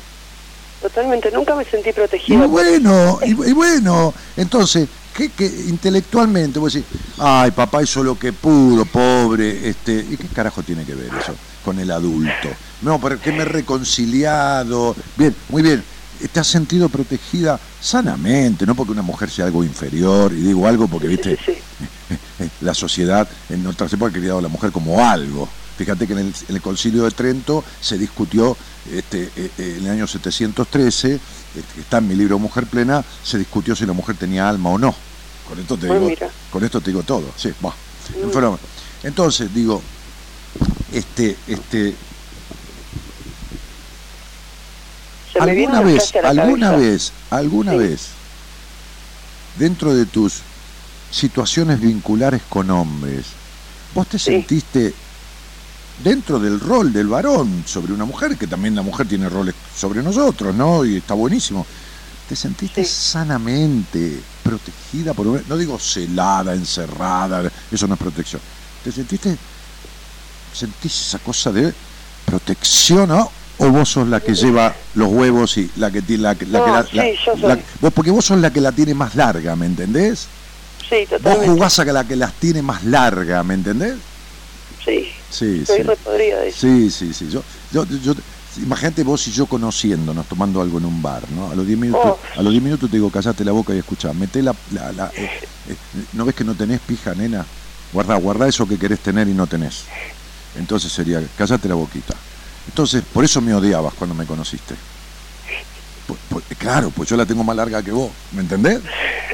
I: Totalmente. Nunca me sentí
B: Y
I: protegida.
B: bueno, y, y bueno, entonces, ¿qué, qué intelectualmente vos decís, ay, papá hizo lo que pudo, pobre, este, ¿y qué carajo tiene que ver eso con el adulto? No, porque me he reconciliado. Bien, muy bien. Te has sentido protegida sanamente, no porque una mujer sea algo inferior, y digo algo porque, viste, la sociedad en otras épocas ha criado a la mujer como algo. Fíjate que en el, en el concilio de Trento se discutió, este, eh, eh, en el año 713, eh, que está en mi libro Mujer Plena, se discutió si la mujer tenía alma o no. Con esto te
I: Ah,
B: digo,
I: mira.
B: con esto te digo todo. Sí, va. Entonces, digo, este, este, alguna
I: una
B: vez, alguna vez, alguna
I: Sí.
B: vez, dentro de tus situaciones vinculares con hombres, vos te sentiste dentro del rol del varón sobre una mujer, que también la mujer tiene roles sobre nosotros, ¿no? Y está buenísimo. ¿Te sentiste sanamente protegida por un- no digo celada, encerrada, eso no es protección. ¿Te sentiste sentís esa cosa de protección, ¿no? ¿O vos sos la que lleva los huevos y la que tiene la, que- la
I: No,
B: que la-
I: sí,
B: la-
I: yo soy.
B: la- vos porque vos sos la que la tiene más larga, ¿me entendés?
I: Sí,
B: Vos
I: totalmente.
B: jugás a la que las tiene más larga, ¿me entendés?
I: Sí.
B: Sí, sí.
I: eso.
B: Sí, sí, sí. Yo, yo, yo, imagínate vos y yo conociéndonos, tomando algo en un bar, ¿no? A los 10 minutos,
I: Oh.
B: a los 10 minutos te digo, callate la boca y escuchá, meté la, la- la- eh, eh, ¿no ves que no tenés pija, nena? Guarda, guarda eso que querés tener y no tenés. Entonces sería, callate la boquita. Entonces, por eso me odiabas cuando me conociste. Pu- pu- claro, pues yo la tengo más larga que vos, ¿me entendés?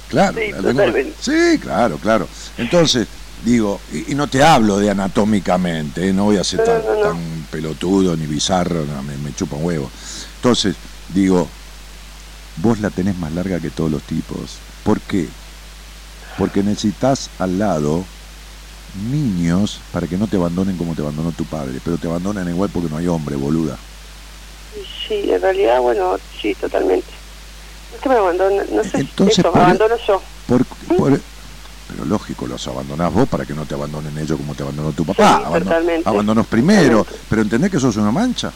B: Claro.
I: Sí,
B: la tengo-
I: totalmente.
B: sí, claro, claro. Entonces, digo, y, y no te hablo de anatómicamente, ¿eh? no voy a ser
I: No,
B: tan,
I: no, no.
B: tan pelotudo ni bizarro, me, me chupa un huevo. Entonces, digo, vos la tenés más larga que todos los tipos. ¿Por qué? Porque necesitas al lado niños para que no te abandonen como te abandonó tu padre, pero te abandonan igual porque no hay hombre, boluda.
I: Sí, en realidad, bueno, sí, totalmente. Es que me abandono, no sé,
B: Entonces,
I: eso,
B: por-
I: me abandono yo.
B: Por, por- pero lógico, los abandonás vos para que no te abandonen ellos como te abandonó tu papá.
I: Sí,
B: Abandon- abandonos primero, pero entendés que sos una mancha.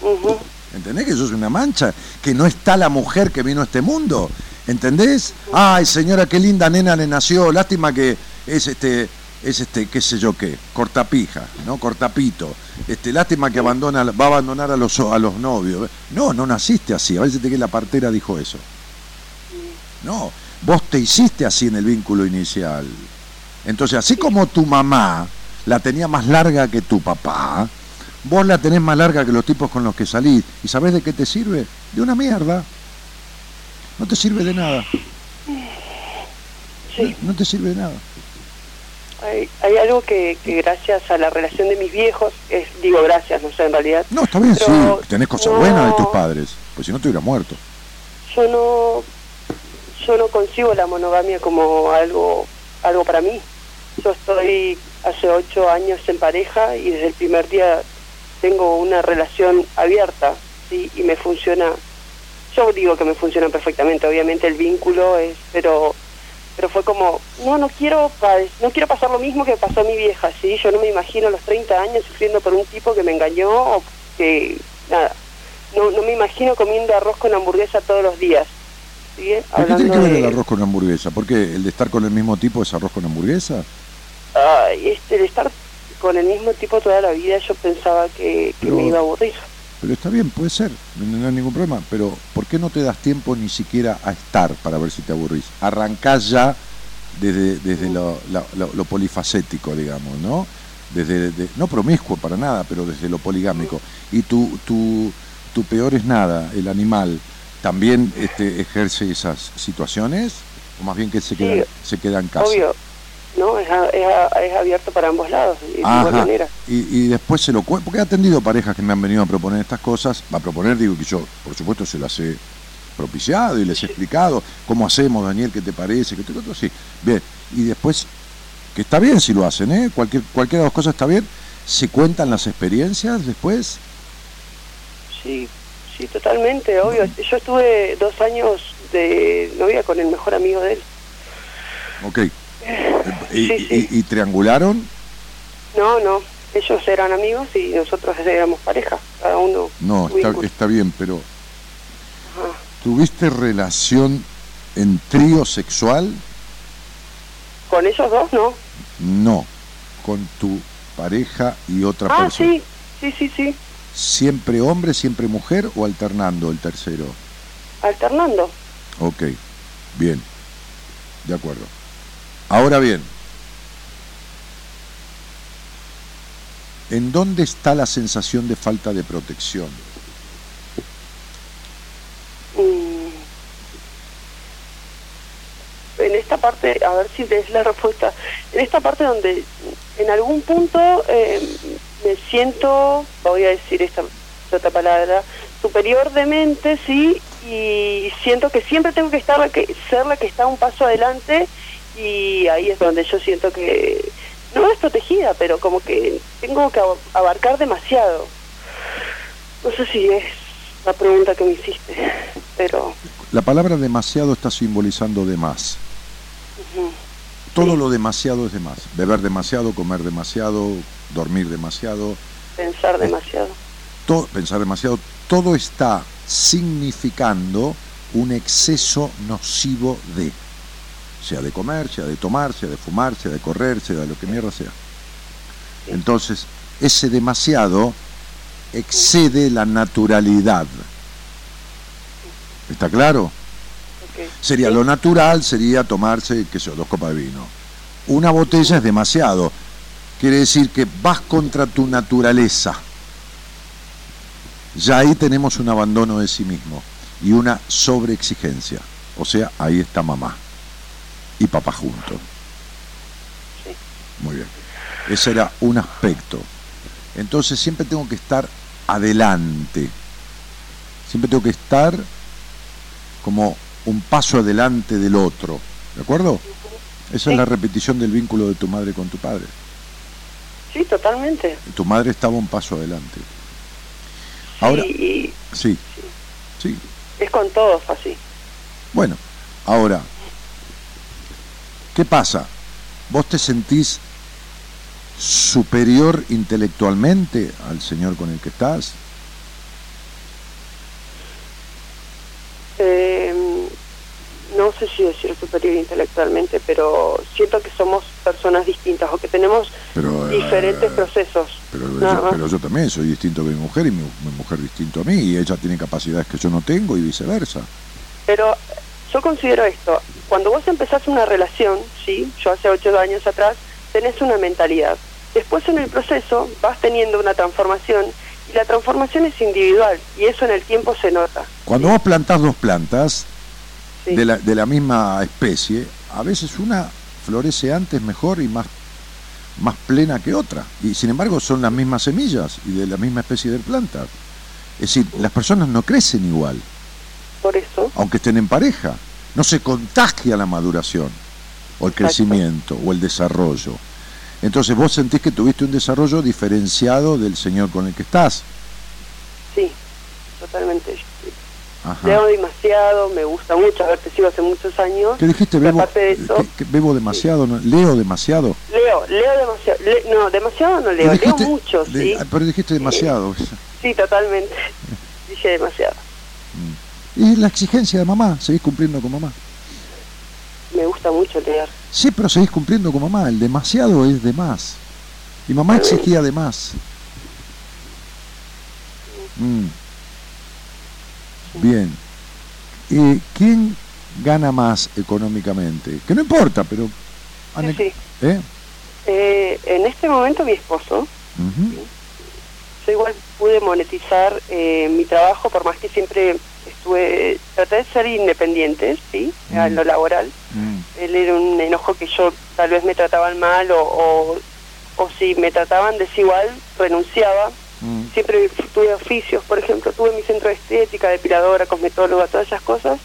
I: Ujú.
B: ¿Entendés que sos una mancha? Que no está la mujer que vino a este mundo. ¿Entendés? Ay, señora, qué linda nena le nació. Lástima que es este, es este, qué sé yo qué, cortapija, ¿no? Cortapito. Este, lástima que abandona, va a abandonar a los, a los novios. No, no naciste así. A veces te que la partera dijo eso. No, vos te hiciste así en el vínculo inicial. Entonces, así como tu mamá la tenía más larga que tu papá, vos la tenés más larga que los tipos con los que salís. ¿Y sabés de qué te sirve? De una mierda. No te sirve de nada. No, no te sirve de nada.
I: Hay, hay algo que, que gracias a la relación de mis viejos, es, digo gracias, no sé, en realidad.
B: No, está bien, sí, tenés cosas
I: no-
B: buenas de tus padres. Pues si no te hubiera muerto.
I: Yo no, yo no concibo la monogamia como algo, algo para mí. Yo estoy hace ocho años en pareja y desde el primer día tengo una relación abierta, ¿sí? Y me funciona, yo digo que me funciona perfectamente, obviamente el vínculo es, pero pero fue como, no, no quiero, no quiero pasar lo mismo que pasó mi vieja, ¿sí? Yo no me imagino a los 30 años sufriendo por un tipo que me engañó o que, nada, no, no me imagino comiendo arroz con hamburguesa todos los días.
B: ¿Qué tiene que ver el arroz con hamburguesa? ¿Por qué? ¿El de estar con el mismo tipo es arroz con hamburguesa?
I: Ay, este, de estar con el mismo tipo toda la vida yo pensaba que, me iba a aburrir.
B: Pero está bien, puede ser, no, hay ningún problema. Pero ¿por qué no te das tiempo ni siquiera a estar para ver si te aburrís? Arrancás ya desde, desde lo, lo, polifacético, digamos, ¿no? Desde, no promiscuo para nada, pero desde lo poligámico. Y tu, tu, tu peor es nada, el animal, ¿también este, ejerce esas situaciones? ¿O más bien que se queda, se queda en casa?
I: Obvio ¿no? Es, es, abierto para ambos lados, de igual manera.
B: Y, y después se lo cuento, porque he atendido parejas que me han venido a proponer estas cosas, a proponer, digo que yo, por supuesto, se las he propiciado y les he explicado cómo hacemos, Daniel, qué te parece, que te otro, sí. Bien, y después, que está bien si lo hacen, ¿eh? Cualquier, cualquiera de las cosas está bien, se cuentan las experiencias después.
I: Sí, sí, totalmente, obvio. Yo estuve dos años de novia con el mejor amigo de él.
B: Ok. ¿Y, triangularon?
I: No, no. Ellos eran amigos y nosotros éramos pareja. Cada uno.
B: No, está, bien, pero. ¿Tuviste relación en trío sexual?
I: ¿Con ellos dos, no?
B: No, con tu pareja y otra
I: ah,
B: persona.
I: sí, sí, sí, sí.
B: ¿Siempre hombre, siempre mujer o alternando el tercero?
I: Alternando.
B: Ok, bien, de acuerdo. Ahora bien, ¿en dónde está la sensación de falta de protección?
I: Mm. En esta parte, a ver si es la respuesta, en esta parte donde en algún punto eh, me siento, voy a decir esta otra palabra, superior de mente, sí, y siento que siempre tengo que estar la que, ser la que está un paso adelante y ahí es donde yo siento que no es protegida, pero como que tengo que abarcar demasiado. No sé si es la pregunta que me hiciste, pero...
B: La palabra demasiado está simbolizando de más. Todo lo demasiado es de más. Beber demasiado, comer demasiado, dormir demasiado.
I: Pensar demasiado.
B: todo, pensar demasiado. Todo está significando un exceso nocivo de sea de comer, sea de tomar, sea de fumar, sea de correr, sea de lo que mierda sea. Entonces, ese demasiado excede la naturalidad. ¿Está claro? Sería lo natural, sería tomarse, qué sé yo, dos copas de vino. Una botella es demasiado. Quiere decir que vas contra tu naturaleza. Ya ahí tenemos un abandono de sí mismo y una sobreexigencia. O sea, ahí está mamá y papá juntos. Muy bien. Ese era un aspecto. Entonces siempre tengo que estar adelante. Siempre tengo que estar como un paso adelante del otro. ¿De acuerdo? Esa es la repetición del vínculo de tu madre con tu padre.
I: Sí, totalmente.
B: Tu madre estaba un paso adelante. Ahora,
I: sí,
B: sí, sí.
I: Es con todos así.
B: Bueno, ahora, ¿Qué pasa? ¿Vos te sentís superior intelectualmente al señor con el que estás?
I: Eh, no sé si decir superior intelectualmente, pero siento que somos personas distintas o que tenemos diferentes eh, procesos.
B: Pero yo, también soy distinto que mi mujer y mi, mi, mujer distinto a mí y ella tiene capacidades que yo no tengo y viceversa.
I: Pero yo considero esto, cuando vos empezás una relación, ¿sí? yo hace ocho años atrás, tenés una mentalidad. Después en el proceso vas teniendo una transformación y la transformación es individual y eso en el tiempo se nota.
B: Cuando vos plantás dos plantas de, la, de la misma especie, a veces una florece antes mejor y más, más plena que otra. Y sin embargo son las mismas semillas y de la misma especie de planta. Es decir, las personas no crecen igual.
I: Por eso.
B: Aunque estén en pareja. no se contagia la maduración o el crecimiento o el desarrollo. Entonces vos sentís que tuviste un desarrollo diferenciado del señor con el que estás.
I: Sí, totalmente. Leo demasiado, me gusta mucho, haberte sido hace muchos años.
B: ¿Qué dijiste? Bebo, bebo demasiado, ¿leo demasiado?
I: Leo, leo demasiado. no, demasiado no leo, leo mucho, sí.
B: Ah, pero dijiste demasiado.
I: Sí, totalmente. Dije demasiado.
B: Mm. ¿Y la exigencia de mamá? ¿Seguís cumpliendo con mamá?
I: Me gusta mucho leer.
B: Sí, pero seguís cumpliendo con mamá. El demasiado es de más. Y mamá exigía de más. Mm. Bien. ¿Y ¿Quién gana más económicamente? Que no importa, pero...
I: Sí. ¿Eh? ¿Eh? en este momento mi esposo. Yo igual pude monetizar eh, mi trabajo, por más que siempre estuve... Traté de ser independiente, ¿sí? En lo laboral. Él era un enojo que yo tal vez me trataban mal o, o, o si me trataban desigual, renunciaba Mm. Siempre tuve oficios, por ejemplo, tuve mi centro de estética, depiladora, cosmetóloga, todas esas cosas.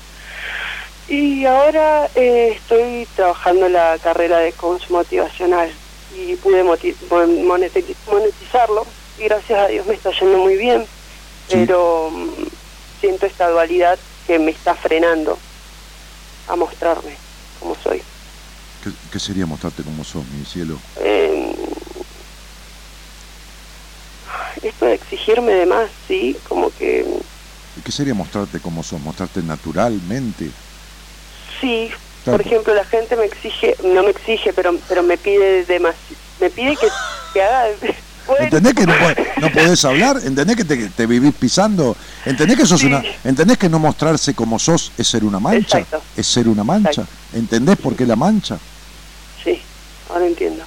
I: Y ahora eh, estoy trabajando la carrera de coach motivacional y pude monetizarlo y gracias a Dios me está yendo muy bien, pero mm, siento esta dualidad que me está frenando a mostrarme como soy.
B: ¿Qué, sería mostrarte como sos, mi cielo?
I: Eh, esto de exigirme de más, sí, como que...
B: ¿Qué sería mostrarte como sos? ¿Mostrarte naturalmente?
I: Sí, por ejemplo, la gente me exige, no me exige, pero pero me pide más, me pide que, que haga...
B: ¿Entendés que no, no, podés hablar? ¿Entendés que te, vivís pisando? ¿Entendés que sos una, ¿Entendés que no mostrarse como sos es ser una mancha? Es ser una mancha. ¿Entendés por qué la mancha?
I: Sí, ahora entiendo.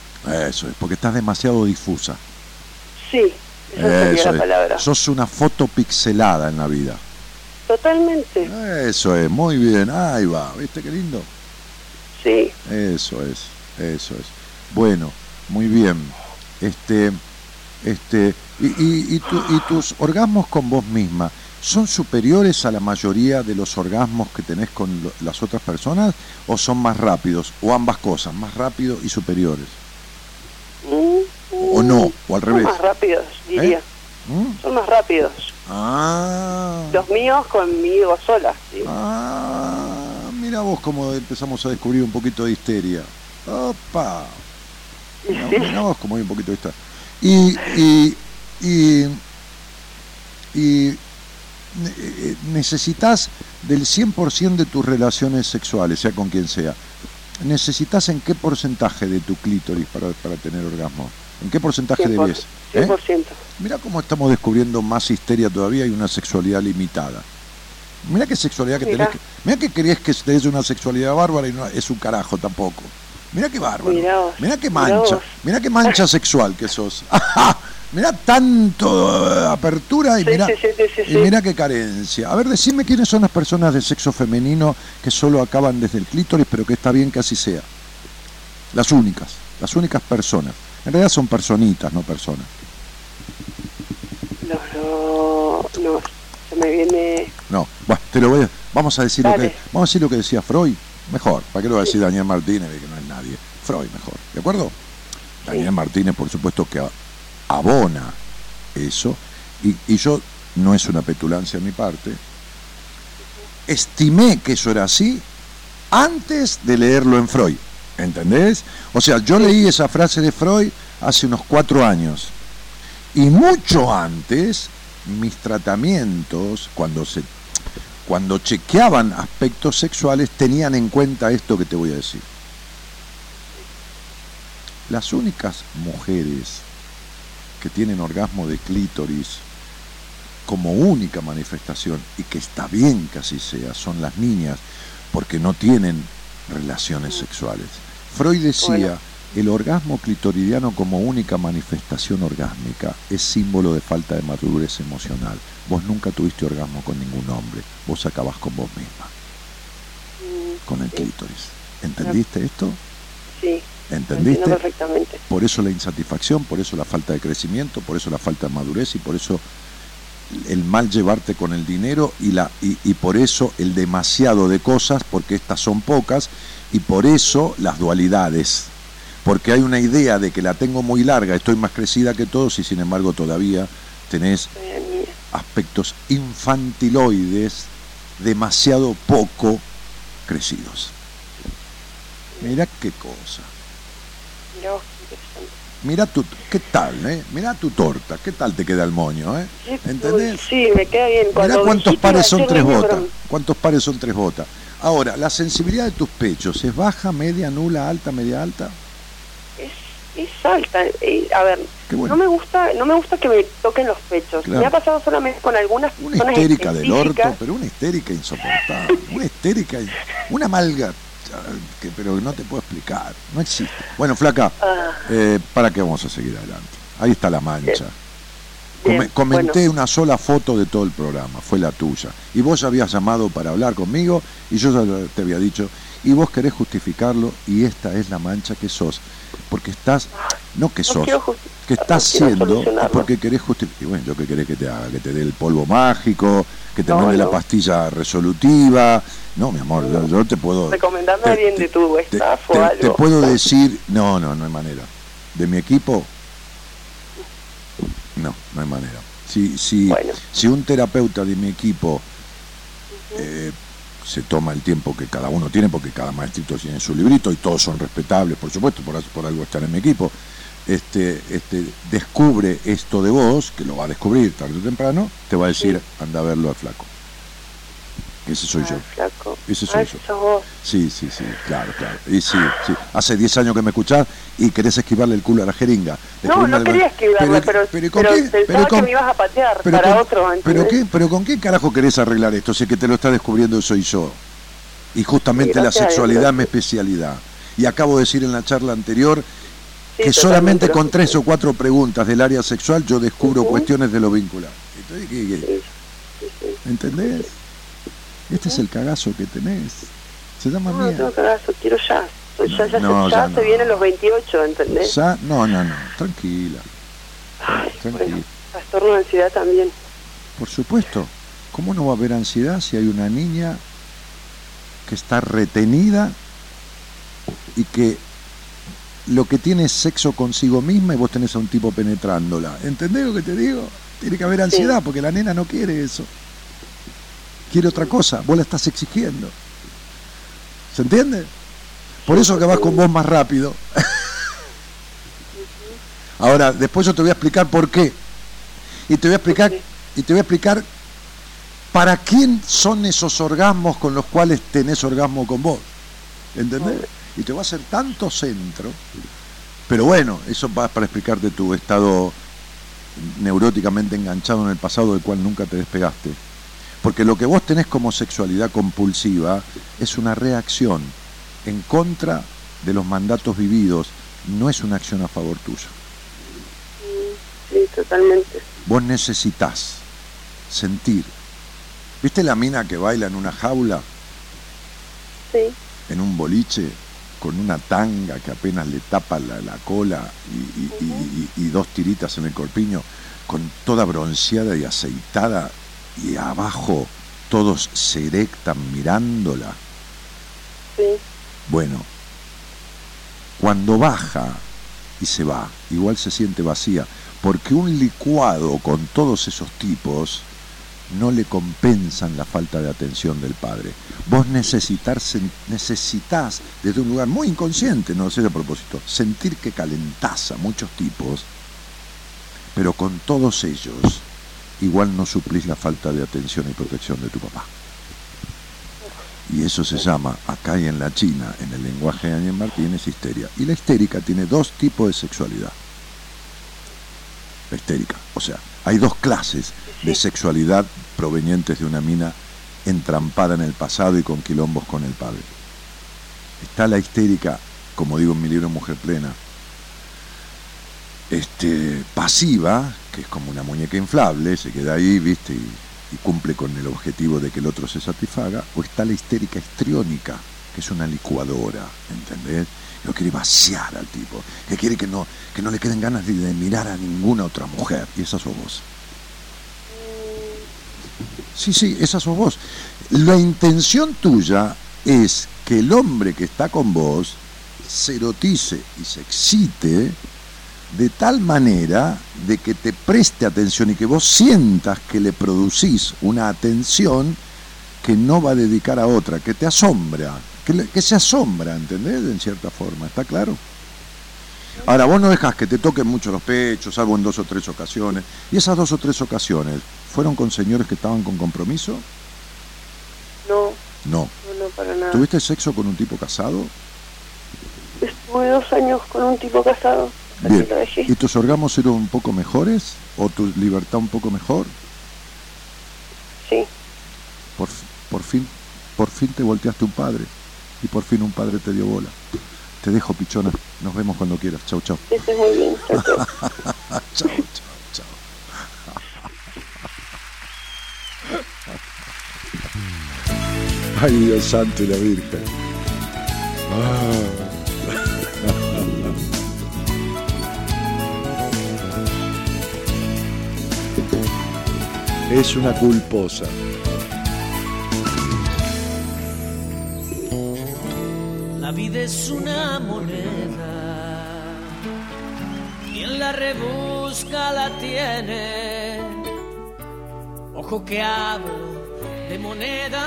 B: Eso es, porque estás demasiado difusa.
I: Sí, la palabra.
B: Sos una foto pixelada en la vida.
I: Totalmente.
B: Eso es, muy bien. Ahí va, ¿viste qué lindo?
I: Sí.
B: Eso es, eso es. Bueno, muy bien. Este, este, y, y, y tus orgasmos con vos misma, ¿son superiores a la mayoría de los orgasmos que tenés con las otras personas o son más rápidos? ¿O ambas cosas, más rápidos y superiores?
I: Mm,
B: ¿O no? ¿O al revés?
I: Son más rápidos, diría. ¿Eh? ¿Mm? Son más rápidos.
B: Ah.
I: Los míos conmigo sola.
B: Ah, mira vos cómo empezamos a descubrir un poquito de histeria. Opa. Mira, vos cómo hay un poquito de histeria. Y, y, y, y eh, necesitas del 100% de tus relaciones sexuales, sea con quien sea, necesitas en qué porcentaje de tu clítoris para, para tener orgasmo? ¿En qué porcentaje de 10?
I: 100%.
B: Mira cómo estamos descubriendo más histeria todavía y una sexualidad limitada. Mira qué sexualidad que tenés. mira que querías que tenés una sexualidad bárbara y no es un carajo tampoco. Mira qué bárbaro. Mira qué mancha. Mira qué mancha sexual que sos. mira tanto eh, apertura y mira y mira qué carencia. A ver, decime quiénes son las personas de sexo femenino que solo acaban desde el clítoris, pero que está bien que así sea. Las únicas, las únicas personas. En realidad son personitas, no personas.
I: No, no, no, se me viene...
B: No, bueno, te lo voy a... Vamos a decir lo que vamos a decir lo que decía Freud, mejor, ¿para qué lo va a decir Daniel Martínez, que no es nadie? Freud mejor, ¿de acuerdo? Daniel Martínez, por supuesto, que abona eso, y, y yo, no es una petulancia de mi parte, estimé que eso era así antes de leerlo en Freud. ¿Entendés? O sea, yo leí esa frase de Freud hace unos cuatro años. Y mucho antes, mis tratamientos, cuando, se, cuando chequeaban aspectos sexuales, tenían en cuenta esto que te voy a decir. Las únicas mujeres que tienen orgasmo de clítoris como única manifestación, y que está bien que así sea, son las niñas, porque no tienen relaciones sexuales. Freud decía, el orgasmo clitoridiano como única manifestación orgásmica es símbolo de falta de madurez emocional. Vos nunca tuviste orgasmo con ningún hombre, vos acabás con vos misma, mm, con el clítoris. ¿Entendiste esto?
I: Sí.
B: ¿Entendiste?
I: perfectamente.
B: Por eso la insatisfacción, por eso la falta de crecimiento, por eso la falta de madurez y por eso el mal llevarte con el dinero y, la, y, por eso el demasiado de cosas, porque estas son pocas, y por eso las dualidades. Porque hay una idea de que la tengo muy larga, estoy más crecida que todos y sin embargo todavía tenés aspectos infantiloides demasiado poco crecidos. Mira qué cosa. Mira tu, ¿qué tal, eh? Mira tu torta, ¿qué tal te queda el moño, eh? ¿Entendés?
I: Sí, me queda bien.
B: Mira cuántos pares son tres botas. ¿Cuántos pares son tres botas? Ahora, la sensibilidad de tus pechos, ¿es baja, media, nula, alta, media alta?
I: Es, es alta. Eh, a ver, no me gusta no me gusta que me toquen los pechos. Me ha pasado solamente con algunas
B: Una histérica del orto, pero una histérica insoportable. una histérica, una malga que, pero no te puedo explicar, no existe. Bueno, flaca, ah. eh, ¿para qué vamos a seguir adelante? Ahí está la mancha. comenté una sola foto de todo el programa, fue la tuya. Y vos habías llamado para hablar conmigo y yo ya te había dicho, y vos querés justificarlo y esta es la mancha que sos. Porque estás, no que sos, que estás siendo, porque querés justificar. Bueno, yo que querés que te haga, que te dé el polvo mágico, que te mande la pastilla resolutiva. No, mi amor, yo, te puedo.
I: Recomendame bien de tu staff
B: o algo. Te puedo decir, no, no, no hay manera. De mi equipo, no, no hay manera. Si, si, si un terapeuta de mi equipo eh, se toma el tiempo que cada uno tiene, porque cada maestrito tiene su librito y todos son respetables, por supuesto, por, por algo estar en mi equipo, este, este, descubre esto de vos, que lo va a descubrir tarde o temprano, te va a decir, anda a verlo al flaco. Ese soy yo. Ese soy yo. Sí, sí, sí, claro, claro. Y sí, sí. Hace 10 años que me escuchás y querés esquivarle el culo a la jeringa.
I: No, no quería esquivarle, pero, pero, ¿con qué? pensaba que me ibas a patear para otro.
B: ¿pero, qué? ¿Pero con qué carajo querés arreglar esto? Si que te lo está descubriendo soy yo. Y justamente la sexualidad es mi especialidad. Y acabo de decir en la charla anterior que solamente con tres o cuatro preguntas del área sexual yo descubro cuestiones de lo vincular. ¿Entendés? Este es el cagazo que tenés. Se llama
I: no, No, cagazo, quiero ya. ya, ya, no, ya, se vienen los 28, ¿entendés?
B: Ya, no, no, no, tranquila.
I: tranquila. trastorno de ansiedad también.
B: Por supuesto. ¿Cómo no va a haber ansiedad si hay una niña que está retenida y que lo que tiene es sexo consigo misma y vos tenés a un tipo penetrándola? ¿Entendés lo que te digo? Tiene que haber ansiedad porque la nena no quiere eso quiere otra cosa, vos la estás exigiendo. ¿Se entiende? Por eso que vas con vos más rápido. Ahora, después yo te voy a explicar por qué. Y te voy a explicar, y te voy a explicar para quién son esos orgasmos con los cuales tenés orgasmo con vos. ¿Entendés? Y te voy a hacer tanto centro. Pero bueno, eso va para explicarte tu estado neuróticamente enganchado en el pasado del cual nunca te despegaste. Porque lo que vos tenés como sexualidad compulsiva es una reacción en contra de los mandatos vividos, no es una acción a favor tuyo.
I: Sí, totalmente.
B: Vos necesitas sentir. ¿Viste la mina que baila en una jaula?
I: Sí.
B: En un boliche, con una tanga que apenas le tapa la, cola y, y, dos tiritas en el corpiño, con toda bronceada y aceitada y abajo todos se erectan mirándola.
I: Sí.
B: Bueno, cuando baja y se va, igual se siente vacía, porque un licuado con todos esos tipos no le compensan la falta de atención del padre. Vos necesitas, necesitas desde un lugar muy inconsciente, no sé a propósito, sentir que calentás a muchos tipos, pero con todos ellos igual no suplís la falta de atención y protección de tu papá. Y eso se llama, acá y en la China, en el lenguaje de Daniel Martínez, histeria. Y la histérica tiene dos tipos de sexualidad. La histérica. O sea, hay dos clases de sexualidad provenientes de una mina entrampada en el pasado y con quilombos con el padre. Está la histérica, como digo en mi libro Mujer Plena, este, pasiva, que es como una muñeca inflable, se queda ahí, ¿viste? Y, cumple con el objetivo de que el otro se satisfaga, o está la histérica histriónica, que es una licuadora, ¿entendés? Lo quiere vaciar al tipo, que quiere que no, que no le queden ganas de, mirar a ninguna otra mujer, y esa sos vos. Sí, sí, esa sos vos. La intención tuya es que el hombre que está con vos se erotice y se excite de tal manera de que te preste atención y que vos sientas que le producís una atención que no va a dedicar a otra, que te asombra, que, que se asombra, ¿entendés? En cierta forma, ¿está claro? Ahora, vos no dejas que te toquen mucho los pechos, salvo en dos o tres ocasiones. ¿Y esas dos o tres ocasiones fueron con señores que estaban con compromiso?
I: No.
B: No.
I: No, para nada.
B: ¿Tuviste sexo con un tipo casado?
I: Estuve dos años con un tipo casado.
B: Bien. ¿Y tus orgasmos eran un poco mejores? ¿O tu libertad un poco mejor?
I: Sí.
B: Por, por fin, por fin te volteaste un padre. Y por fin un padre te dio bola. Te dejo, pichona. Nos vemos cuando quieras. Chau, chau.
I: Estés muy bien. Chau, chau,
B: chau. Ay, Dios santo y la Virgen. Ah. Es una culposa.
J: La vida es una moneda. Quien la rebusca la tiene. Ojo que hablo de monedas,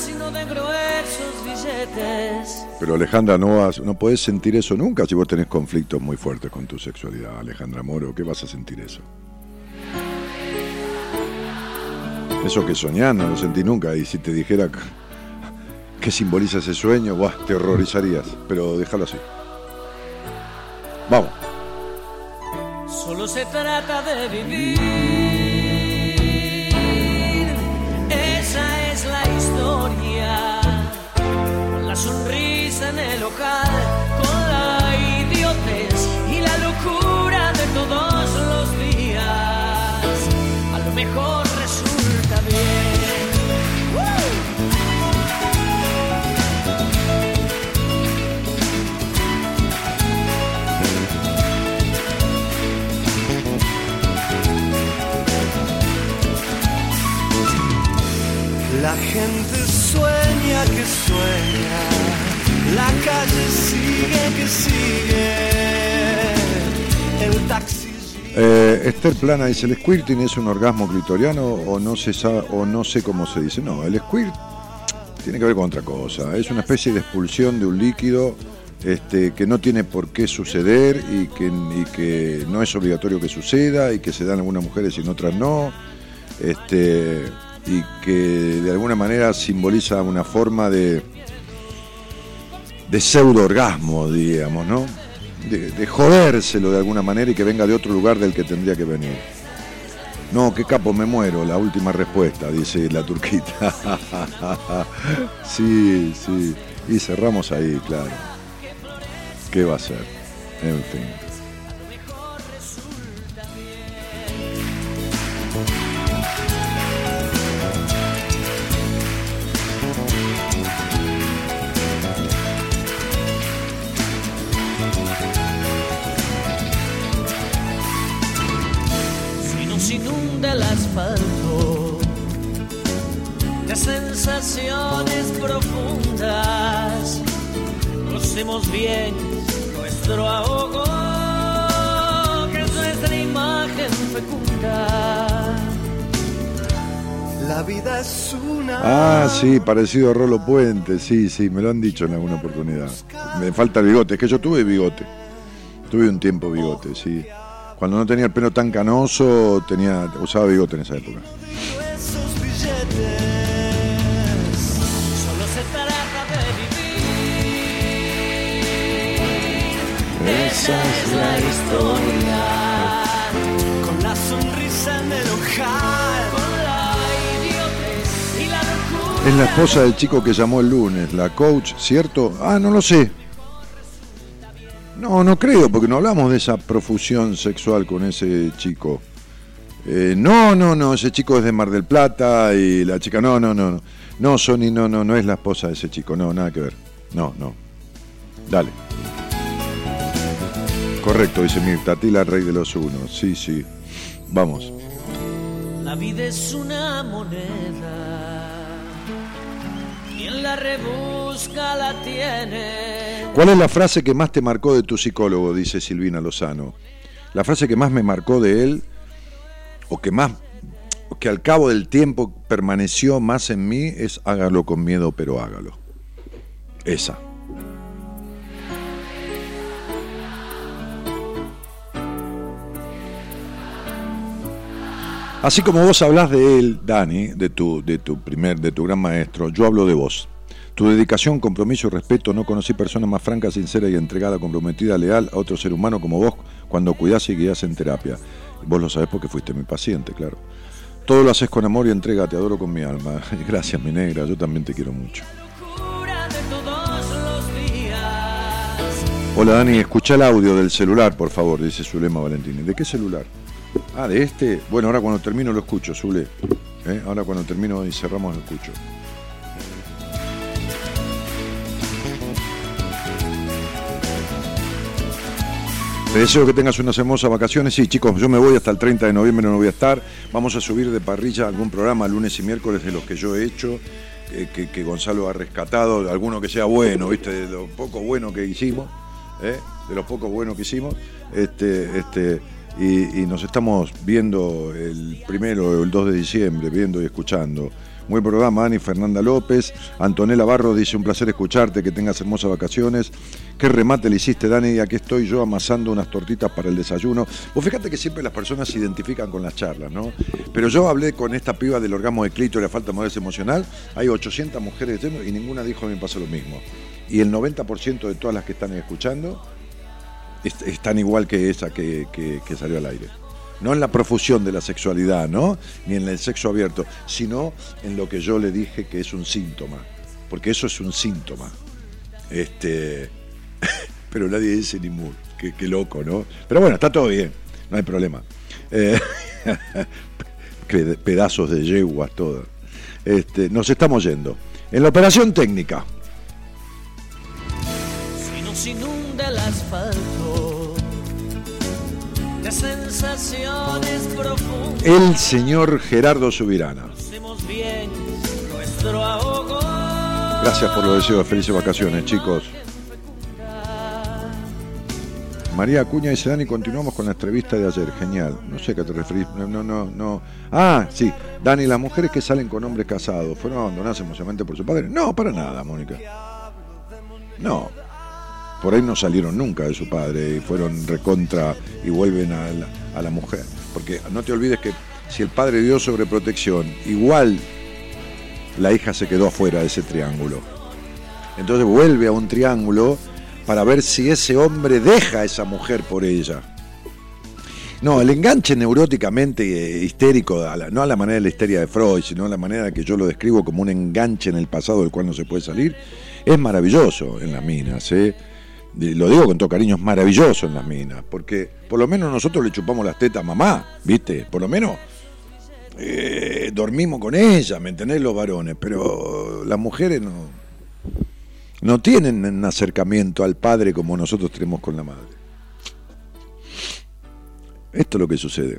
J: sino de gruesos billetes.
B: Pero Alejandra, no, vas, no podés sentir eso nunca si vos tenés conflictos muy fuertes con tu sexualidad, Alejandra Moro. ¿Qué vas a sentir eso? Eso que soñás no lo sentí nunca. Y si te dijera que simboliza ese sueño, buah, te horrorizarías. Pero déjalo así. Vamos.
J: Solo se trata de vivir. Esa es la historia. Con la sonrisa en el local, con la idiotez y la locura de todos los días. A lo mejor resulta
A: La gente sueña que sueña, la calle sigue que sigue, el taxi.
B: Eh, Esther Plana dice, ¿el squirting es un orgasmo clitoriano o no, sé cómo se dice? No, el squirt tiene que ver con otra cosa. Es una especie de expulsión de un líquido este, que no tiene por qué suceder y que, y que no es obligatorio que suceda y que se dan algunas mujeres y en otras no. Este, y que de alguna manera simboliza una forma de, de pseudo orgasmo, digamos, ¿no? De, de, jodérselo de alguna manera y que venga de otro lugar del que tendría que venir. No, qué capo, me muero, la última respuesta, dice la turquita. sí, sí. Y cerramos ahí, claro. ¿Qué va a ser? En fin.
A: La vida es una.
B: Ah, sí, parecido a Rolo Puente, sí, sí, me lo han dicho en alguna oportunidad. Me falta el bigote, es que yo tuve bigote. Tuve un tiempo bigote, sí. Cuando no tenía el pelo tan canoso, tenía, usaba bigote en esa época.
A: Esos billetes.
J: Solo se trata de vivir. Esa es la historia.
B: Es la esposa del chico que llamó el lunes, la coach, ¿cierto? Ah, no lo sé. No, no creo, porque no hablamos de esa profusión sexual con ese chico. Eh, no, no, no, ese chico es de Mar del Plata y la chica, no, no, no, no. No, Sony, no, no, no es la esposa de ese chico, no, nada que ver. No, no. Dale. Correcto, dice Mirta, Tila, rey de los unos. Sí, sí. Vamos.
J: La vida es una moneda. La rebusca la tiene.
B: ¿Cuál es la frase que más te marcó de tu psicólogo? Dice Silvina Lozano. La frase que más me marcó de él, o que más, o que al cabo del tiempo permaneció más en mí, es hágalo con miedo, pero hágalo. Esa. Así como vos hablas de él, Dani, de tu, de tu primer, de tu gran maestro, yo hablo de vos. Tu dedicación, compromiso y respeto, no conocí persona más franca, sincera y entregada, comprometida, leal a otro ser humano como vos cuando cuidás y guías en terapia. Vos lo sabés porque fuiste mi paciente, claro. Todo lo haces con amor y entrega, te adoro con mi alma. Gracias, mi negra, yo también te quiero mucho. Hola Dani, escucha el audio del celular, por favor, dice Zulema Valentini. ¿De qué celular? Ah, de este. Bueno, ahora cuando termino lo escucho, Zule. ¿Eh? Ahora cuando termino y cerramos lo escucho. Te deseo que tengas unas hermosas vacaciones. Sí, chicos, yo me voy hasta el 30 de noviembre, no voy a estar. Vamos a subir de parrilla algún programa lunes y miércoles de los que yo he hecho, que, Gonzalo ha rescatado, alguno que sea bueno, ¿viste? De lo poco bueno que hicimos, ¿eh? de los poco bueno que hicimos. Este, este, y, nos estamos viendo el primero o el 2 de diciembre, viendo y escuchando. Muy programa, Ani Fernanda López. Antonella Barro dice: Un placer escucharte, que tengas hermosas vacaciones. Qué remate le hiciste, Dani. Y aquí estoy yo amasando unas tortitas para el desayuno. Vos fíjate que siempre las personas se identifican con las charlas, ¿no? Pero yo hablé con esta piba del orgasmo de clítoris y la falta de modelo emocional. Hay 800 mujeres y ninguna dijo que me pasa lo mismo. Y el 90% de todas las que están escuchando están igual que esa que, salió al aire. No en la profusión de la sexualidad, ¿no? Ni en el sexo abierto, sino en lo que yo le dije que es un síntoma. Porque eso es un síntoma. Este, pero nadie dice ni mu. Qué, loco, ¿no? Pero bueno, está todo bien, no hay problema. Eh, pedazos de yeguas, todo. Este, nos estamos yendo. En la operación técnica.
J: Si nos inunda asfalto de sensaciones profundas.
B: El señor Gerardo Subirana.
J: Bien nuestro ahogo.
B: Gracias por los deseos de felices vacaciones, chicos. María Acuña dice, Dani, continuamos con la entrevista de ayer. Genial. No sé a qué te referís. No, no, no, no. Ah, sí. Dani, las mujeres que salen con hombres casados, ¿fueron abandonadas emocionalmente por su padre? No, para nada, Mónica. No. Por ahí no salieron nunca de su padre y fueron recontra y vuelven a la, mujer. Porque no te olvides que si el padre dio sobreprotección, igual la hija se quedó afuera de ese triángulo. Entonces vuelve a un triángulo para ver si ese hombre deja a esa mujer por ella. No, el enganche neuróticamente eh, histérico, no a la manera de la histeria de Freud, sino a la manera que yo lo describo como un enganche en el pasado del cual no se puede salir, es maravilloso en las minas. ¿eh? Lo digo con todo cariño, es maravilloso en las minas, porque por lo menos nosotros le chupamos las tetas a mamá, ¿viste? Por lo menos eh, dormimos con ella, ¿me entendés? Los varones, pero las mujeres no no tienen un acercamiento al padre como nosotros tenemos con la madre. Esto es lo que sucede.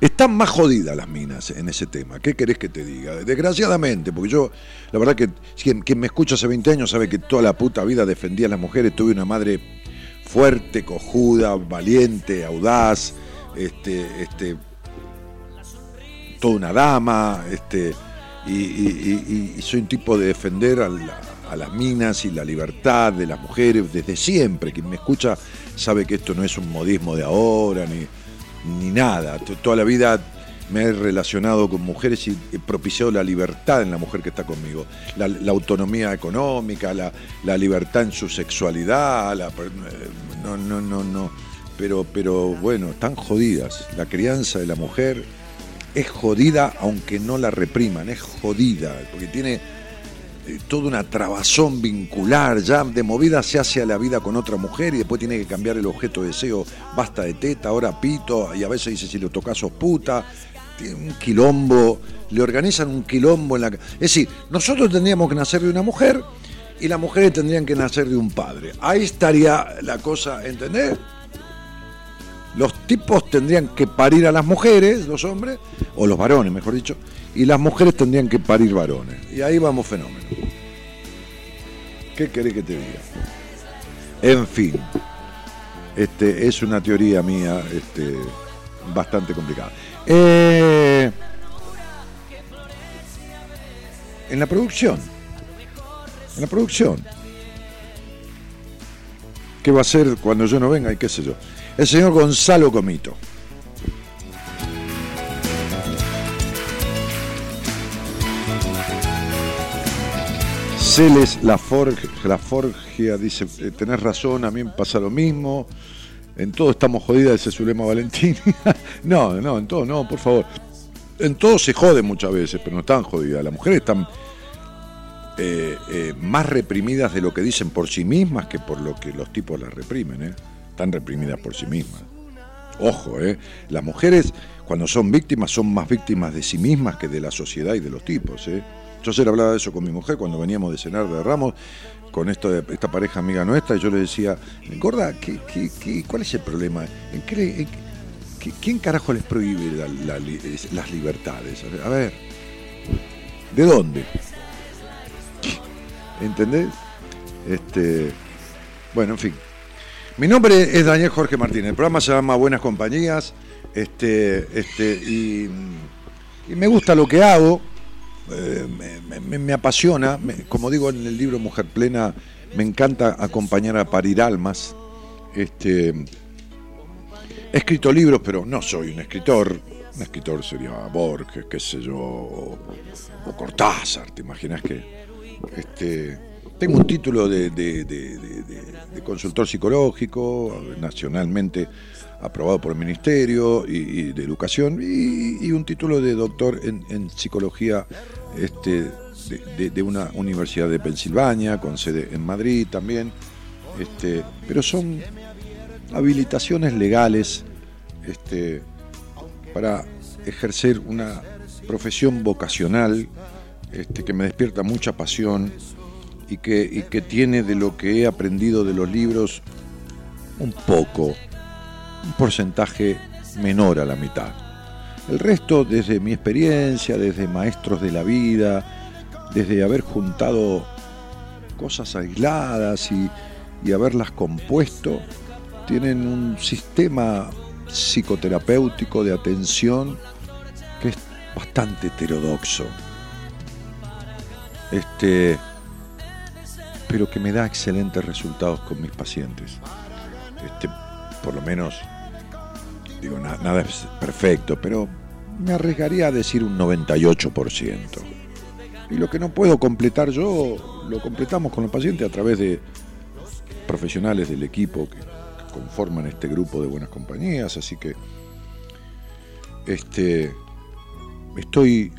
B: Están más jodidas las minas en ese tema. ¿Qué querés que te diga? Desgraciadamente, porque yo, la verdad que quien, me escucha hace 20 años sabe que toda la puta vida defendía a las mujeres. Tuve una madre fuerte, cojuda, valiente, audaz, este, este, toda una dama, este, y, soy un tipo de defender a las minas y la libertad de las mujeres desde siempre. Quien me escucha sabe que esto no es un modismo de ahora ni, ni nada. Toda la vida me he relacionado con mujeres y he propiciado la libertad en la mujer que está conmigo. La, autonomía económica, la, libertad en su sexualidad, la, no, no, no, no. Pero, pero bueno, están jodidas. La crianza de la mujer es jodida aunque no la repriman, es jodida, porque tiene eh, toda una trabazón vincular, ya de movida se hace a la vida con otra mujer y después tiene que cambiar el objeto de deseo, basta de teta, ahora pito, y a veces dice si lo tocas sos puta, un quilombo, le organizan un quilombo en la... Es decir, nosotros tendríamos que nacer de una mujer y las mujeres tendrían que nacer de un padre. Ahí estaría la cosa, ¿entendés? Los tipos tendrían que parir a las mujeres, los hombres, o los varones, mejor dicho, y las mujeres tendrían que parir varones. Y ahí vamos fenómeno. ¿Qué querés que te diga? En fin, este, es una teoría mía este, bastante complicada. Eh, en la producción, en la producción, ¿qué va a ser cuando yo no venga y qué sé yo? El señor Gonzalo Comito. Celes La Forgia, la Forgia dice, eh, tenés razón, a mí me pasa lo mismo. En todo estamos jodidas, dice Zulema Valentín. no, no, en todo no, por favor. En todo se jode muchas veces, pero no están jodidas. Las mujeres están eh, eh, más reprimidas de lo que dicen por sí mismas que por lo que los tipos las reprimen. ¿eh? Están reprimidas por sí mismas. Ojo, ¿eh? las mujeres cuando son víctimas son más víctimas de sí mismas que de la sociedad y de los tipos. ¿eh? Yo ayer hablaba de eso con mi mujer cuando veníamos de cenar de Ramos, con esto esta pareja amiga nuestra, y yo le decía, gorda, ¿qué, qué, cuál es el problema? ¿En qué, ¿Quién carajo les prohíbe las libertades? A ver, ¿de dónde? ¿Entendés? Este, bueno, en fin. Mi nombre es Daniel Jorge Martínez. El programa se llama Buenas Compañías. Este, este, y, me gusta lo que hago. Eh, me, apasiona. como digo en el libro Mujer Plena, me encanta acompañar a parir almas. Este, he escrito libros, pero no soy un escritor. Un escritor sería Borges, qué sé yo, o, o Cortázar. ¿Te imaginas que.? Este, tengo un título de, consultor psicológico, nacionalmente aprobado por el Ministerio y, de Educación, y, un título de doctor en, psicología este, de, una universidad de Pensilvania, con sede en Madrid también. Este, pero son habilitaciones legales este, para ejercer una profesión vocacional este, que me despierta mucha pasión y que, que tiene de lo que he aprendido de los libros un poco, un porcentaje menor a la mitad. El resto desde mi experiencia, desde maestros de la vida, desde haber juntado cosas aisladas y, y haberlas compuesto, tienen un sistema psicoterapéutico de atención que es bastante heterodoxo este, pero que me da excelentes resultados con mis pacientes. Este, por lo menos, digo, nada es perfecto, pero me arriesgaría a decir un 98%. Y lo que no puedo completar yo, lo completamos con los pacientes a través de profesionales del equipo que, conforman este grupo de buenas compañías, así que este, estoy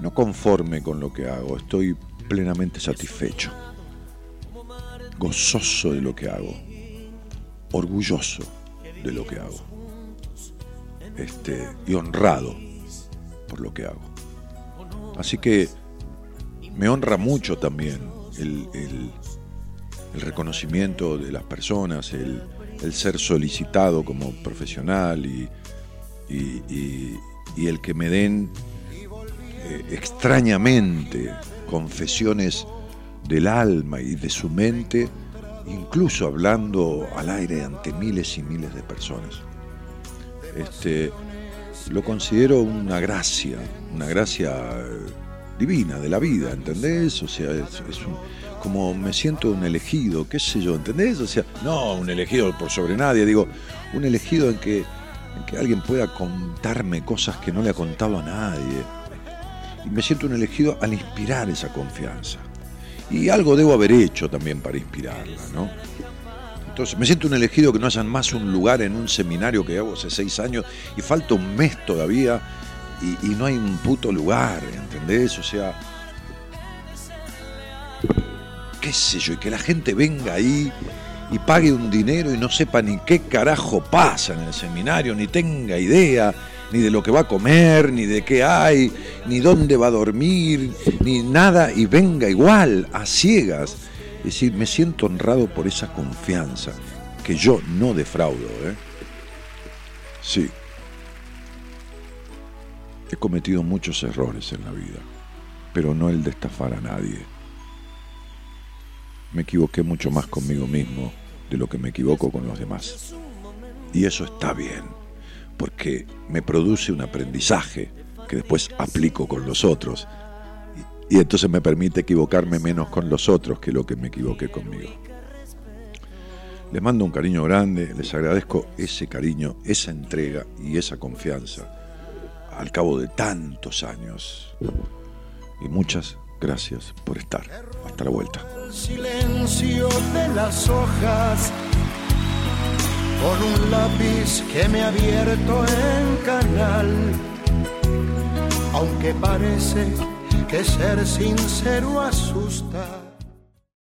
B: no conforme con lo que hago, estoy plenamente satisfecho, gozoso de lo que hago, orgulloso de lo que hago, este, y honrado por lo que hago. Así que me honra mucho también el, reconocimiento de las personas, el, ser solicitado como profesional y, y el que me den eh, extrañamente confesiones del alma y de su mente, incluso hablando al aire ante miles y miles de personas. Este, lo considero una gracia, una gracia eh, divina de la vida, ¿entendés? O sea, es, como me siento un elegido, qué sé yo, ¿entendés? O sea, no un elegido por sobre nadie, digo, un elegido en que, en que alguien pueda contarme cosas que no le ha contado a nadie y me siento un elegido al inspirar esa confianza. Y algo debo haber hecho también para inspirarla, ¿no? Entonces, me siento un elegido que no hayan más un lugar en un seminario que hago hace seis años y falta un mes todavía y, no hay un puto lugar, ¿entendés? O sea, qué sé yo, y que la gente venga ahí y pague un dinero y no sepa ni qué carajo pasa en el seminario, ni tenga idea, ni de lo que va a comer, ni de qué hay, ni dónde va a dormir, ni nada, y venga igual, a ciegas. Es decir, me siento honrado por esa confianza, que yo no defraudo. ¿eh? Sí. He cometido muchos errores en la vida, pero no el de estafar a nadie. Me equivoqué mucho más conmigo mismo de lo que me equivoco con los demás. Y eso está bien, porque me produce un aprendizaje que después aplico con los otros. Y, entonces me permite equivocarme menos con los otros que lo que me equivoqué conmigo. Les mando un cariño grande, les agradezco ese cariño, esa entrega y esa confianza al cabo de tantos años. Y muchas gracias por estar. Hasta la vuelta.
A: Con un lápiz que me ha abierto en canal. Aunque parece que ser sincero asusta